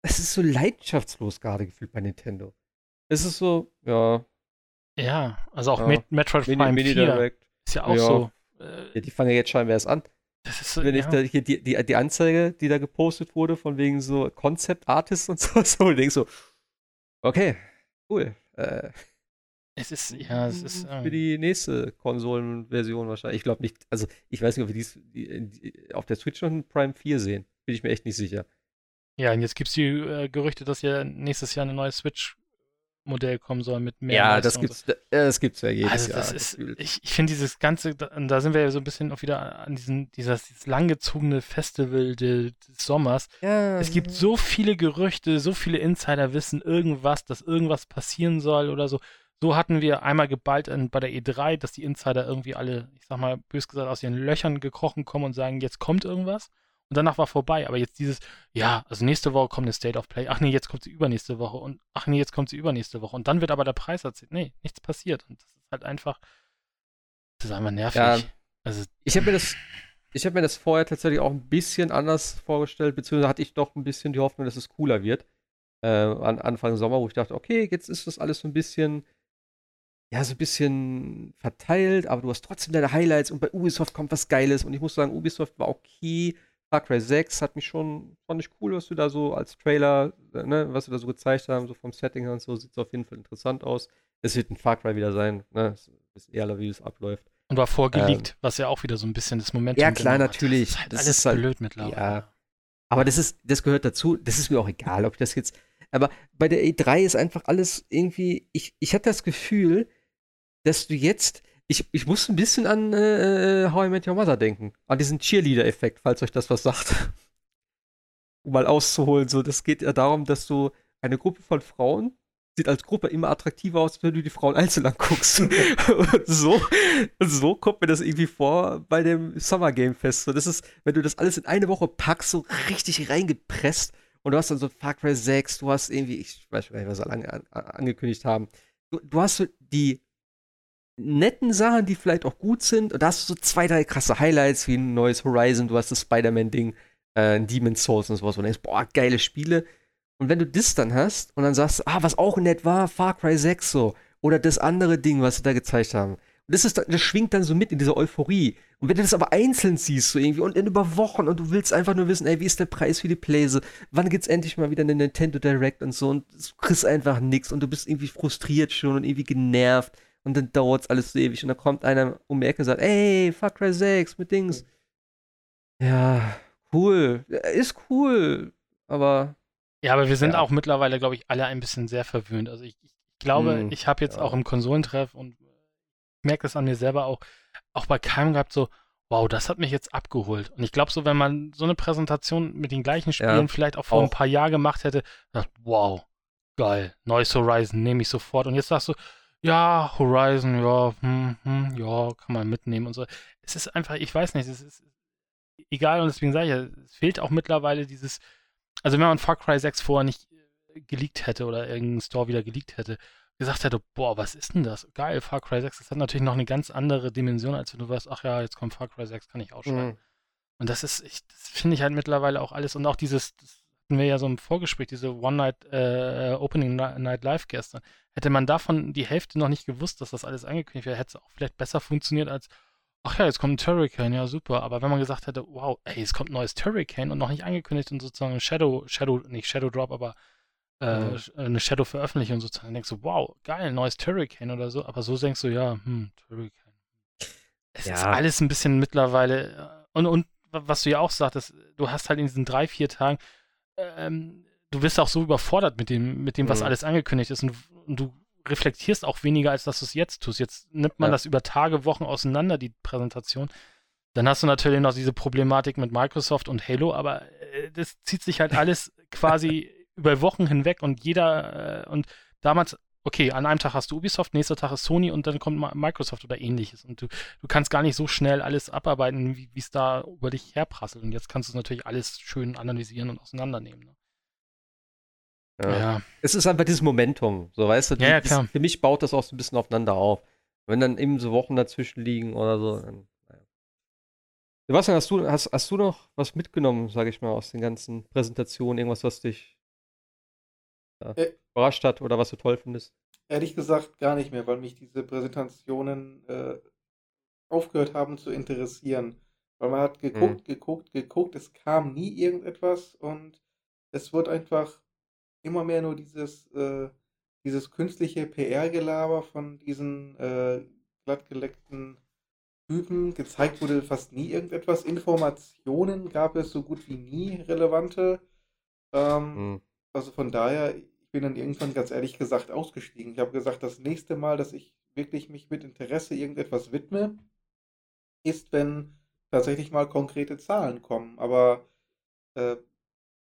es ist so leidenschaftslos gerade gefühlt bei Nintendo. Es ist so, ja.
Ja, also auch ja. Met Metroid Mini, Prime Mini 4 Direct. ist ja auch ja. so.
Äh, ja, die fangen ja jetzt scheinbar erst an. Das ist so, Wenn ich da hier die, die, die Anzeige, die da gepostet wurde, von wegen so Concept Artists und so, so und denk so, okay, cool. Äh,
es ist, ja, es ist.
Ähm, für die nächste Konsolenversion wahrscheinlich. Ich glaube nicht, also ich weiß nicht, ob wir dies die, die, auf der Switch noch ein Prime 4 sehen. Bin ich mir echt nicht sicher.
Ja, und jetzt gibt es die äh, Gerüchte, dass ja nächstes Jahr eine neue Switch Modell kommen soll mit mehr.
Ja, das gibt's, so. das gibt's ja jedes also
das Jahr. Ist, ich ich finde dieses ganze, da, da, sind wir ja so ein bisschen auch wieder an diesen, dieses, dieses langgezogene Festival de, des Sommers. Ja. Es gibt so viele Gerüchte, so viele Insider wissen irgendwas, dass irgendwas passieren soll oder so. So hatten wir einmal geballt in, bei der E3, dass die Insider irgendwie alle, ich sag mal, bös gesagt, aus ihren Löchern gekrochen kommen und sagen, jetzt kommt irgendwas und danach war vorbei. Aber jetzt dieses, ja, also nächste Woche kommt eine State of Play, ach nee, jetzt kommt sie übernächste Woche und ach nee, jetzt kommt sie übernächste Woche und dann wird aber der Preis erzählt. Nee, nichts passiert. Und das ist halt einfach, das ist einfach nervig. Ja,
also, ich habe mir das. Ich habe mir das vorher tatsächlich auch ein bisschen anders vorgestellt, beziehungsweise hatte ich doch ein bisschen die Hoffnung, dass es cooler wird. Äh, an Anfang Sommer, wo ich dachte, okay, jetzt ist das alles so ein bisschen, ja, so ein bisschen verteilt, aber du hast trotzdem deine Highlights und bei Ubisoft kommt was Geiles und ich muss sagen, Ubisoft war okay. Far Cry 6 hat mich schon, fand ich cool, was du da so als Trailer, äh, ne, was wir da so gezeigt haben, so vom Setting her und so, sieht es auf jeden Fall interessant aus. Es wird ein Far Cry wieder sein, ne, ist eher, wie es abläuft.
Und war vorgelegt, ähm, was ja auch wieder so ein bisschen das Momentum
Ja, klar, natürlich. Das
ist, halt das alles ist halt, blöd mittlerweile.
Ja. Aber das ist, das gehört dazu, das ist mir auch egal, ob ich das jetzt, aber bei der E3 ist einfach alles irgendwie, ich, ich hatte das Gefühl, dass du jetzt, ich, ich muss ein bisschen an äh, äh, How I Met Your Mother denken. An diesen Cheerleader-Effekt, falls euch das was sagt. um mal auszuholen, so, das geht ja darum, dass du eine Gruppe von Frauen sieht als Gruppe immer attraktiver aus, wenn du die Frauen einzeln anguckst. und so, so kommt mir das irgendwie vor bei dem Summer Game Fest. So, das ist, wenn du das alles in eine Woche packst, so richtig reingepresst und du hast dann so Far Cry 6, du hast irgendwie, ich weiß nicht, was sie an, an, angekündigt haben. Du, du hast so die netten Sachen, die vielleicht auch gut sind. Und da hast du so zwei, drei krasse Highlights, wie ein neues Horizon, du hast das Spider-Man-Ding, äh, Demon's Souls und sowas. Und denkst, boah, geile Spiele. Und wenn du das dann hast und dann sagst, ah, was auch nett war, Far Cry 6 so. Oder das andere Ding, was sie da gezeigt haben. Und das, ist, das schwingt dann so mit in dieser Euphorie. Und wenn du das aber einzeln siehst, so irgendwie, und in über Wochen, und du willst einfach nur wissen, ey, wie ist der Preis für die Playse? Wann gibt's endlich mal wieder eine Nintendo Direct und so? Und du kriegst einfach nichts und du bist irgendwie frustriert schon und irgendwie genervt und dann dauert es alles so ewig und dann kommt einer um die Ecke und sagt, ey, Far Cry 6 mit Dings. Ja, cool. Ist cool, aber.
Ja, aber wir sind ja. auch mittlerweile, glaube ich, alle ein bisschen sehr verwöhnt. Also ich, ich glaube, hm, ich habe jetzt ja. auch im Konsolentreff und merke das an mir selber auch, auch bei keinem gehabt so, wow, das hat mich jetzt abgeholt. Und ich glaube so, wenn man so eine Präsentation mit den gleichen Spielen ja, vielleicht auch vor auch. ein paar Jahren gemacht hätte, dachte, wow, geil, neues Horizon nehme ich sofort. Und jetzt sagst du, ja, Horizon, ja, hm, hm, ja, kann man mitnehmen und so. Es ist einfach, ich weiß nicht, es ist egal und deswegen sage ich ja, es fehlt auch mittlerweile dieses, also wenn man Far Cry 6 vorher nicht äh, geleakt hätte oder irgendein Store wieder geleakt hätte, gesagt hätte, boah, was ist denn das? Geil, Far Cry 6, das hat natürlich noch eine ganz andere Dimension, als wenn du weißt, ach ja, jetzt kommt Far Cry 6, kann ich ausschreiben. Mhm. Und das ist, ich, das finde ich halt mittlerweile auch alles und auch dieses, das hatten wir ja so im Vorgespräch, diese One-Night äh, Opening Night Live gestern. Hätte man davon die Hälfte noch nicht gewusst, dass das alles angekündigt wäre, hätte es auch vielleicht besser funktioniert als, ach ja, jetzt kommt ein Turricane, ja super. Aber wenn man gesagt hätte, wow, ey, es kommt ein neues Turricane und noch nicht angekündigt und sozusagen Shadow, Shadow, nicht Shadow Drop, aber äh, mhm. eine Shadow veröffentlichung sozusagen, dann denkst du, wow, geil, neues Turricane oder so. Aber so denkst du, ja, hm, Turricane. Es ja. ist alles ein bisschen mittlerweile, äh, und, und was du ja auch sagtest, du hast halt in diesen drei, vier Tagen, ähm, du wirst auch so überfordert mit dem, mit dem, was mhm. alles angekündigt ist und, und, du reflektierst auch weniger, als dass du es jetzt tust. Jetzt nimmt man ja. das über Tage, Wochen auseinander, die Präsentation. Dann hast du natürlich noch diese Problematik mit Microsoft und Halo, aber äh, das zieht sich halt alles quasi über Wochen hinweg und jeder äh, und damals okay, an einem Tag hast du Ubisoft, nächster Tag ist Sony und dann kommt Microsoft oder ähnliches. Und du, du kannst gar nicht so schnell alles abarbeiten, wie es da über dich herprasselt. Und jetzt kannst du es natürlich alles schön analysieren und auseinandernehmen. Ne?
Ja. ja. Es ist einfach dieses Momentum, so weißt du.
Ja, ja, klar.
für mich baut das auch so ein bisschen aufeinander auf. Wenn dann eben so Wochen dazwischen liegen oder so, dann, naja. Sebastian, hast du, hast, hast du noch was mitgenommen, sage ich mal, aus den ganzen Präsentationen? Irgendwas, was dich ja, äh, überrascht hat oder was du toll findest?
Ehrlich gesagt gar nicht mehr, weil mich diese Präsentationen äh, aufgehört haben zu interessieren. Weil man hat geguckt, hm. geguckt, geguckt, es kam nie irgendetwas und es wird einfach immer mehr nur dieses, äh, dieses künstliche PR-Gelaber von diesen äh, glattgeleckten Typen. Gezeigt wurde fast nie irgendetwas. Informationen gab es so gut wie nie relevante. Ähm, hm. Also von daher, bin dann irgendwann ganz ehrlich gesagt ausgestiegen. Ich habe gesagt, das nächste Mal, dass ich wirklich mich mit Interesse irgendetwas widme, ist, wenn tatsächlich mal konkrete Zahlen kommen. Aber äh,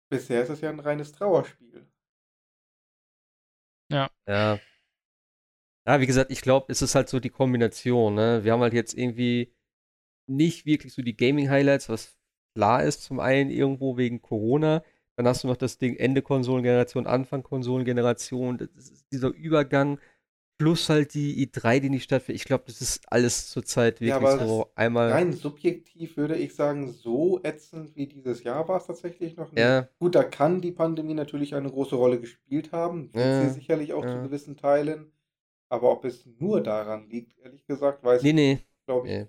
bisher ist es ja ein reines Trauerspiel.
Ja. Ja. Ja, wie gesagt, ich glaube, es ist halt so die Kombination. Ne? Wir haben halt jetzt irgendwie nicht wirklich so die Gaming-Highlights, was klar ist, zum einen irgendwo wegen Corona. Dann hast du noch das Ding Ende Konsolengeneration, Anfang Konsolengeneration. Dieser Übergang plus halt die i3, die nicht stattfindet. Ich glaube, das ist alles zurzeit wirklich ja, so einmal.
Rein subjektiv würde ich sagen, so ätzend wie dieses Jahr war es tatsächlich noch nicht. Ja. Gut, da kann die Pandemie natürlich eine große Rolle gespielt haben. Ja. Sie sicherlich auch zu gewissen Teilen. Aber ob es nur daran liegt, ehrlich gesagt, weiß
nee, ich nee.
glaube ich. Nee.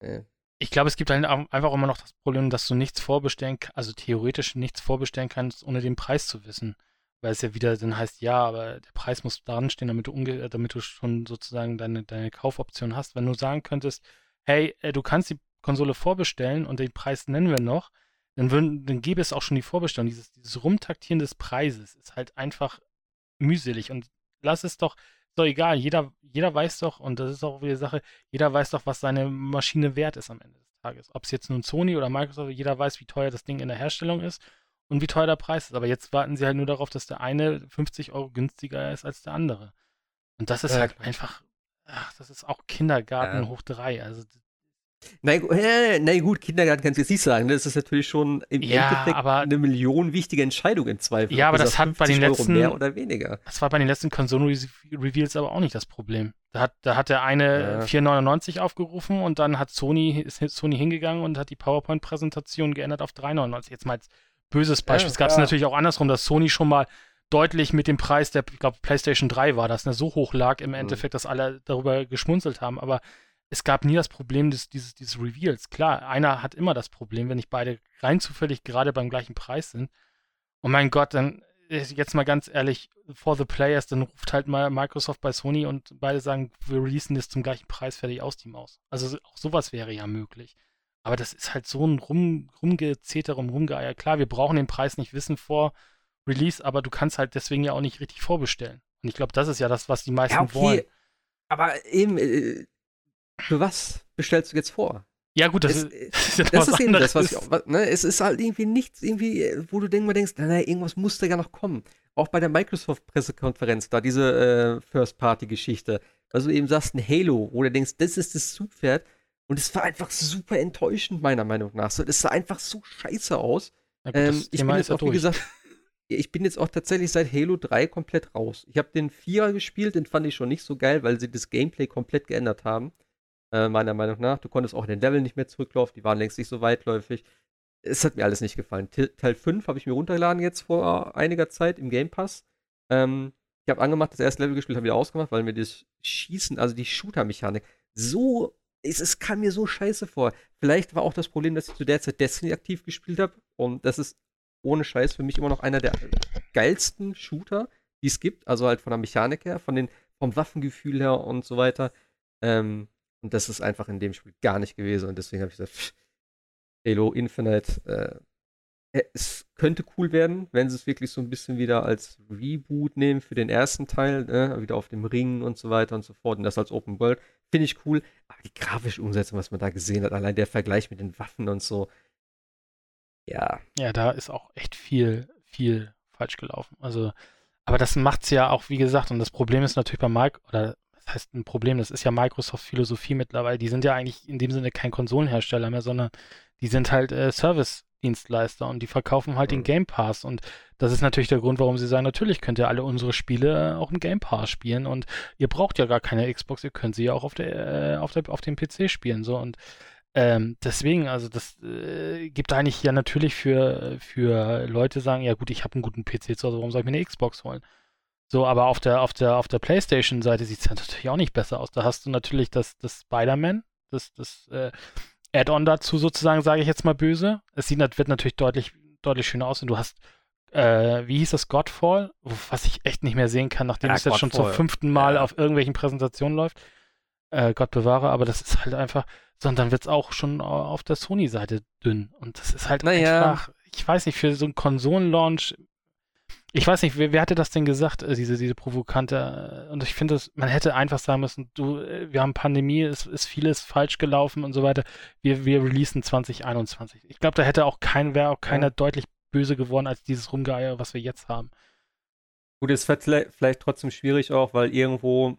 Nee ich glaube, es gibt halt einfach immer noch das Problem, dass du nichts vorbestellen, also theoretisch nichts vorbestellen kannst, ohne den Preis zu wissen. Weil es ja wieder dann heißt, ja, aber der Preis muss dran stehen, damit du, umge damit du schon sozusagen deine, deine Kaufoption hast. Wenn du sagen könntest, hey, äh, du kannst die Konsole vorbestellen und den Preis nennen wir noch, dann, würden, dann gäbe es auch schon die Vorbestellung. Dieses, dieses Rumtaktieren des Preises ist halt einfach mühselig. Und lass es doch, doch egal. Jeder, jeder weiß doch, und das ist auch wieder die Sache, jeder weiß doch, was seine Maschine wert ist am Ende des Tages. Ob es jetzt nun Sony oder Microsoft, jeder weiß, wie teuer das Ding in der Herstellung ist und wie teuer der Preis ist. Aber jetzt warten sie halt nur darauf, dass der eine 50 Euro günstiger ist als der andere. Und das ist ja, halt klar. einfach, ach, das ist auch Kindergarten ja. hoch drei. Also
na, äh, gut, Kindergarten kannst du jetzt nicht sagen. Das ist natürlich schon im
ja, Endeffekt aber,
eine Million wichtige Entscheidung im Zweifel.
Ja, aber das hat bei den letzten
mehr oder weniger.
Das war bei den letzten Konsolen-Reveals aber auch nicht das Problem. Da hat, da hat der eine ja. 4,99 aufgerufen und dann hat Sony, ist Sony hingegangen und hat die PowerPoint-Präsentation geändert auf 3,99. Jetzt mal als böses Beispiel. Ja, es gab es natürlich auch andersrum, dass Sony schon mal deutlich mit dem Preis der, ich glaube, PlayStation 3 war das, ne, so hoch lag im mhm. Endeffekt, dass alle darüber geschmunzelt haben. Aber es gab nie das Problem des, dieses, dieses Reveals. Klar, einer hat immer das Problem, wenn nicht beide rein zufällig gerade beim gleichen Preis sind. Und mein Gott, dann äh, jetzt mal ganz ehrlich, for the players, dann ruft halt mal Microsoft bei Sony und beide sagen, wir releasen das zum gleichen Preis fertig aus die Maus. Also auch sowas wäre ja möglich. Aber das ist halt so ein Rum, Rumgezeter und Rumgeeier. Klar, wir brauchen den Preis nicht wissen vor Release, aber du kannst halt deswegen ja auch nicht richtig vorbestellen. Und ich glaube, das ist ja das, was die meisten ja, okay. wollen.
Aber eben, äh, für was bestellst du jetzt vor?
Ja, gut, das,
es, ist, das, das ist eben das, was ich auch, ne, es ist halt irgendwie nichts, irgendwie, wo du denkst, naja, irgendwas musste ja noch kommen. Auch bei der Microsoft-Pressekonferenz, da diese äh, First-Party-Geschichte, also du eben sagst, ein Halo, wo du denkst, das ist das Zugpferd. Und es war einfach super enttäuschend, meiner Meinung nach. So, das sah einfach so scheiße aus. Gut, ähm, ich bin jetzt auch, wie gesagt, ich bin jetzt auch tatsächlich seit Halo 3 komplett raus. Ich habe den Vierer gespielt, den fand ich schon nicht so geil, weil sie das Gameplay komplett geändert haben äh, meiner Meinung nach. Du konntest auch in den Level nicht mehr zurücklaufen, die waren längst nicht so weitläufig. Es hat mir alles nicht gefallen. Teil 5 habe ich mir runtergeladen jetzt vor einiger Zeit im Game Pass. Ähm, ich habe angemacht, das erste Level gespielt, habe wieder ausgemacht, weil mir das Schießen, also die Shooter-Mechanik, so, es, es kam mir so scheiße vor. Vielleicht war auch das Problem, dass ich zu der Zeit Destiny aktiv gespielt habe und das ist ohne Scheiß für mich immer noch einer der geilsten Shooter, die es gibt. Also halt von der Mechanik her, von den, vom Waffengefühl her und so weiter. Ähm, und das ist einfach in dem Spiel gar nicht gewesen. Und deswegen habe ich gesagt, pff, Halo Infinite, äh, äh, es könnte cool werden, wenn sie es wirklich so ein bisschen wieder als Reboot nehmen für den ersten Teil, ne? wieder auf dem Ring und so weiter und so fort. Und das als Open World. Finde ich cool. Aber die grafische Umsetzung, was man da gesehen hat, allein der Vergleich mit den Waffen und so, ja.
Ja, da ist auch echt viel, viel falsch gelaufen. Also, aber das macht es ja auch, wie gesagt, und das Problem ist natürlich bei Mike, oder heißt ein Problem, das ist ja Microsoft-Philosophie mittlerweile. Die sind ja eigentlich in dem Sinne kein Konsolenhersteller mehr, sondern die sind halt äh, Service-Dienstleister und die verkaufen halt mhm. den Game Pass. Und das ist natürlich der Grund, warum sie sagen, natürlich könnt ihr alle unsere Spiele äh, auch im Game Pass spielen und ihr braucht ja gar keine Xbox, ihr könnt sie ja auch auf, der, äh, auf, der, auf dem PC spielen. So und ähm, deswegen, also das äh, gibt eigentlich ja natürlich für, für Leute sagen, ja gut, ich habe einen guten PC zu Hause, warum soll ich mir eine Xbox holen? So, aber auf der, auf der, auf der PlayStation-Seite sieht es ja natürlich auch nicht besser aus. Da hast du natürlich das, das Spider-Man, das, das äh, Add-on dazu sozusagen, sage ich jetzt mal böse. Es sieht, wird natürlich deutlich, deutlich schöner aus und du hast, äh, wie hieß das, Godfall, was ich echt nicht mehr sehen kann, nachdem ja, es jetzt schon zum fünften Mal ja. auf irgendwelchen Präsentationen läuft. Äh, Gott bewahre, aber das ist halt einfach, sondern wird es auch schon auf der Sony-Seite dünn. Und das ist halt naja. einfach, ich weiß nicht, für so einen Konsolenlaunch ich weiß nicht, wer, wer, hatte das denn gesagt, äh, diese, diese provokante, und ich finde, man hätte einfach sagen müssen, du, äh, wir haben Pandemie, es ist vieles falsch gelaufen und so weiter, wir, wir releasen 2021. Ich glaube, da hätte auch kein, wäre auch keiner ja. deutlich böse geworden als dieses Rumgeier, was wir jetzt haben.
Gut, es wird vielleicht trotzdem schwierig auch, weil irgendwo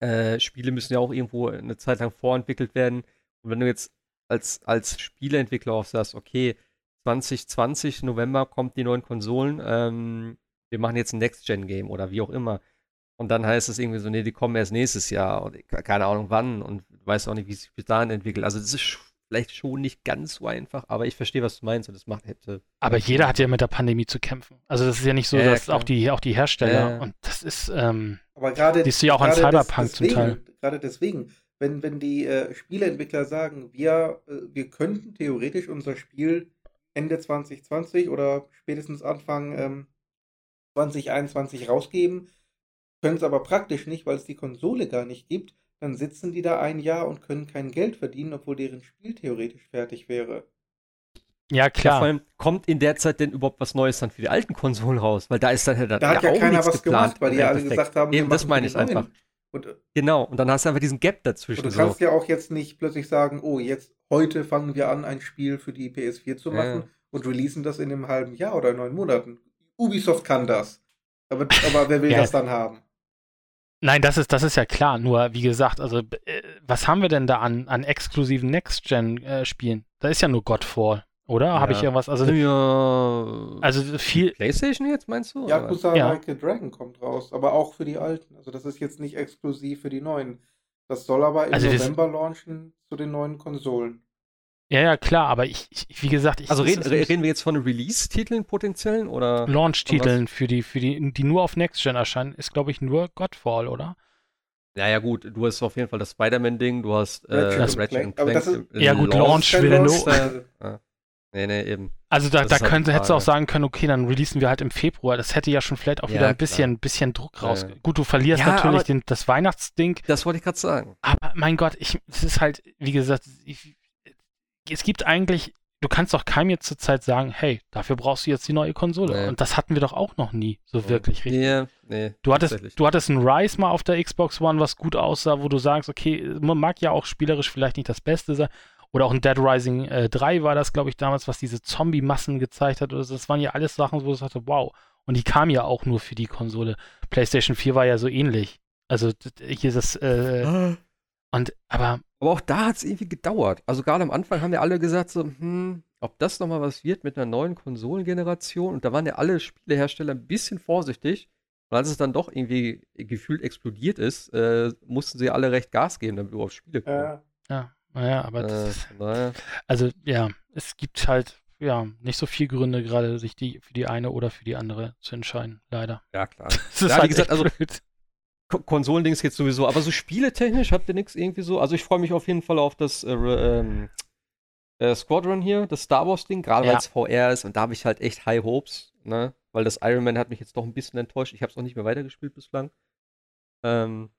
äh, Spiele müssen ja auch irgendwo eine Zeit lang vorentwickelt werden. Und wenn du jetzt als, als Spieleentwickler auch sagst, okay, 2020, November, kommt die neuen Konsolen. Ähm, wir machen jetzt ein Next-Gen-Game oder wie auch immer. Und dann heißt es irgendwie so, nee, die kommen erst nächstes Jahr und keine Ahnung wann und du weißt auch nicht, wie es sich bis dahin entwickelt. Also das ist vielleicht schon nicht ganz so einfach, aber ich verstehe, was du meinst und das macht hätte.
Aber jeder hat ja mit der Pandemie zu kämpfen. Also das ist ja nicht so, ja, dass klar. auch die, auch die Hersteller ja. und das ist, ähm,
aber gerade,
siehst du ja auch an Cyberpunk
deswegen,
zum Teil.
Gerade deswegen, wenn, wenn die äh, Spieleentwickler sagen, wir, äh, wir könnten theoretisch unser Spiel Ende 2020 oder spätestens Anfang ähm, 2021 rausgeben, können es aber praktisch nicht, weil es die Konsole gar nicht gibt. Dann sitzen die da ein Jahr und können kein Geld verdienen, obwohl deren Spiel theoretisch fertig wäre.
Ja, klar. Ja, vor
allem, kommt in der Zeit denn überhaupt was Neues dann für die alten Konsolen raus? Weil da ist dann
halt da hat ja, keiner was geplant, gemacht, weil die ja alle gesagt haben,
Eben, das meine ich einfach. Und, äh, genau, und dann hast du einfach diesen Gap dazwischen.
Und du kannst so. ja auch jetzt nicht plötzlich sagen, oh, jetzt heute fangen wir an, ein Spiel für die PS4 zu machen ja. und releasen das in einem halben Jahr oder neun Monaten. Ubisoft kann das. Aber, aber wer will ja. das dann haben?
Nein, das ist, das ist ja klar. Nur, wie gesagt, also, äh, was haben wir denn da an, an exklusiven Next-Gen-Spielen? Äh, da ist ja nur Godfall, oder? Ja. Habe ich irgendwas? Also,
ja.
Also, viel.
PlayStation jetzt, meinst du?
Yakuza ja. Like a Dragon kommt raus, aber auch für die alten. Also, das ist jetzt nicht exklusiv für die neuen. Das soll aber im also November launchen zu den neuen Konsolen.
Ja, ja, klar, aber ich, ich wie gesagt, ich.
Also reden, reden wir jetzt von Release-Titeln potenziellen oder?
Launch-Titeln für die, für die, die nur auf Next-Gen erscheinen, ist, glaube ich, nur Godfall, oder?
Ja, ja, gut, du hast auf jeden Fall das Spider-Man-Ding, du hast äh, Ratchet,
Ratchet Clank. Ist, ja, gut, Launch, Launch will no.
Nee, nee, eben.
Also da, da halt könnte, hättest du auch sagen können, okay, dann releasen wir halt im Februar. Das hätte ja schon vielleicht auch ja, wieder ein bisschen, bisschen Druck raus. Ja. Gut, du verlierst ja, natürlich den, das Weihnachtsding.
Das wollte ich gerade sagen.
Aber mein Gott, ich, es ist halt, wie gesagt, ich, es gibt eigentlich, du kannst doch keinem jetzt zur Zeit sagen, hey, dafür brauchst du jetzt die neue Konsole. Nee. Und das hatten wir doch auch noch nie so wirklich richtig.
Nee, nee,
du hattest, du hattest ein Rise mal auf der Xbox One, was gut aussah, wo du sagst, okay, man mag ja auch spielerisch vielleicht nicht das Beste sein. Oder auch ein Dead Rising äh, 3 war das, glaube ich, damals, was diese Zombie-Massen gezeigt hat. Das waren ja alles Sachen, wo ich sagte, wow. Und die kamen ja auch nur für die Konsole. PlayStation 4 war ja so ähnlich. Also hier ist das, äh, und, aber
aber auch da hat es irgendwie gedauert. Also gerade am Anfang haben ja alle gesagt so, hm, ob das nochmal was wird mit einer neuen Konsolengeneration. Und da waren ja alle Spielehersteller ein bisschen vorsichtig. Und als es dann doch irgendwie gefühlt explodiert ist, äh, mussten sie alle recht Gas geben, damit wir auf Spiele kommen.
Ja, ja, naja, aber das äh, naja. also ja, es gibt halt ja nicht so viele Gründe, gerade sich die für die eine oder für die andere zu entscheiden, leider.
Ja, klar.
das ist ja, halt wie gesagt, also blöd.
Konsolendings jetzt sowieso, aber so spieletechnisch habt ihr nichts irgendwie so. Also ich freue mich auf jeden Fall auf das äh, ähm, äh, Squadron hier, das Star Wars Ding, gerade ja. weil es VR ist und da habe ich halt echt High Hopes, ne? Weil das Iron Man hat mich jetzt doch ein bisschen enttäuscht. Ich habe es auch nicht mehr weitergespielt bislang. Ähm,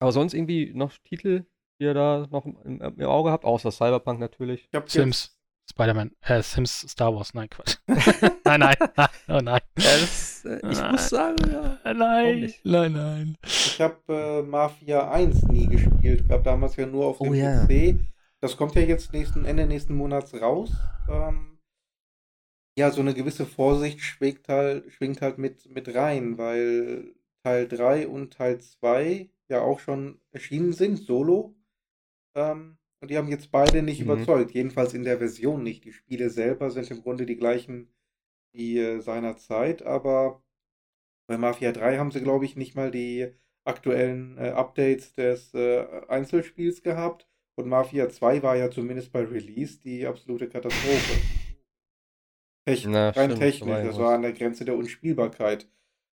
aber sonst irgendwie noch Titel, die ihr da noch im, im, Auge habt, außer Cyberpunk natürlich.
Ich Sims. Spider-Man, äh, Sims Star Wars, nein, Quatsch. nein, nein, oh nein.
Das, äh, ich nein. muss sagen, ja,
nein, nein, nein.
Ich habe äh, Mafia 1 nie gespielt, gab damals ja nur auf dem oh, yeah. PC. Das kommt ja jetzt nächsten, Ende nächsten Monats raus. Ähm, ja, so eine gewisse Vorsicht schwingt halt, schwingt halt mit, mit rein, weil Teil 3 und Teil 2 ja auch schon erschienen sind, solo. Ähm, und die haben jetzt beide nicht mhm. überzeugt. Jedenfalls in der Version nicht. Die Spiele selber sind im Grunde die gleichen wie äh, seiner Zeit, aber bei Mafia 3 haben sie, glaube ich, nicht mal die aktuellen äh, Updates des äh, Einzelspiels gehabt. Und Mafia 2 war ja zumindest bei Release die absolute Katastrophe. Techn Na, rein stimmt, technisch, das war an der Grenze der Unspielbarkeit.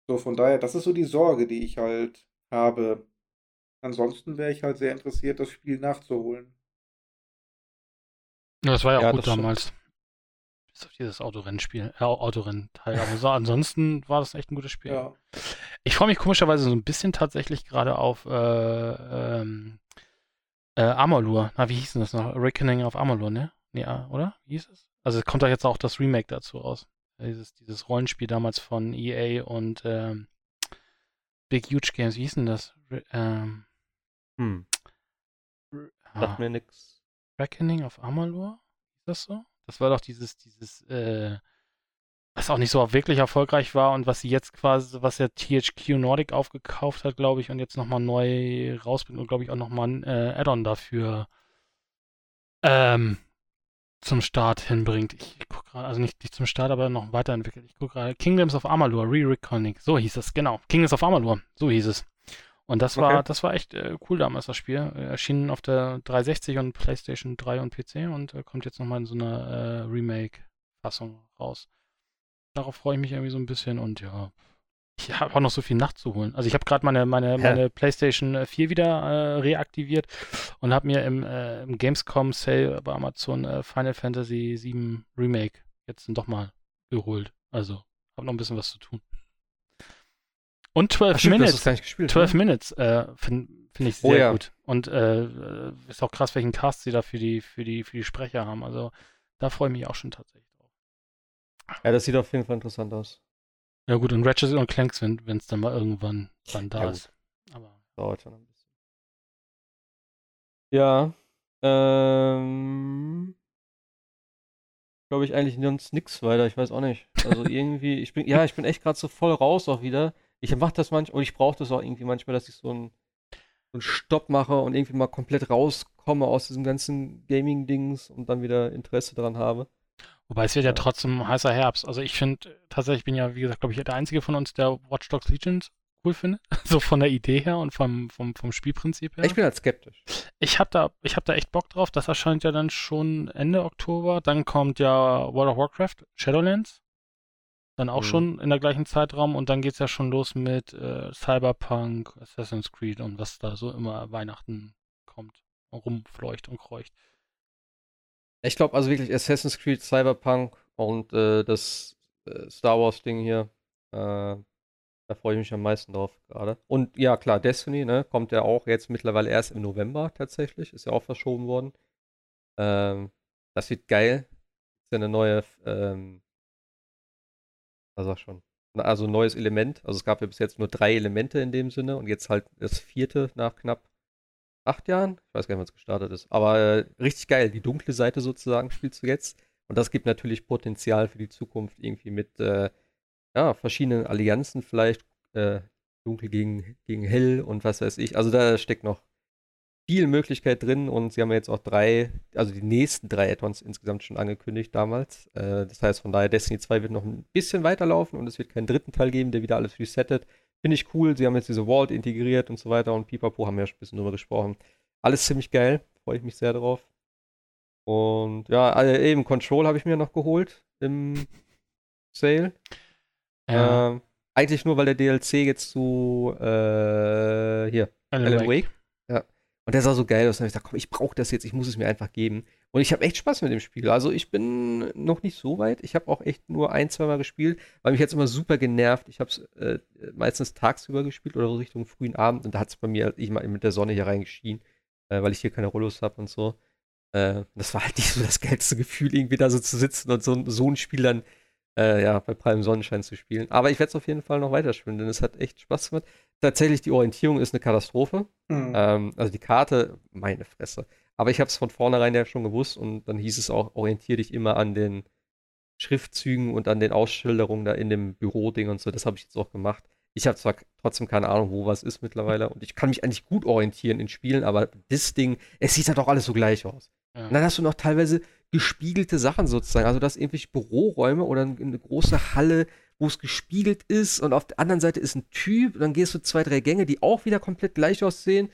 So, von daher, das ist so die Sorge, die ich halt habe. Ansonsten wäre ich halt sehr interessiert, das Spiel nachzuholen.
Ja, das war ja auch ja, gut damals. Bis auf dieses Autorennspiel, äh, Autorennteil. Aber so, ansonsten war das echt ein gutes Spiel. Ja. Ich freue mich komischerweise so ein bisschen tatsächlich gerade auf äh, ähm, äh, Amalur. Na, wie hieß denn das noch? Reckoning of Amalur, ne? Nee, ah, oder? Wie hieß es? Also es kommt da jetzt auch das Remake dazu raus. Dieses, dieses Rollenspiel damals von EA und ähm, Big Huge Games. Wie hieß denn das? Re ähm,
hm. Sagt mir nix.
Reckoning of Amalur? Ist das so? Das war doch dieses, dieses, äh, was auch nicht so wirklich erfolgreich war und was sie jetzt quasi, was ja THQ Nordic aufgekauft hat, glaube ich, und jetzt nochmal neu rausbringt und glaube ich auch nochmal ein äh, Add-on dafür ähm, zum Start hinbringt. Ich, ich gucke gerade, also nicht, nicht zum Start, aber noch weiterentwickelt. Ich gucke gerade, Kingdoms of Amalur, Re-Reckoning, so hieß es, genau. Kingdoms of Amalur, so hieß es. Und das war, okay. das war echt äh, cool damals, das Spiel. Erschien auf der 360 und PlayStation 3 und PC und äh, kommt jetzt nochmal in so einer äh, Remake-Fassung raus. Darauf freue ich mich irgendwie so ein bisschen und ja, ich habe auch noch so viel nachzuholen. Also ich habe gerade meine, meine, meine PlayStation 4 wieder äh, reaktiviert und habe mir im, äh, im Gamescom Sale bei Amazon äh, Final Fantasy 7 Remake jetzt doch mal geholt. Also habe noch ein bisschen was zu tun. Und 12 Ach, Minutes. Gespielt, 12 ne? Minutes äh, finde find ich oh sehr oh, ja. gut. Und äh, ist auch krass, welchen Cast sie da für die, für die, für die Sprecher haben. Also da freue ich mich auch schon tatsächlich drauf.
Ja, das sieht auf jeden Fall interessant aus.
Ja gut, und Ratchet und Clank, wenn es dann mal irgendwann dann da ja, ist. Aber
dauert schon ein bisschen. Ja, ähm, glaube ich eigentlich sonst nichts weiter. Ich weiß auch nicht. Also irgendwie, ich bin, ja, ich bin echt gerade so voll raus auch wieder. Ich mache das manchmal, und ich brauche das auch irgendwie manchmal, dass ich so einen, so einen Stopp mache und irgendwie mal komplett rauskomme aus diesem ganzen Gaming-Dings und dann wieder Interesse daran habe.
Wobei es wird ja, trotzdem heißer Herbst. Also ich finde tatsächlich, ich bin ja, wie gesagt, glaube ich, der Einzige von uns, der Watch Dogs Legions cool finde. So von der Idee her und vom, vom, vom Spielprinzip her.
Ich bin halt skeptisch.
Ich habe da, hab da echt Bock drauf. Das erscheint ja dann schon Ende Oktober. Dann kommt ja World of Warcraft, Shadowlands. Dann auch mhm. schon in der gleichen Zeitraum. Und dann geht es ja schon los mit äh, Cyberpunk, Assassin's Creed und was da so immer Weihnachten kommt. Rumfleucht und kreucht.
Ich glaube also wirklich Assassin's Creed, Cyberpunk und äh, das äh, Star Wars-Ding hier. Äh, da freue ich mich am meisten drauf gerade. Und ja, klar, Destiny, ne, kommt ja auch jetzt mittlerweile erst im November tatsächlich. Ist ja auch verschoben worden. Ähm, das wird geil. Ist ja eine neue, ähm, sag schon, also neues Element. Also es gab ja bis jetzt nur drei Elemente in dem Sinne und jetzt halt das vierte nach knapp acht Jahren. Ich weiß gar nicht, wann es gestartet ist. Aber äh, richtig geil. Die dunkle Seite sozusagen spielst du jetzt. Und das gibt natürlich Potenzial für die Zukunft irgendwie mit äh, ja, verschiedenen Allianzen vielleicht, äh, dunkel gegen, gegen hell und was weiß ich. Also da steckt noch viel Möglichkeit drin und sie haben ja jetzt auch drei, also die nächsten drei Add-ons insgesamt schon angekündigt damals. Äh, das heißt von daher, Destiny 2 wird noch ein bisschen weiterlaufen und es wird keinen dritten Teil geben, der wieder alles resettet. Finde ich cool. Sie haben jetzt diese Vault integriert und so weiter und Pipapo haben wir ja schon ein bisschen drüber gesprochen. Alles ziemlich geil. Freue ich mich sehr drauf. Und ja, also eben Control habe ich mir noch geholt im Sale. Ja. Ähm, eigentlich nur, weil der DLC jetzt zu äh, hier, Alan, Alan Wake. Und der sah so geil aus. Und ich dachte, komm, ich brauche das jetzt, ich muss es mir einfach geben. Und ich habe echt Spaß mit dem Spiel. Also ich bin noch nicht so weit. Ich habe auch echt nur ein, zwei Mal gespielt, weil mich jetzt immer super genervt. Ich habe es äh, meistens tagsüber gespielt oder so Richtung frühen Abend. Und da hat es bei mir ich mal mit der Sonne hier reingeschienen, äh, weil ich hier keine Rollos habe und so. Äh, das war halt nicht so das geilste Gefühl, irgendwie da so zu sitzen und so, so ein Spiel dann äh, ja, bei prallem Sonnenschein zu spielen. Aber ich werde es auf jeden Fall noch weiterspielen, denn es hat echt Spaß gemacht. Tatsächlich, die Orientierung ist eine Katastrophe. Mhm. Ähm, also die Karte, meine Fresse. Aber ich habe es von vornherein ja schon gewusst und dann hieß es auch, orientiere dich immer an den Schriftzügen und an den Ausschilderungen da in dem Büroding und so. Das habe ich jetzt auch gemacht. Ich habe zwar trotzdem keine Ahnung, wo was ist mittlerweile und ich kann mich eigentlich gut orientieren in Spielen, aber das Ding, es sieht halt auch alles so gleich aus. Ja. Und dann hast du noch teilweise gespiegelte Sachen sozusagen. Also, dass irgendwelche Büroräume oder eine große Halle, wo es gespiegelt ist und auf der anderen Seite ist ein Typ dann gehst du zwei, drei Gänge, die auch wieder komplett gleich aussehen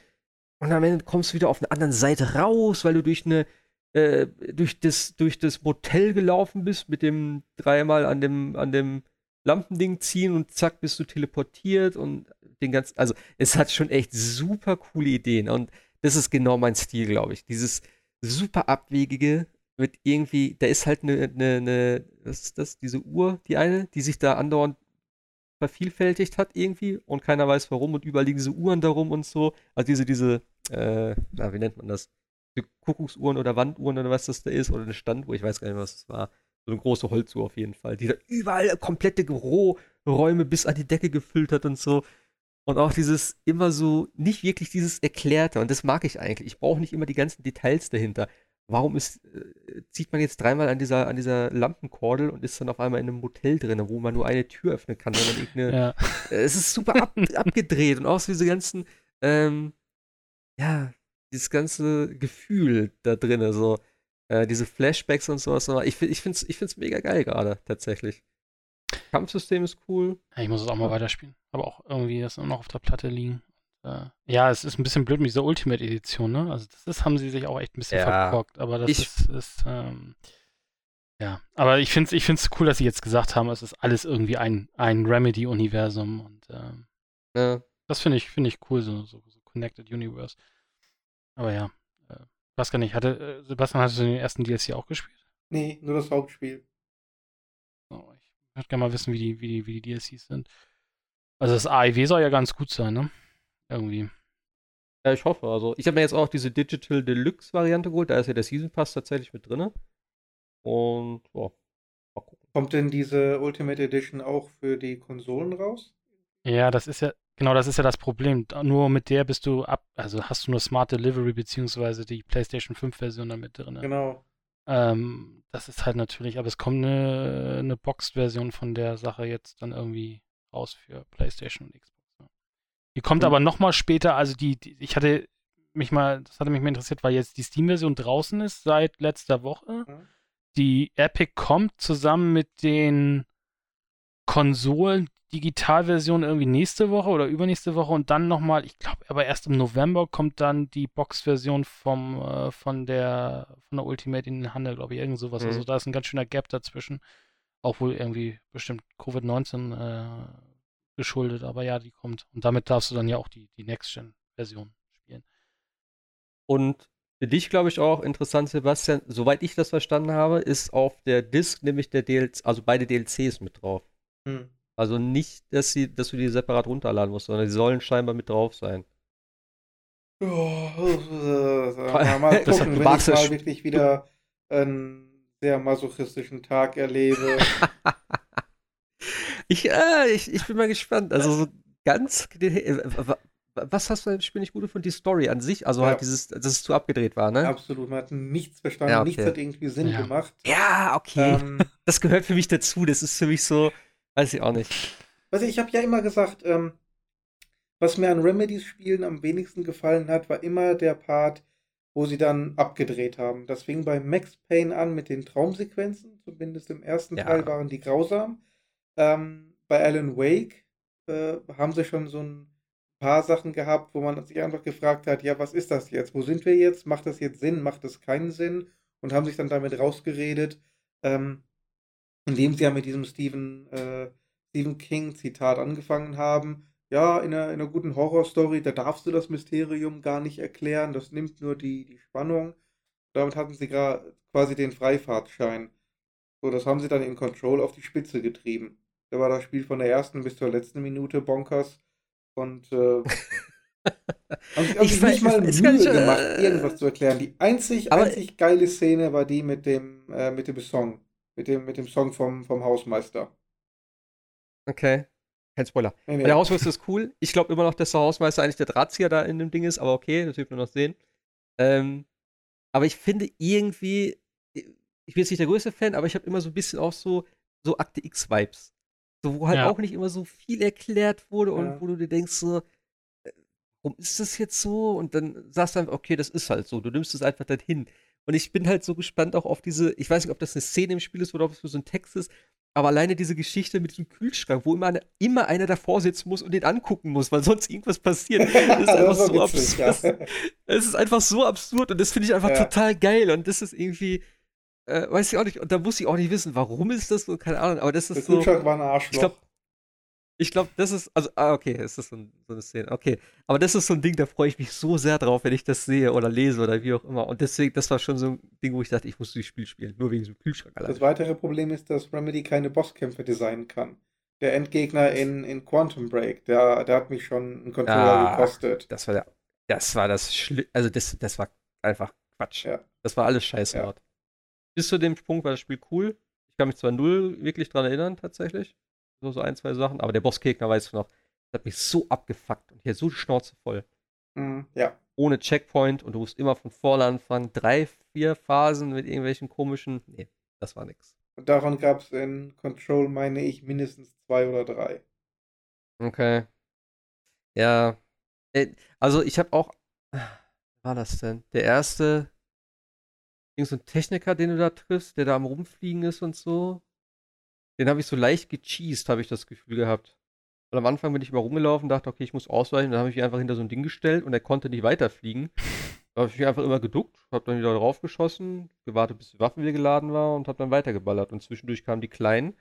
und am Ende kommst du wieder auf einer anderen Seite raus, weil du durch eine äh, durch das durch das Motel gelaufen bist mit dem dreimal an dem an dem Lampending ziehen und zack bist du teleportiert und den ganzen also es hat schon echt super coole Ideen und das ist genau mein Stil, glaube ich. Dieses super abwegige mit irgendwie, da ist halt eine, eine, eine, was ist das, diese Uhr, die eine, die sich da andauernd vervielfältigt hat irgendwie und keiner weiß warum und überall liegen diese Uhren darum und so. Also diese, diese, äh, na, wie nennt man das? Kuckucksuhren oder Wanduhren oder was das da ist oder eine Standuhr, ich weiß gar nicht was das war. So eine große Holzuhr auf jeden Fall, die da überall komplette Büroräume bis an die Decke gefüllt hat und so. Und auch dieses immer so, nicht wirklich dieses Erklärte. Und das mag ich eigentlich. Ich brauche nicht immer die ganzen Details dahinter warum ist, äh, zieht man jetzt dreimal an dieser, an dieser Lampenkordel und ist dann auf einmal in einem Motel drin, wo man nur eine Tür öffnen kann, wenn man irgendeine. Ja. Äh, es ist super ab, abgedreht und auch so diese ganzen, ähm, ja, dieses ganze Gefühl da drin, so äh, diese Flashbacks und sowas. Ich, ich finde es ich find's mega geil gerade, tatsächlich. Kampfsystem ist cool.
Ja, ich muss es auch mal weiterspielen. Aber auch irgendwie das noch auf der Platte liegen. Äh, ja, es ist ein bisschen blöd mit dieser Ultimate-Edition, ne? Also das ist, haben sie sich auch echt ein bisschen ja, verkorkt, aber das ich, ist, ist ähm, ja. Aber ich finde es ich find's cool, dass sie jetzt gesagt haben, es ist alles irgendwie ein, ein Remedy-Universum und ähm, ja. das finde ich, finde ich cool, so, so, so, Connected Universe. Aber ja, äh, weiß gar nicht, hatte, äh, Sebastian, hattest du den ersten DLC auch gespielt?
Nee, nur das Hauptspiel.
Oh, ich würde gerne mal wissen, wie die, wie die, wie die DLCs sind. Also das AIW soll ja ganz gut sein, ne? Irgendwie.
Ja, ich hoffe. Also, ich habe mir jetzt auch diese Digital Deluxe Variante geholt. Da ist ja der Season Pass tatsächlich mit drin.
Und oh, mal gucken. Kommt denn diese Ultimate Edition auch für die Konsolen raus?
Ja, das ist ja, genau, das ist ja das Problem. Nur mit der bist du ab, also hast du nur Smart Delivery beziehungsweise die PlayStation 5 Version damit drin.
Genau.
Ähm, das ist halt natürlich, aber es kommt eine, eine Boxed-Version von der Sache jetzt dann irgendwie raus für PlayStation und Xbox. Die kommt mhm. aber nochmal später, also die, die, ich hatte mich mal, das hatte mich mal interessiert, weil jetzt die Steam-Version draußen ist seit letzter Woche. Mhm. Die Epic kommt zusammen mit den Konsolen Digitalversion irgendwie nächste Woche oder übernächste Woche und dann nochmal, ich glaube, aber erst im November kommt dann die Box-Version vom äh, von der von der Ultimate in den Handel, glaube ich, irgend sowas. Also mhm. Also da ist ein ganz schöner Gap dazwischen. Auch wohl irgendwie bestimmt Covid-19 äh, geschuldet, aber ja, die kommt. Und damit darfst du dann ja auch die, die Next-Gen-Version spielen.
Und für dich, glaube ich, auch interessant, Sebastian, soweit ich das verstanden habe, ist auf der Disc nämlich der DLC, also beide DLCs mit drauf. Hm. Also nicht, dass, sie, dass du die separat runterladen musst, sondern die sollen scheinbar mit drauf sein.
Oh, mal, mal gucken, wenn ich mal wirklich wieder einen sehr masochistischen Tag erlebe.
ich, äh, ich, ich bin mal gespannt. Also so ganz. Äh, was hast du im Spiel nicht gut gefunden? Die Story an sich, also halt ja. halt dieses, dass es zu abgedreht war, ne?
Absolut, man hat nichts verstanden, ja, okay. nichts hat irgendwie Sinn
ja.
gemacht.
Ja, okay. Ähm, das gehört für mich dazu. Das ist für mich so, weiß ich auch nicht.
Also ich habe ja immer gesagt, ähm, was mir an Remedies-Spielen am wenigsten gefallen hat, war immer der Part, wo sie dann abgedreht haben. Das fing bei Max Payne an mit den Traumsequenzen, zumindest im ersten ja. Teil waren die grausam. Ähm, bei Alan Wake äh, haben sie schon so ein paar Sachen gehabt, wo man sich einfach gefragt hat, ja, was ist das jetzt? Wo sind wir jetzt? Macht das jetzt Sinn? Macht das keinen Sinn? Und haben sich dann damit rausgeredet, ähm, indem sie ja mit diesem Stephen, äh, Stephen King-Zitat angefangen haben. Ja, in einer, in einer guten Horrorstory, da darfst du das Mysterium gar nicht erklären, das nimmt nur die, die Spannung. Damit hatten sie quasi den Freifahrtschein. So, das haben sie dann in Control auf die Spitze getrieben. Da war das Spiel von der ersten bis zur letzten Minute bonkers und äh, haben, sich ich nicht mal Mühe nicht, äh, gemacht, irgendwas zu erklären. Die einzig, einzig geile Szene war die mit dem, äh, mit dem Song. Mit dem, mit dem Song vom, vom Hausmeister.
Okay. Kein Spoiler. Nee, nee. Der Hausmeister ist cool. Ich glaube immer noch, dass der Hausmeister eigentlich der Drahtzieher da in dem Ding ist, aber okay, das wird man noch sehen. Ähm, aber ich finde irgendwie, ich bin jetzt nicht der größte Fan, aber ich habe immer so ein bisschen auch so, so Akte X-Vibes. So, wo halt ja. auch nicht immer so viel erklärt wurde und ja. wo du dir denkst, so, äh, warum ist das jetzt so? Und dann sagst du einfach, okay, das ist halt so. Du nimmst es einfach dann hin. Und ich bin halt so gespannt auch auf diese, ich weiß nicht, ob das eine Szene im Spiel ist oder ob es so ein Text ist, aber alleine diese Geschichte mit diesem Kühlschrank, wo immer, eine, immer einer davor sitzen muss und den angucken muss, weil sonst irgendwas passiert, das ist einfach so witzig, absurd. Ja. Es ist einfach so absurd und das finde ich einfach ja. total geil und das ist irgendwie, äh, weiß ich auch nicht, und da muss ich auch nicht wissen, warum ist das so, keine Ahnung, aber das ist Der so.
Der Kühlschrank war ein Arschloch.
Ich glaube, ich glaube, das ist, also, ah, okay, es ist so, so, eine Szene, okay. Aber das ist so ein Ding, da freue ich mich so sehr drauf, wenn ich das sehe oder lese oder wie auch immer. Und deswegen, das war schon so ein Ding, wo ich dachte, ich muss dieses Spiel spielen, nur wegen diesem Kühlschrank
allein. Das weitere Problem ist, dass Remedy keine Bosskämpfe designen kann. Der Endgegner in, in Quantum Break, der, der hat mich schon einen Controller ah, gekostet.
Das war der, das war das Schli also das, das war einfach Quatsch. Ja. Das war alles scheiße ja. Bis zu dem Punkt war das Spiel cool. Ich kann mich zwar null wirklich dran erinnern, tatsächlich so, so ein, zwei Sachen. Aber der Bossgegner, weißt du noch, hat mich so abgefuckt und hier so Schnauze voll.
Mm, ja.
Ohne Checkpoint und du musst immer von vorne anfangen. Drei, vier Phasen mit irgendwelchen komischen. Nee, das war nix.
Und davon gab es in Control, meine ich, mindestens zwei oder drei.
Okay. Ja. Äh, also ich habe auch. Was war das denn? Der erste. Irgend so ein Techniker, den du da triffst, der da am Rumfliegen ist und so. Den habe ich so leicht gecheased, habe ich das Gefühl gehabt. Weil am Anfang bin ich immer rumgelaufen, dachte, okay, ich muss ausweichen. Dann habe ich mich einfach hinter so ein Ding gestellt und er konnte nicht weiterfliegen. Da habe ich mich einfach immer geduckt, habe dann wieder draufgeschossen, gewartet, bis die Waffen wieder geladen war und habe dann weitergeballert. Und zwischendurch kamen die Kleinen,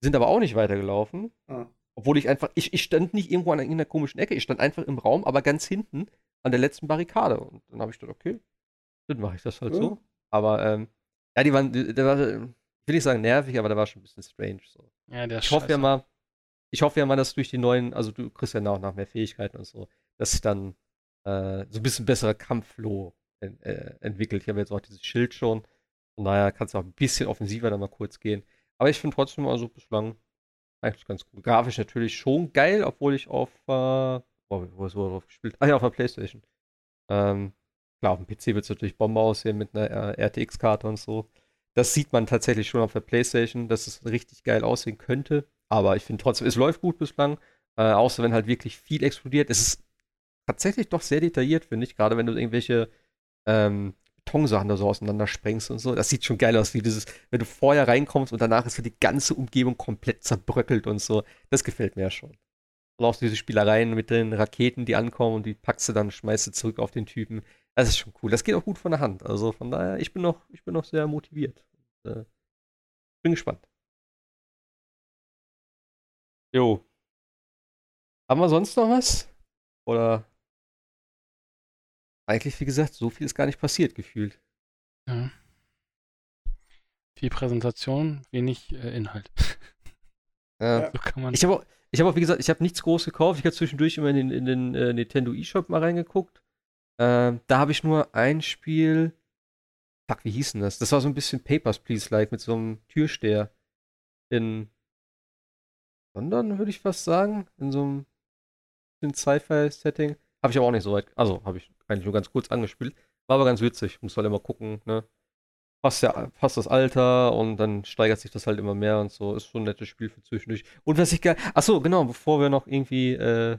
sind aber auch nicht weitergelaufen. Ah. Obwohl ich einfach, ich, ich stand nicht irgendwo an einer komischen Ecke, ich stand einfach im Raum, aber ganz hinten an der letzten Barrikade. Und dann habe ich gedacht, okay, dann mache ich das halt ja. so. Aber ähm, ja, die waren, der war, will nicht sagen nervig, aber der war schon ein bisschen strange. So.
Ja, der
ich hoffe ja mal, ich hoffe ja mal, dass durch die neuen, also du kriegst ja nach nach mehr Fähigkeiten und so, dass sich dann äh, so ein bisschen besserer Kampfflow en, äh, entwickelt. Ich habe jetzt auch dieses Schild schon Von daher kann es auch ein bisschen offensiver dann mal kurz gehen. Aber ich finde trotzdem also bislang eigentlich ganz gut. Grafisch natürlich schon geil, obwohl ich auf, äh, wo, wo ist drauf gespielt? Ah ja, auf der Playstation. Ähm, klar, auf dem PC wird es natürlich Bombe aussehen mit einer äh, RTX-Karte und so. Das sieht man tatsächlich schon auf der Playstation, dass es richtig geil aussehen könnte. Aber ich finde trotzdem, es läuft gut bislang. Äh, außer wenn halt wirklich viel explodiert. Es ist tatsächlich doch sehr detailliert, finde ich. Gerade wenn du irgendwelche ähm, Betonsachen da so auseinander sprengst und so. Das sieht schon geil aus, wie dieses, wenn du vorher reinkommst und danach ist so die ganze Umgebung komplett zerbröckelt und so. Das gefällt mir ja schon. Und auch diese Spielereien mit den Raketen, die ankommen und die packst du dann, schmeißt du zurück auf den Typen. Das ist schon cool. Das geht auch gut von der Hand. Also von daher, ich bin noch, ich bin noch sehr motiviert. Und, äh, bin gespannt. Jo. Haben wir sonst noch was? Oder eigentlich, wie gesagt, so viel ist gar nicht passiert, gefühlt. Ja.
Viel Präsentation, wenig äh, Inhalt.
Ja. So ich habe auch, hab auch, wie gesagt, ich habe nichts groß gekauft. Ich habe zwischendurch immer in den, in den äh, Nintendo eShop mal reingeguckt. Ähm, da habe ich nur ein Spiel. Fuck, wie hieß denn das? Das war so ein bisschen Papers, Please-like mit so einem Türsteher. In London, würde ich fast sagen. In so einem Sci-Fi-Setting. Habe ich aber auch nicht so weit. Also, habe ich eigentlich nur ganz kurz angespielt. War aber ganz witzig. Muss halt immer gucken, ne? Passt, ja, passt das Alter und dann steigert sich das halt immer mehr und so. Ist schon ein nettes Spiel für zwischendurch. Und was ich geil. Achso, genau, bevor wir noch irgendwie äh,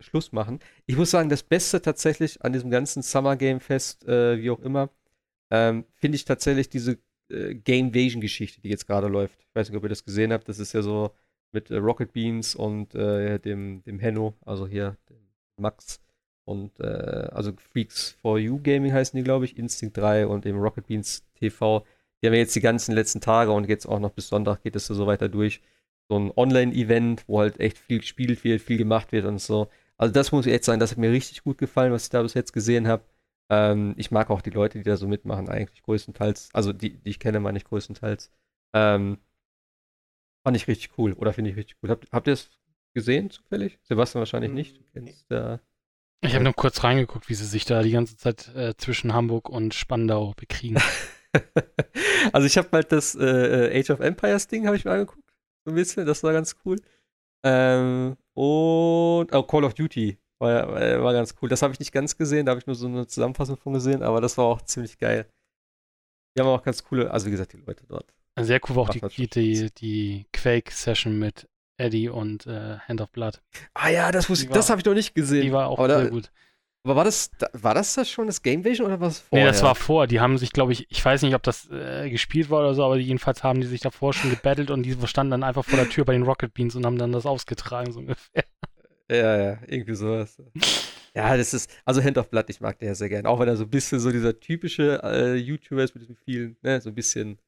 Schluss machen. Ich muss sagen, das Beste tatsächlich an diesem ganzen Summer Game Fest, äh, wie auch immer, ähm, finde ich tatsächlich diese äh, Game Vasion Geschichte, die jetzt gerade läuft. Ich weiß nicht, ob ihr das gesehen habt. Das ist ja so mit äh, Rocket Beans und äh, dem, dem Henno, also hier dem Max und äh, also Freaks for You Gaming heißen die, glaube ich, Instinct 3 und eben Rocket Beans TV. Die haben ja jetzt die ganzen letzten Tage und jetzt auch noch bis Sonntag geht es so weiter durch. So ein Online-Event, wo halt echt viel gespielt wird, viel gemacht wird und so. Also das muss ich echt sagen, das hat mir richtig gut gefallen, was ich da bis jetzt gesehen habe. Ähm, ich mag auch die Leute, die da so mitmachen, eigentlich größtenteils. Also die, die ich kenne, meine ich größtenteils. Ähm, fand ich richtig cool oder finde ich richtig cool. Habt, habt ihr es gesehen zufällig? Sebastian wahrscheinlich hm, nicht. Du kennst
äh, ich habe nur kurz reingeguckt, wie sie sich da die ganze Zeit äh, zwischen Hamburg und Spandau bekriegen.
also ich habe halt das äh, äh, Age of Empires Ding habe ich mir angeguckt, ein bisschen, das war ganz cool. Ähm, und oh, Call of Duty war, war ganz cool. Das habe ich nicht ganz gesehen, da habe ich nur so eine Zusammenfassung von gesehen, aber das war auch ziemlich geil. Die haben auch ganz coole, also wie gesagt, die Leute dort.
Sehr cool war auch die, die, die Quake-Session mit Eddie und äh, Hand of Blood.
Ah ja, das, das habe ich noch nicht gesehen.
Die war auch aber sehr da, gut.
Aber war das, war das das schon das Game Vision oder was
vorher? Nee, das war vor. Die haben sich, glaube ich, ich weiß nicht, ob das äh, gespielt war oder so, aber jedenfalls haben die sich davor schon gebettelt und die standen dann einfach vor der Tür bei den Rocket Beans und haben dann das ausgetragen, so ungefähr.
Ja, ja, irgendwie sowas. ja, das ist, also Hand of Blood, ich mag den ja sehr gerne. Auch wenn er so ein bisschen so dieser typische äh, YouTuber ist mit diesen vielen, ne, so ein bisschen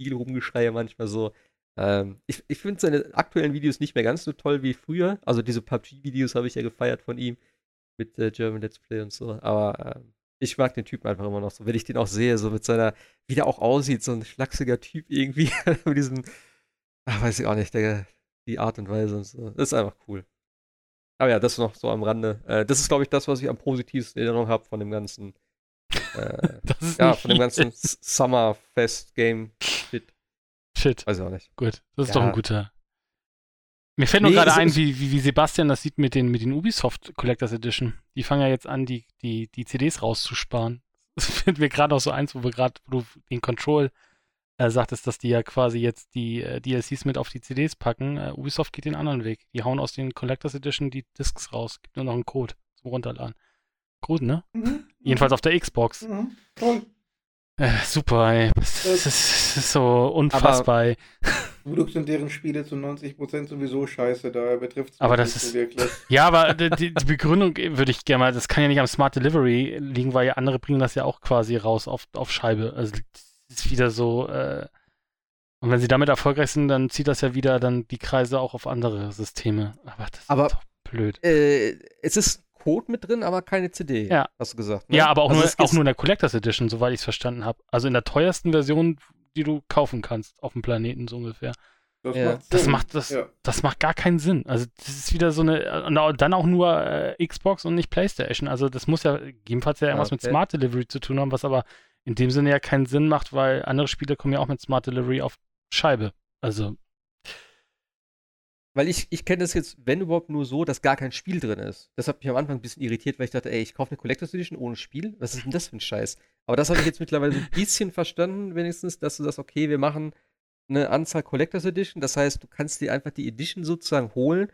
viel Rumgeschreie manchmal so. Ähm, ich ich finde seine aktuellen Videos nicht mehr ganz so toll wie früher. Also diese PUBG-Videos habe ich ja gefeiert von ihm mit äh, German Let's Play und so. Aber äh, ich mag den Typen einfach immer noch so. Wenn ich den auch sehe, so mit seiner, wie der auch aussieht, so ein schlachsiger Typ irgendwie, mit diesem, ach, weiß ich auch nicht, der, die Art und Weise und so. Das ist einfach cool. Aber ja, das noch so am Rande. Äh, das ist, glaube ich, das, was ich am positivsten in Erinnerung habe von dem ganzen, äh, ja, von dem ganzen Summerfest-Game-Shit.
Shit.
Weiß ich auch nicht.
Gut, das ist ja. doch ein guter. Mir fällt nur nee, gerade ein, wie, wie, wie, Sebastian das sieht mit den, mit den Ubisoft Collectors Edition. Die fangen ja jetzt an, die, die, die CDs rauszusparen. Das finden wir gerade auch so eins, wo wir gerade, wo du den Control äh, sagtest, dass die ja quasi jetzt die äh, DLCs mit auf die CDs packen. Äh, Ubisoft geht den anderen Weg. Die hauen aus den Collectors Edition die Discs raus. Gibt nur noch einen Code zum Runterladen. Gut, ne? Mhm. Jedenfalls auf der Xbox. Mhm. Toll. Äh, super, ey. Das, das, das, ist so unfassbar. Aber
Zum sind deren Spiele zu 90% sowieso scheiße, da betrifft es
aber das ist, so wirklich. Ja, aber die, die, Begründung würde ich gerne mal, das kann ja nicht am Smart Delivery liegen, weil ja andere bringen das ja auch quasi raus auf, auf Scheibe. Also das ist wieder so, äh, und wenn sie damit erfolgreich sind, dann zieht das ja wieder dann die Kreise auch auf andere Systeme. Aber das
aber, ist doch blöd. Äh, es ist Code mit drin, aber keine CD,
ja.
hast du gesagt. Ne?
Ja, aber auch, also nur, auch nur in der Collectors Edition, soweit ich es verstanden habe. Also in der teuersten Version, die du kaufen kannst auf dem Planeten so ungefähr. Das, ja. macht, das macht das, ja. das macht gar keinen Sinn. Also das ist wieder so eine und dann auch nur äh, Xbox und nicht PlayStation. Also das muss ja jedenfalls ja irgendwas okay. mit Smart Delivery zu tun haben, was aber in dem Sinne ja keinen Sinn macht, weil andere Spiele kommen ja auch mit Smart Delivery auf Scheibe. Also.
Weil ich, ich kenne das jetzt, wenn überhaupt, nur so, dass gar kein Spiel drin ist. Das hat mich am Anfang ein bisschen irritiert, weil ich dachte, ey, ich kaufe eine Collector's Edition ohne Spiel. Was ist denn das für ein Scheiß? Aber das habe ich jetzt mittlerweile so ein bisschen verstanden, wenigstens, dass du das, okay, wir machen eine Anzahl Collector's Edition. Das heißt, du kannst dir einfach die Edition sozusagen holen,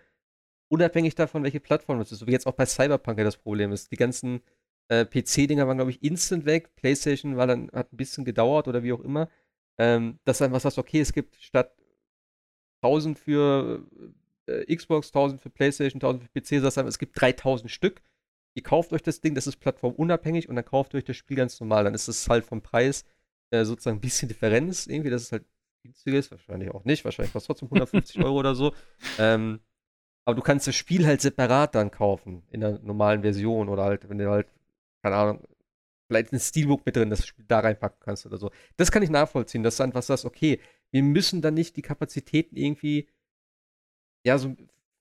unabhängig davon, welche Plattform es ist. So wie jetzt auch bei Cyberpunk ja das Problem ist. Die ganzen äh, PC-Dinger waren, glaube ich, instant weg. PlayStation war dann, hat ein bisschen gedauert oder wie auch immer. Ähm, dass du einfach sagst, okay, es gibt statt 1000 für äh, Xbox, 1000 für PlayStation, 1000 für PC, sagst du es gibt 3000 Stück. Ihr kauft euch das Ding, das ist plattformunabhängig und dann kauft ihr euch das Spiel ganz normal. Dann ist es halt vom Preis äh, sozusagen ein bisschen Differenz irgendwie, dass es halt günstiger ist. Wahrscheinlich auch nicht. Wahrscheinlich kostet es trotzdem 150 Euro oder so. Ähm, aber du kannst das Spiel halt separat dann kaufen, in der normalen Version oder halt, wenn du halt keine Ahnung, vielleicht ein Steelbook mit drin, das Spiel da reinpacken kannst oder so. Das kann ich nachvollziehen, dass du einfach sagst, okay, wir müssen dann nicht die Kapazitäten irgendwie, ja, so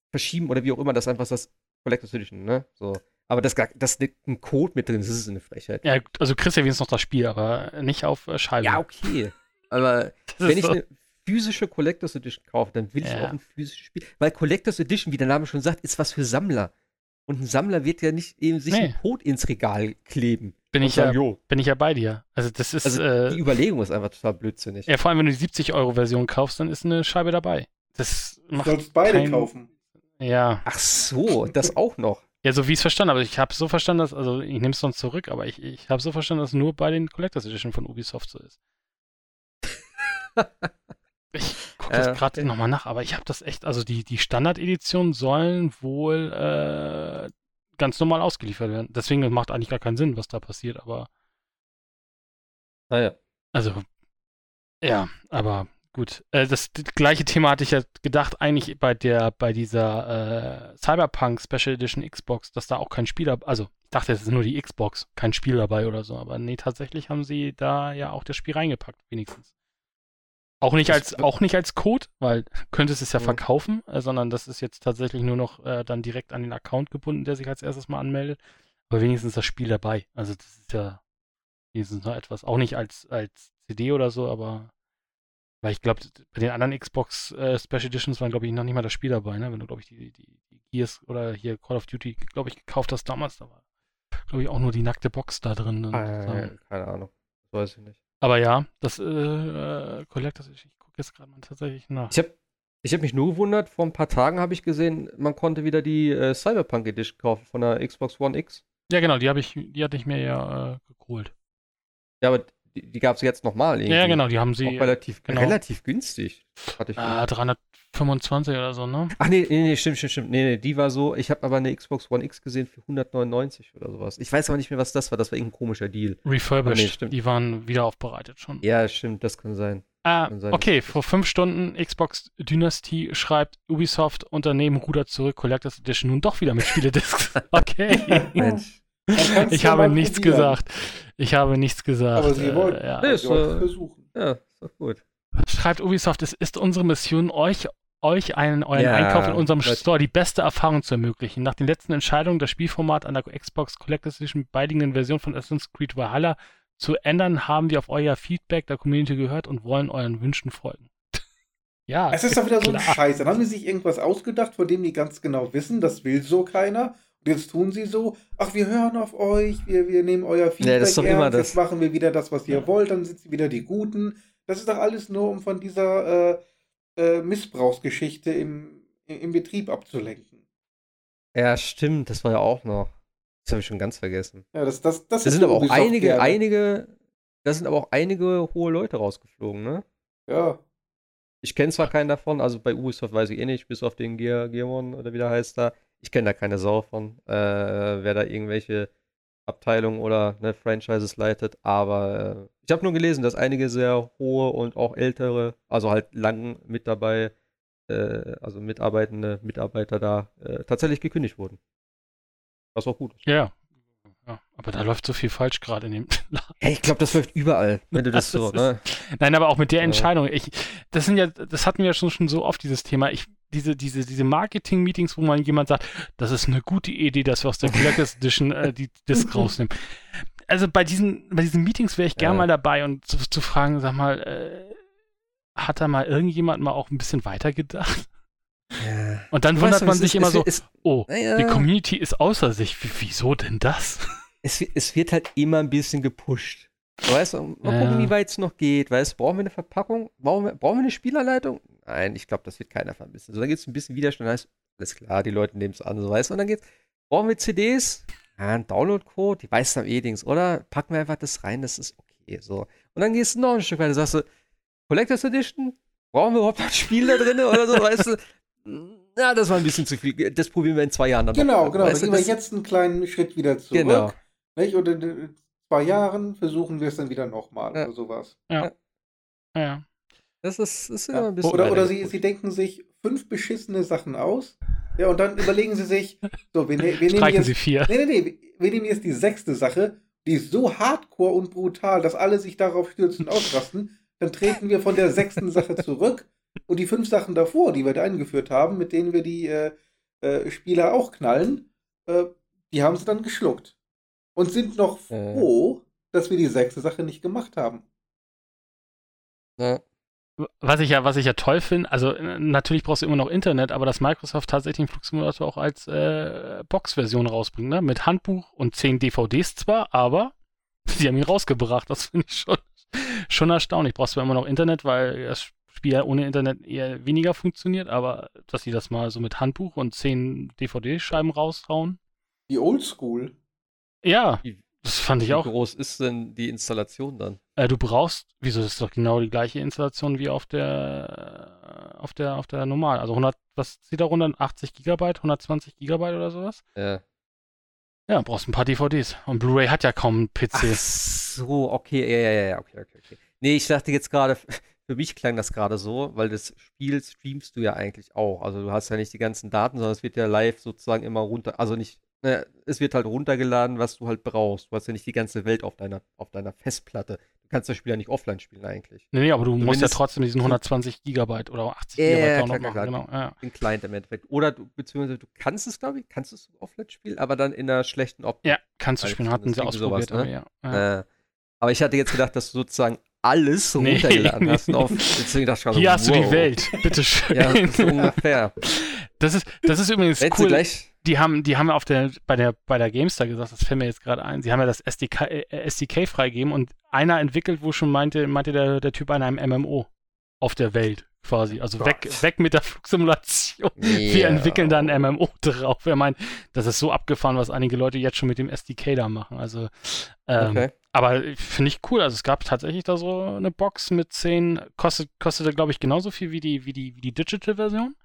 verschieben oder wie auch immer, das einfach das Collector's Edition, ne? So. Aber dass, dass ein Code mit drin ist, ist eine Frechheit.
Ja, also kriegst ja wenigstens noch das Spiel, aber nicht auf äh, Scheibe.
Ja, okay. Aber wenn ich so. eine physische Collector's Edition kaufe, dann will ja. ich auch ein physisches Spiel. Weil Collector's Edition, wie der Name schon sagt, ist was für Sammler. Und ein Sammler wird ja nicht eben sich nee. ein Code ins Regal kleben.
Bin ich, sagen, ja, bin ich ja bei dir. Also das ist. Also
äh, die Überlegung ist einfach total blödsinnig.
Ja, vor allem, wenn du die 70-Euro-Version kaufst, dann ist eine Scheibe dabei. Das macht
du sollst beide kein... kaufen.
Ja.
Ach so, das auch noch.
Ja, so wie ich es verstanden habe. Ich habe so verstanden, dass, also ich nehme es sonst zurück, aber ich, ich habe so verstanden, dass es nur bei den Collectors Edition von Ubisoft so ist. ich gucke das äh, gerade nochmal nach, aber ich habe das echt, also die, die Standard-Edition sollen wohl äh, ganz normal ausgeliefert werden. Deswegen macht eigentlich gar keinen Sinn, was da passiert, aber.
Naja. Ah,
also, ja, aber gut. Äh, das, das, gleiche Thema hatte ich ja gedacht, eigentlich bei der, bei dieser äh, Cyberpunk Special Edition Xbox, dass da auch kein Spiel dabei, also ich dachte, es ist nur die Xbox, kein Spiel dabei oder so, aber nee, tatsächlich haben sie da ja auch das Spiel reingepackt, wenigstens. Auch nicht als, auch nicht als Code, weil könntest es ja verkaufen, äh, sondern das ist jetzt tatsächlich nur noch äh, dann direkt an den Account gebunden, der sich als erstes mal anmeldet. Aber wenigstens das Spiel dabei. Also das ist ja wenigstens noch etwas. Auch nicht als, als CD oder so, aber weil ich glaube, bei den anderen Xbox äh, Special Editions waren, glaube ich, noch nicht mal das Spiel dabei, ne? Wenn du, glaube ich, die, die, die Gears oder hier Call of Duty, glaube ich, gekauft hast damals, da war, glaube ich, auch nur die nackte Box da drin.
Ah, keine Ahnung. Das weiß ich nicht.
Aber ja, das äh, äh Collectors, ich, ich gucke jetzt gerade mal tatsächlich nach.
Ich habe ich hab mich nur gewundert, vor ein paar Tagen habe ich gesehen, man konnte wieder die äh, Cyberpunk Edition kaufen von der Xbox One X.
Ja, genau, die ich, die hatte ich mir ja äh, geholt.
Ja, aber die, die gab es jetzt nochmal
irgendwie. Ja, genau, die haben sie.
Auch relativ, genau. relativ günstig.
Hatte ich ah, 325 oder so, ne?
Ach nee, nee, nee, stimmt, stimmt, stimmt. Nee, nee, die war so, ich habe aber eine Xbox One X gesehen für 199 oder sowas. Ich weiß aber nicht mehr, was das war. Das war irgendein komischer Deal.
Refurbished. Nee, stimmt. Die waren wieder aufbereitet schon.
Ja, stimmt, das kann sein.
Ah, kann sein, okay, vor fünf Stunden Xbox Dynasty schreibt Ubisoft Unternehmen rudert zurück, Collectors Edition nun doch wieder mit Spielediscs. Okay. Mensch. Ich habe nichts probieren. gesagt. Ich habe nichts gesagt.
Aber sie wollten, äh, ja.
nee, ist, äh, versuchen. Ja, ist doch gut.
Schreibt Ubisoft, es ist unsere Mission, euch euch einen, euren ja, Einkauf in unserem Store die beste Erfahrung zu ermöglichen. Nach den letzten Entscheidungen, das Spielformat an der Xbox Collectors Edition beiliegenden Version von Assassin's Creed Valhalla zu ändern, haben wir auf euer Feedback der Community gehört und wollen euren Wünschen folgen.
ja. Es ist doch wieder klar. so ein Scheiß. Dann haben sie sich irgendwas ausgedacht, von dem die ganz genau wissen, das will so keiner. Und jetzt tun sie so, ach, wir hören auf euch, wir, wir nehmen euer Feedback
ja, das ist doch ernst,
jetzt machen wir wieder das, was ihr ja. wollt, dann sind sie wieder die Guten. Das ist doch alles nur, um von dieser äh, äh, Missbrauchsgeschichte im, im Betrieb abzulenken.
Ja, stimmt, das war ja auch noch. Das habe ich schon ganz vergessen.
Ja, das, das, das,
das sind aber auch einige, gerne. einige, da sind aber auch einige hohe Leute rausgeflogen, ne?
Ja.
Ich kenne zwar keinen davon, also bei Ubisoft weiß ich eh nicht, bis auf den Gear, Gearmon oder wie der heißt da. Ich kenne da keine Sau von, äh, wer da irgendwelche Abteilungen oder ne, Franchises leitet, aber äh, ich habe nur gelesen, dass einige sehr hohe und auch ältere, also halt lang mit dabei, äh, also mitarbeitende Mitarbeiter da äh, tatsächlich gekündigt wurden. Was auch gut ist.
Ja. Aber da läuft so viel falsch gerade in dem
Laden. Ich glaube, das läuft überall, wenn du das, das so, ne?
Nein, aber auch mit der Entscheidung. Ich, das sind ja, das hatten wir ja schon, schon so oft, dieses Thema. Ich, diese, diese, diese Marketing-Meetings, wo man jemand sagt, das ist eine gute Idee, dass wir aus der Collectors Edition äh, die Disc rausnehmen also bei diesen, bei diesen Meetings wäre ich gern ja. mal dabei und zu, zu fragen, sag mal, äh, hat da mal irgendjemand mal auch ein bisschen weitergedacht? Ja. Und dann du wundert weißt, man sich ist, immer es, so, es, oh, ja. die Community ist außer sich. wieso denn das?
Es, es wird halt immer ein bisschen gepusht. Weißt du, mal gucken, wie weit es noch geht. Weißt du, brauchen wir eine Verpackung? Brauchen wir, brauchen wir eine Spielerleitung? Nein, ich glaube, das wird keiner vermissen. So, dann gibt es ein bisschen Widerstand. Dann heißt, alles klar, die Leute nehmen es an, so weißt du. Und dann geht's, brauchen wir CDs? Ja, ein Download-Code, die weiß dann eh Dings, oder? Packen wir einfach das rein, das ist okay. So. Und dann gehst du noch ein Stück weiter, sagst du, Collectors Edition? Brauchen wir überhaupt ein Spiel da drin oder so, weißt du? Na, das war ein bisschen zu viel. Das probieren wir in zwei Jahren dann
Genau, noch. genau. Dann gehen wir jetzt einen kleinen Schritt wieder zurück. Genau. Nicht? Und in zwei Jahren versuchen wir es dann wieder nochmal ja. oder sowas.
Ja. Ja.
Das ist, ist ja. ein bisschen.
Oder, oder sie, sie denken sich fünf beschissene Sachen aus. Ja, und dann überlegen sie sich, so, wir, ne, wir nehmen jetzt.
Sie vier.
Nee, nee, nee. Wir nehmen jetzt die sechste Sache, die ist so hardcore und brutal, dass alle sich darauf stürzen und ausrasten. Dann treten wir von der sechsten Sache zurück und die fünf Sachen davor, die wir da eingeführt haben, mit denen wir die äh, äh, Spieler auch knallen, äh, die haben sie dann geschluckt. Und sind noch äh. froh, dass wir die sechste Sache nicht gemacht haben.
Ja. Was ich ja, was ich ja toll finde, also natürlich brauchst du immer noch Internet, aber dass Microsoft tatsächlich einen Flugsimulator auch als äh, Box-Version rausbringt, ne? Mit Handbuch und 10 DVDs zwar, aber sie haben ihn rausgebracht. Das finde ich schon, schon erstaunlich. Brauchst du immer noch Internet, weil das Spiel ohne Internet eher weniger funktioniert, aber dass sie das mal so mit Handbuch und 10 DVD-Scheiben raushauen.
Die Oldschool.
Ja. Wie, das fand ich
Wie
auch.
Wie groß ist denn die Installation dann?
Äh, du brauchst, wieso das ist doch genau die gleiche Installation wie auf der, auf der, auf der normal. Also 100, was zieht da runter? 80 Gigabyte, 120 Gigabyte oder sowas?
Ja.
Ja, brauchst ein paar DVDs. Und Blu-ray hat ja kaum einen PC. Ach
so, okay, ja, ja, ja, okay, okay, okay. Nee, ich dachte jetzt gerade, für mich klang das gerade so, weil das Spiel streamst du ja eigentlich auch. Also du hast ja nicht die ganzen Daten, sondern es wird ja live sozusagen immer runter, also nicht naja, es wird halt runtergeladen, was du halt brauchst. Du hast ja nicht die ganze Welt auf deiner, auf deiner Festplatte. Du kannst das Spiel ja nicht offline spielen eigentlich.
Nee, nee aber du Zumindest musst ja trotzdem diesen 120 Gigabyte oder 80
äh,
Gigabyte
klar, noch machen. Genau, ja. Den Client im Endeffekt. Oder du, beziehungsweise du kannst es, glaube ich, kannst es offline spielen, aber dann in einer schlechten Optik.
Ja, kannst du spielen, hatten sie ausprobiert. Sowas, ne? aber,
ja. Äh, aber ich hatte jetzt gedacht, dass du sozusagen alles nee, runtergeladen nee. hast. Auf, deswegen dachte ich
gerade, Hier wow. hast du die Welt, bitteschön. ja, so ungefähr. Das ist, das ist übrigens Wenn cool. Gleich die haben, die haben auf der, bei der, bei der GameStar gesagt, das fällt mir jetzt gerade ein, sie haben ja das SDK, äh, SDK freigegeben und einer entwickelt, wo schon meinte, meinte der, der Typ an einem MMO auf der Welt quasi. Also weg, weg mit der Flugsimulation. Yeah. Wir entwickeln da ein MMO drauf. Er meint, das ist so abgefahren, was einige Leute jetzt schon mit dem SDK da machen. Also, ähm, okay. aber finde ich cool. Also es gab tatsächlich da so eine Box mit 10, kostet, kostete, glaube ich, genauso viel wie die, wie die, wie die Digital-Version.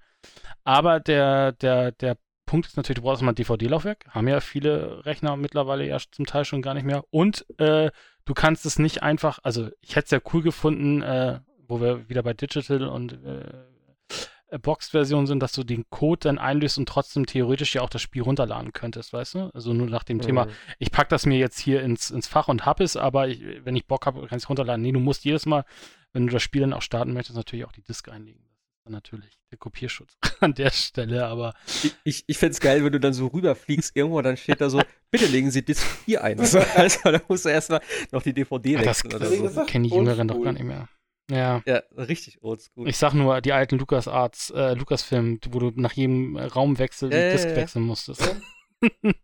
Aber der, der, der Punkt ist natürlich, du brauchst mal ein DVD-Laufwerk. Haben ja viele Rechner mittlerweile ja zum Teil schon gar nicht mehr. Und äh, du kannst es nicht einfach, also ich hätte es ja cool gefunden, äh, wo wir wieder bei Digital und äh, Boxed-Version sind, dass du den Code dann einlöst und trotzdem theoretisch ja auch das Spiel runterladen könntest, weißt du? Also nur nach dem mhm. Thema, ich packe das mir jetzt hier ins, ins Fach und hab es, aber ich, wenn ich Bock habe, kann ich es runterladen. Nee, du musst jedes Mal, wenn du das Spiel dann auch starten möchtest, natürlich auch die Disk einlegen natürlich der Kopierschutz an der Stelle, aber.
Ich, ich, ich fände es geil, wenn du dann so rüberfliegst irgendwo, dann steht da so, bitte legen Sie Disc 4 ein. Also, also da musst du erstmal noch die DVD ja, wechseln
das, oder so. kenne die Jüngeren doch gar nicht mehr. Ja.
Ja, richtig oldschool.
Ich sag nur, die alten Lukas Arts, äh, Lukas-Film, wo du nach jedem Raumwechsel die äh, Disc wechseln musstest.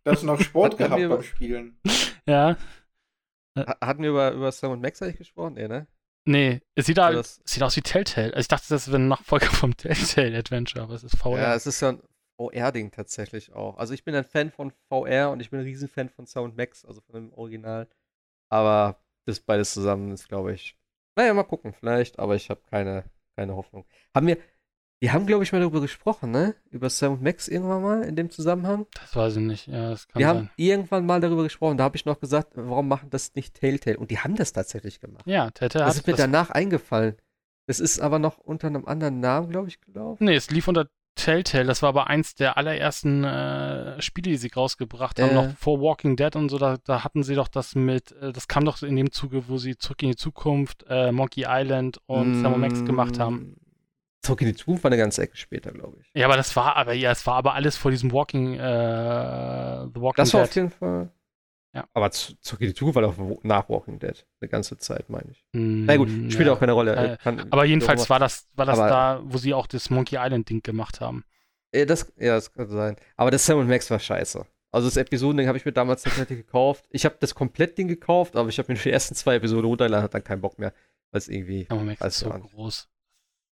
Das ist noch Sport gehabt beim Spielen.
Ja.
Hatten wir über, über Sam und Max eigentlich gesprochen? Nee, ne?
Nee, es sieht, halt, es sieht aus wie Telltale. Also ich dachte, das wäre ein Nachfolger vom Telltale Adventure, aber es ist VR.
Ja, es ist ja ein VR-Ding tatsächlich auch. Also ich bin ein Fan von VR und ich bin ein Riesenfan von Sound Max, also von dem Original. Aber das beides zusammen ist, glaube ich. Naja, mal gucken, vielleicht, aber ich habe keine, keine Hoffnung. Haben wir, wir haben, glaube ich, mal darüber gesprochen, ne? Über Sam Max irgendwann mal in dem Zusammenhang.
Das weiß ich nicht, ja, das
kann Wir sein. haben irgendwann mal darüber gesprochen, da habe ich noch gesagt, warum machen das nicht Telltale? Und die haben das tatsächlich gemacht.
Ja,
Telltale Das ist mir danach eingefallen. Das ist aber noch unter einem anderen Namen, glaube ich, gelaufen.
Nee, es lief unter Telltale, das war aber eins der allerersten äh, Spiele, die sie rausgebracht haben, äh. noch vor Walking Dead und so, da, da hatten sie doch das mit, äh, das kam doch in dem Zuge, wo sie zurück in die Zukunft, äh, Monkey Island und mm. Sam Max gemacht haben.
Zurück in die Zukunft war eine ganze Ecke später, glaube ich.
Ja, aber das war aber ja, es war aber alles vor diesem Walking, äh, The Walking
Das war Dead. auf jeden Fall.
Ja.
Aber zu die Zukunft war doch nach Walking Dead. Eine ganze Zeit, meine ich.
Mm,
Na gut, spielt
ja.
auch keine Rolle.
Äh,
Kann,
aber jedenfalls war das, war das
Aber-
da, wo sie auch das Monkey Island-Ding gemacht haben.
Ja, das, ja, das kann sein. Aber das Sam Max war scheiße. Also das Episodending habe ich mir damals richtig gekauft. Ich habe das Komplettding gekauft, aber ich habe mir die ersten zwei Episoden runtergeladen, hat dann keinen Bock mehr. Weil es irgendwie.
Aber Max ist so
nicht.
groß.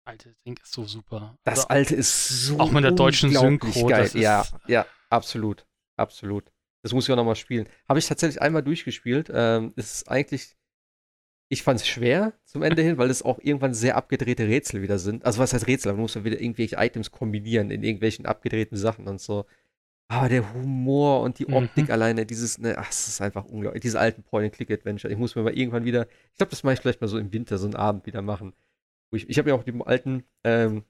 Alte Ding ist so super.
Das
Also,
alte ist so.
auch mit der deutschen Synchro,
Geil. ja, ja, absolut. Absolut. Das muss ich auch nochmal spielen. Habe ich tatsächlich einmal durchgespielt. Ähm, ist eigentlich. Ich fand es schwer zum Ende hin, weil es auch irgendwann sehr abgedrehte Rätsel wieder sind. Also was heißt Rätsel? Man muss ja wieder irgendwelche Items kombinieren in irgendwelchen abgedrehten Sachen und so. Aber der Humor und die
Mhm.
Optik alleine, dieses, ne, ach, es ist einfach unglaublich. Diese alten Point-and-Click-Adventure. Ich muss mir mal irgendwann wieder, ich glaube, das mache ich vielleicht mal so im Winter, so einen Abend wieder machen. Ich ich habe ja auch die alten ähm,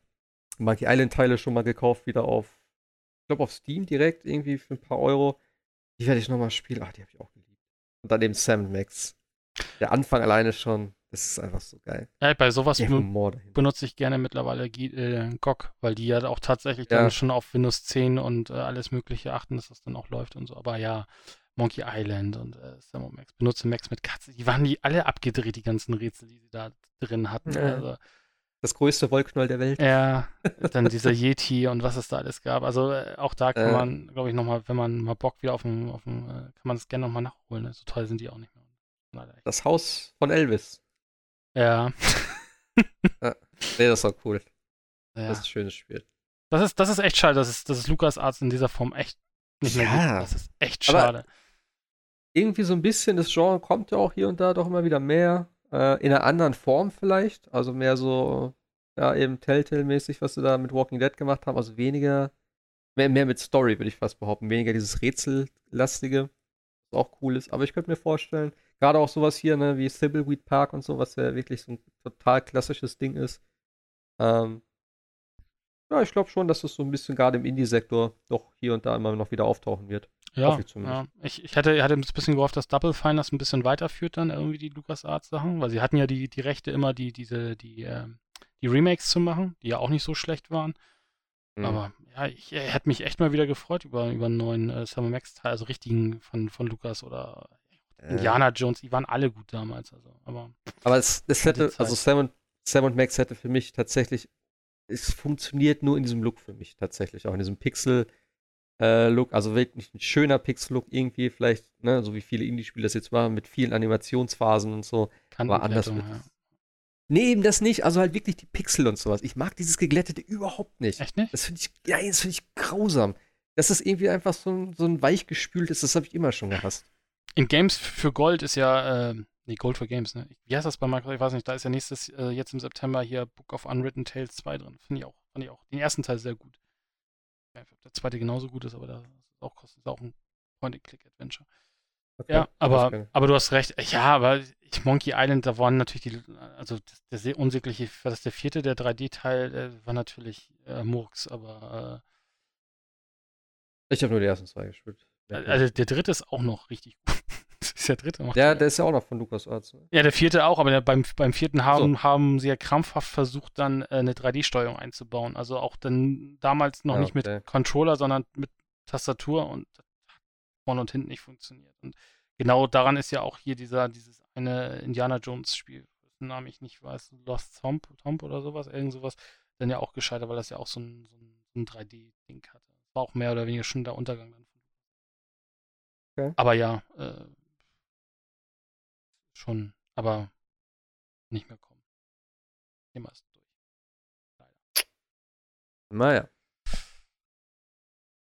Monkey Island-Teile schon mal gekauft, wieder auf, ich glaube, auf Steam direkt, irgendwie für ein paar Euro. Die werde ich nochmal spielen. Ach, die habe ich auch geliebt. Und dann eben Sam Max. Der Anfang alleine schon, das ist einfach so geil.
ja, bei sowas benutze ich gerne mittlerweile äh, GOG, weil die ja auch tatsächlich dann
Ja.
schon auf Windows 10 und äh, alles Mögliche achten, dass das dann auch läuft und so. Aber ja, Monkey Island und äh, Sam Max, benutze Max mit Katze. Die waren die alle abgedreht, die ganzen Rätsel, die sie da drin hatten.
Ja.
Also,
Das größte Wollknäuel der Welt.
ja, dann dieser Yeti und was es da alles gab. Also äh, auch da kann
Äh.
man, glaube ich, nochmal, wenn man mal Bock wieder auf dem, auf dem äh, kann man das gerne nochmal nachholen. Ne? So toll sind die auch nicht mehr. Leider.
Das Haus von Elvis.
Ja.
Nee, das war cool.
ja.
Das ist ein schönes Spiel.
Das ist, das ist echt schade, dass es, dass es LucasArts in dieser Form echt nicht mehr
Ja.
gibt. Das ist echt
Aber-
schade.
Irgendwie so ein bisschen, das Genre kommt ja auch hier und da doch immer wieder mehr. Äh, in einer anderen Form vielleicht. Also mehr so, ja, eben Telltale-mäßig, was sie da mit Walking Dead gemacht haben. Also weniger, mehr, mehr mit Story, würde ich fast behaupten. Weniger dieses Rätsellastige, was auch cool ist. Aber ich könnte mir vorstellen, gerade auch sowas hier, ne, wie Thimbleweed Park und so, was ja wirklich so ein total klassisches Ding ist. Ähm, ja, ich glaube schon, dass das so ein bisschen gerade im Indie-Sektor doch hier und da immer noch wieder auftauchen wird.
Ja,
ich
ja. Ich, ich hatte, hatte ein bisschen gehofft, dass Double Fine das ein bisschen weiterführt dann irgendwie die LucasArts Sachen, weil sie hatten ja die, die Rechte immer die, diese, die, ähm, die Remakes zu machen, die ja auch nicht so schlecht waren.
Mhm.
Aber ja, ich äh, hätte mich echt mal wieder gefreut über, über einen neuen äh, Summer Max Teil, also richtigen von, von Lucas oder
Äh,
Indiana Jones, die waren alle gut damals, also, aber
Aber es, es hätte, also Sam und, Sam und Max hätte für mich tatsächlich, es funktioniert nur in diesem Look für mich tatsächlich, auch in diesem Pixel-Look, also wirklich ein schöner Pixel-Look irgendwie, vielleicht, ne, so wie viele Indie-Spiele das jetzt waren, mit vielen Animationsphasen und so. Aber anders wird
ja.
Nee, eben das nicht, also halt wirklich die Pixel und sowas. Ich mag dieses Geglättete überhaupt nicht.
Echt nicht?
Das finde ich, ja, das finde ich grausam. Das ist irgendwie einfach so ein, so ein weichgespültes, das habe ich immer schon gehasst.
In Games für Gold ist ja, äh, nee, Gold for Games, ne? Wie heißt das bei Microsoft? Ich weiß nicht, da ist ja nächstes, äh, jetzt im September hier Book of Unwritten Tales 2 drin. Finde ich auch, fand ich auch den ersten Teil sehr gut. Ich weiß nicht, ob der zweite genauso gut ist, aber da ist auch, kostet ist auch ein Point-and-Click-Adventure.
Okay,
Ja, aber, aber du hast recht. Ja, aber ich, Monkey Island, da waren natürlich die, also der sehr unsägliche, war das der vierte, der 3D-Teil, der war natürlich äh, Murks, aber
Ich habe nur die ersten zwei gespielt.
äh, also der dritte ist auch noch richtig gut. Das ist der dritte.
ja- der ist ja auch noch von LucasArts. Ne?
Ja, der vierte auch, aber der, beim, beim vierten haben, haben sie ja krampfhaft versucht, dann äh, eine 3D-Steuerung einzubauen. Also auch dann damals noch
Ja,
nicht mit
okay.
Controller, sondern mit Tastatur und vorne und hinten nicht funktioniert. Und genau daran ist ja auch hier dieser, dieses eine Indiana Jones-Spiel, dessen Namen ich nicht weiß, Lost Tomb, Tomb oder sowas, irgend sowas, dann ja auch gescheitert, weil das ja auch so ein, so ein, so ein 3D-Ding hatte. War auch mehr oder weniger schon der Untergang dann.
Okay.
Aber ja, äh, schon, aber nicht mehr kommen. Thema ist durch. Leider.
Naja.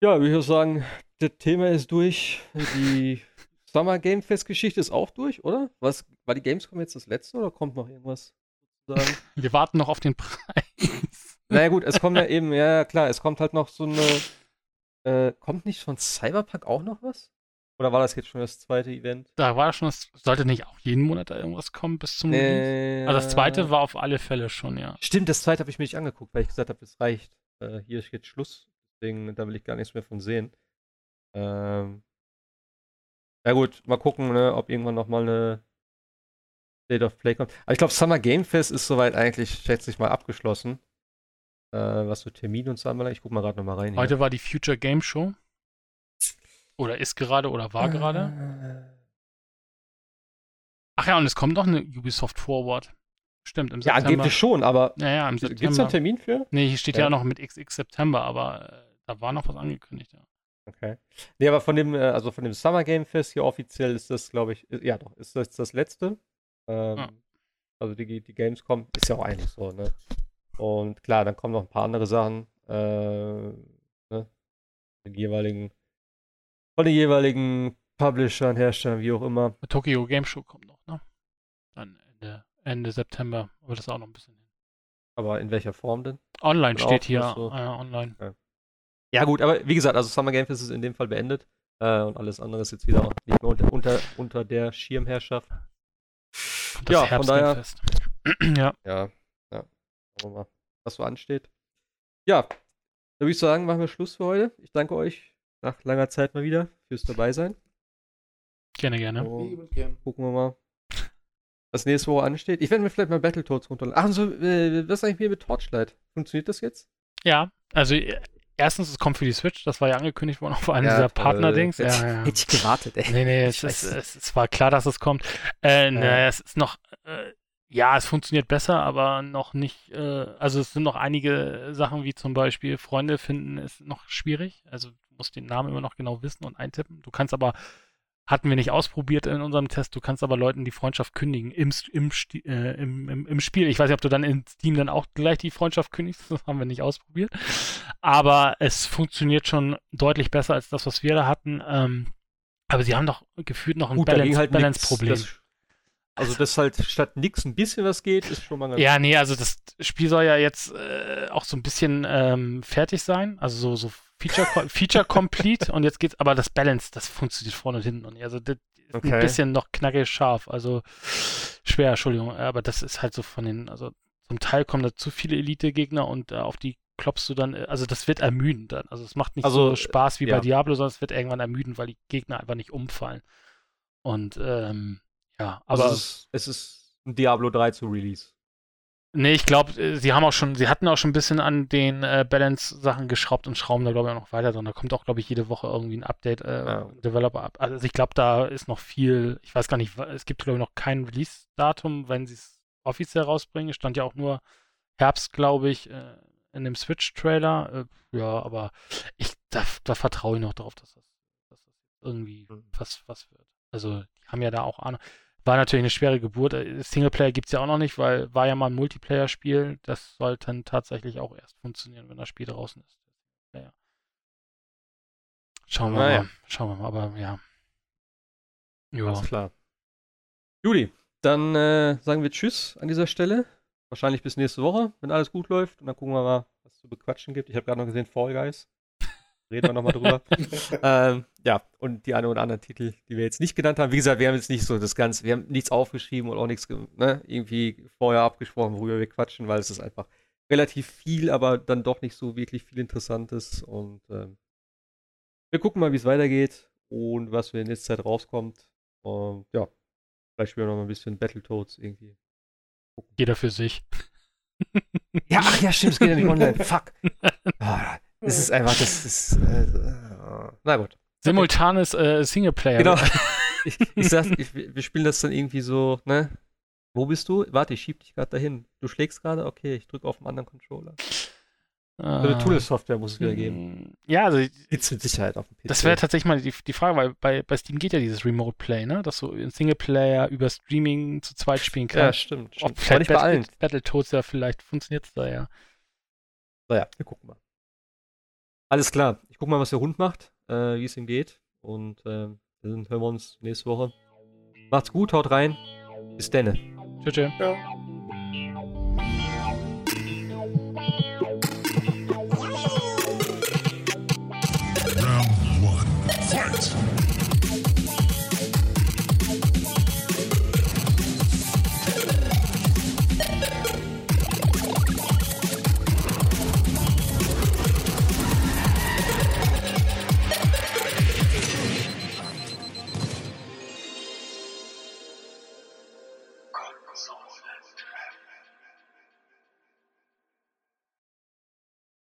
Ja, würde ich auch sagen, das Thema ist durch. Die Summer Game Fest Geschichte ist auch durch, oder? Was war die Gamescom jetzt das letzte oder kommt noch irgendwas? sozusagen?
Wir warten noch auf den Preis.
naja, gut, es kommt ja eben, ja, ja, klar, es kommt halt noch so eine. Äh, kommt nicht von Cyberpunk auch noch was? Oder war das jetzt schon das zweite Event?
Da war schon, das sollte nicht auch jeden Monat da irgendwas kommen bis zum Release?
Äh,
Also das zweite war auf alle Fälle schon, ja.
Stimmt, das zweite habe ich mir nicht angeguckt, weil ich gesagt habe, es reicht. Äh, hier ist jetzt Schluss. Deswegen, da will ich gar nichts mehr von sehen. Ähm. Ja gut, mal gucken, ne, ob irgendwann noch mal eine State of Play kommt. Aber ich glaube, Summer Game Fest ist soweit eigentlich, schätze ich mal, abgeschlossen. Äh, was so Termin und so anbelangt. Ich guck mal gerade noch mal rein. hier.
Heute war die Future Game Show. Oder ist gerade oder war gerade. Ach ja, und es kommt noch eine Ubisoft Forward. Stimmt,
im September. Ja, angeblich schon, aber
ja, im September.
Gibt es da einen Termin für?
Nee, hier steht ja, ja noch mit XX September, aber äh, da war noch was angekündigt, ja.
Okay. Nee, aber von dem, äh, also von dem Summer Game Fest hier offiziell ist das, glaube ich, ja doch, ist das das letzte. Ähm, ja. Also die, die Gamescom ist ja auch eigentlich so, ne? Und klar, dann kommen noch ein paar andere Sachen, äh, ne? Den jeweiligen, von den jeweiligen Publishern, Herstellern, wie auch immer.
Tokyo Game Show kommt noch, ne? Dann Ende, Ende September, aber das auch noch ein bisschen hin.
Aber in welcher Form denn?
Online steht hier, so? äh, online.
Okay. Ja, gut, aber wie gesagt, also Summer Game Fest ist in dem Fall beendet. Äh, und alles andere ist jetzt wieder nicht mehr unter, unter, unter der Schirmherrschaft.
Das ja, von daher.
ja. Ja, ja. Mal, was so ansteht. Ja, da würde ich sagen, machen wir Schluss für heute. Ich danke euch nach langer Zeit mal wieder fürs Dabeisein.
Gerne, gerne.
So, gucken wir mal, was nächste Woche ansteht. Ich werde mir vielleicht mal Battletoads runterladen. Ach, so, äh, was ist eigentlich mit Torchlight? Funktioniert das jetzt?
Ja, also äh, erstens, es kommt für die Switch, das war ja angekündigt worden auf einem ja, dieser Partner-Dings. Ja,
ja. Hätte ich gewartet, ey.
Nee, nee, es, ist, es, es, war klar, dass es kommt. Äh, ja. naja, es ist noch, äh, ja, es funktioniert besser, aber noch nicht, äh, also es sind noch einige Sachen, wie zum Beispiel Freunde finden, ist noch schwierig. Also du musst den Namen immer noch genau wissen und eintippen. Du kannst aber hatten wir nicht ausprobiert in unserem Test. Du kannst aber Leuten die Freundschaft kündigen im, im, äh, im, im, im, Spiel. Ich weiß nicht, ob du dann in Steam dann auch gleich die Freundschaft kündigst. Das haben wir nicht ausprobiert. Aber es funktioniert schon deutlich besser als das, was wir da hatten. Ähm, aber sie haben doch gefühlt noch ein
Gut, Balance, halt Balance-Problem. Also, dass halt statt nix ein bisschen was geht, ist schon mal
ganz Ja, nee, also das Spiel soll ja jetzt äh, auch so ein bisschen ähm, fertig sein. Also so, so Feature, Feature complete und jetzt geht's, aber das Balance, das funktioniert vorne und hinten noch nicht. Also das ist okay. ein bisschen noch knackig scharf, also schwer, Entschuldigung, aber das ist halt so von den, also zum Teil kommen da zu viele Elite-Gegner und äh, auf die klopfst du dann, äh, also das wird ermüdend dann. Also es macht nicht also, so Spaß wie ja. bei Diablo, sondern es wird irgendwann ermüdend, weil die Gegner einfach nicht umfallen. Und ähm, ja, also aber.
Also es, ist, es ist ein Diablo 3 zu Release.
Nee, ich glaube, äh, sie haben auch schon, sie hatten auch schon ein bisschen an den äh, Balance-Sachen geschraubt und schrauben da, glaube ich, auch noch weiter dran. Da kommt auch, glaube ich, jede Woche irgendwie ein Update, äh, ja. Developer ab. Also ich glaube, da ist noch viel, ich weiß gar nicht, es gibt, glaube ich, noch kein Release-Datum, wenn sie es offiziell rausbringen. Es stand ja auch nur Herbst, glaube ich, äh, in dem Switch-Trailer. Äh, ja, aber ich, da, da vertraue ich noch darauf, dass das, dass das irgendwie mhm. was, was wird. Also, die haben ja da auch Ahnung. War natürlich eine schwere Geburt. Äh, Singleplayer gibt es ja auch noch nicht, weil war ja mal ein Multiplayer-Spiel. Das sollte dann tatsächlich auch erst funktionieren, wenn das Spiel draußen ist. Ja. Schauen wir naja. mal. Schauen wir mal, aber ja.
Ja. Alles klar. Juli, dann äh, sagen wir Tschüss an dieser Stelle. Wahrscheinlich bis nächste Woche, wenn alles gut läuft. Und dann gucken wir mal, was es zu bequatschen gibt. Ich habe gerade noch gesehen Fall Guys. Reden wir nochmal drüber. ähm, ja, und die eine oder anderen Titel, die wir jetzt nicht genannt haben. Wie gesagt, wir haben jetzt nicht so das Ganze, wir haben nichts aufgeschrieben und auch nichts ne, irgendwie vorher abgesprochen, worüber wir quatschen, weil es ist einfach relativ viel, aber dann doch nicht so wirklich viel Interessantes. Und ähm, wir gucken mal, wie es weitergeht und was für in nächster Zeit rauskommt. Und ja, vielleicht spielen wir noch mal ein bisschen Battletoads irgendwie.
Gucken. Jeder für sich.
ja, ach ja, stimmt, es geht ja nicht online. Fuck. Ah, es ist einfach, das ist. Äh, na gut.
Simultanes äh, Singleplayer.
Genau. ich, ich sag, ich, wir spielen das dann irgendwie so, ne? Wo bist du? Warte, ich schieb dich gerade dahin. Du schlägst gerade? Okay, ich drücke auf einen anderen Controller. Ah. Eine Tool-Software muss es wieder geben.
Hm, ja, also.
Gibt's mit Sicherheit auf dem
PC. Das wäre tatsächlich mal die, die Frage, weil bei, bei Steam geht ja dieses Remote Play, ne? Dass du in Singleplayer über Streaming zu zweit spielen kannst.
Ja, stimmt. stimmt.
Ob bei allen. Battletoads ja vielleicht funktioniert es da ja.
Naja, wir gucken mal. Alles klar. Ich gucke mal, was der Hund macht, äh, wie es ihm geht. Und äh, dann hören wir uns nächste Woche. Macht's gut, haut rein. Bis denne.
Tschüss. Tschüss.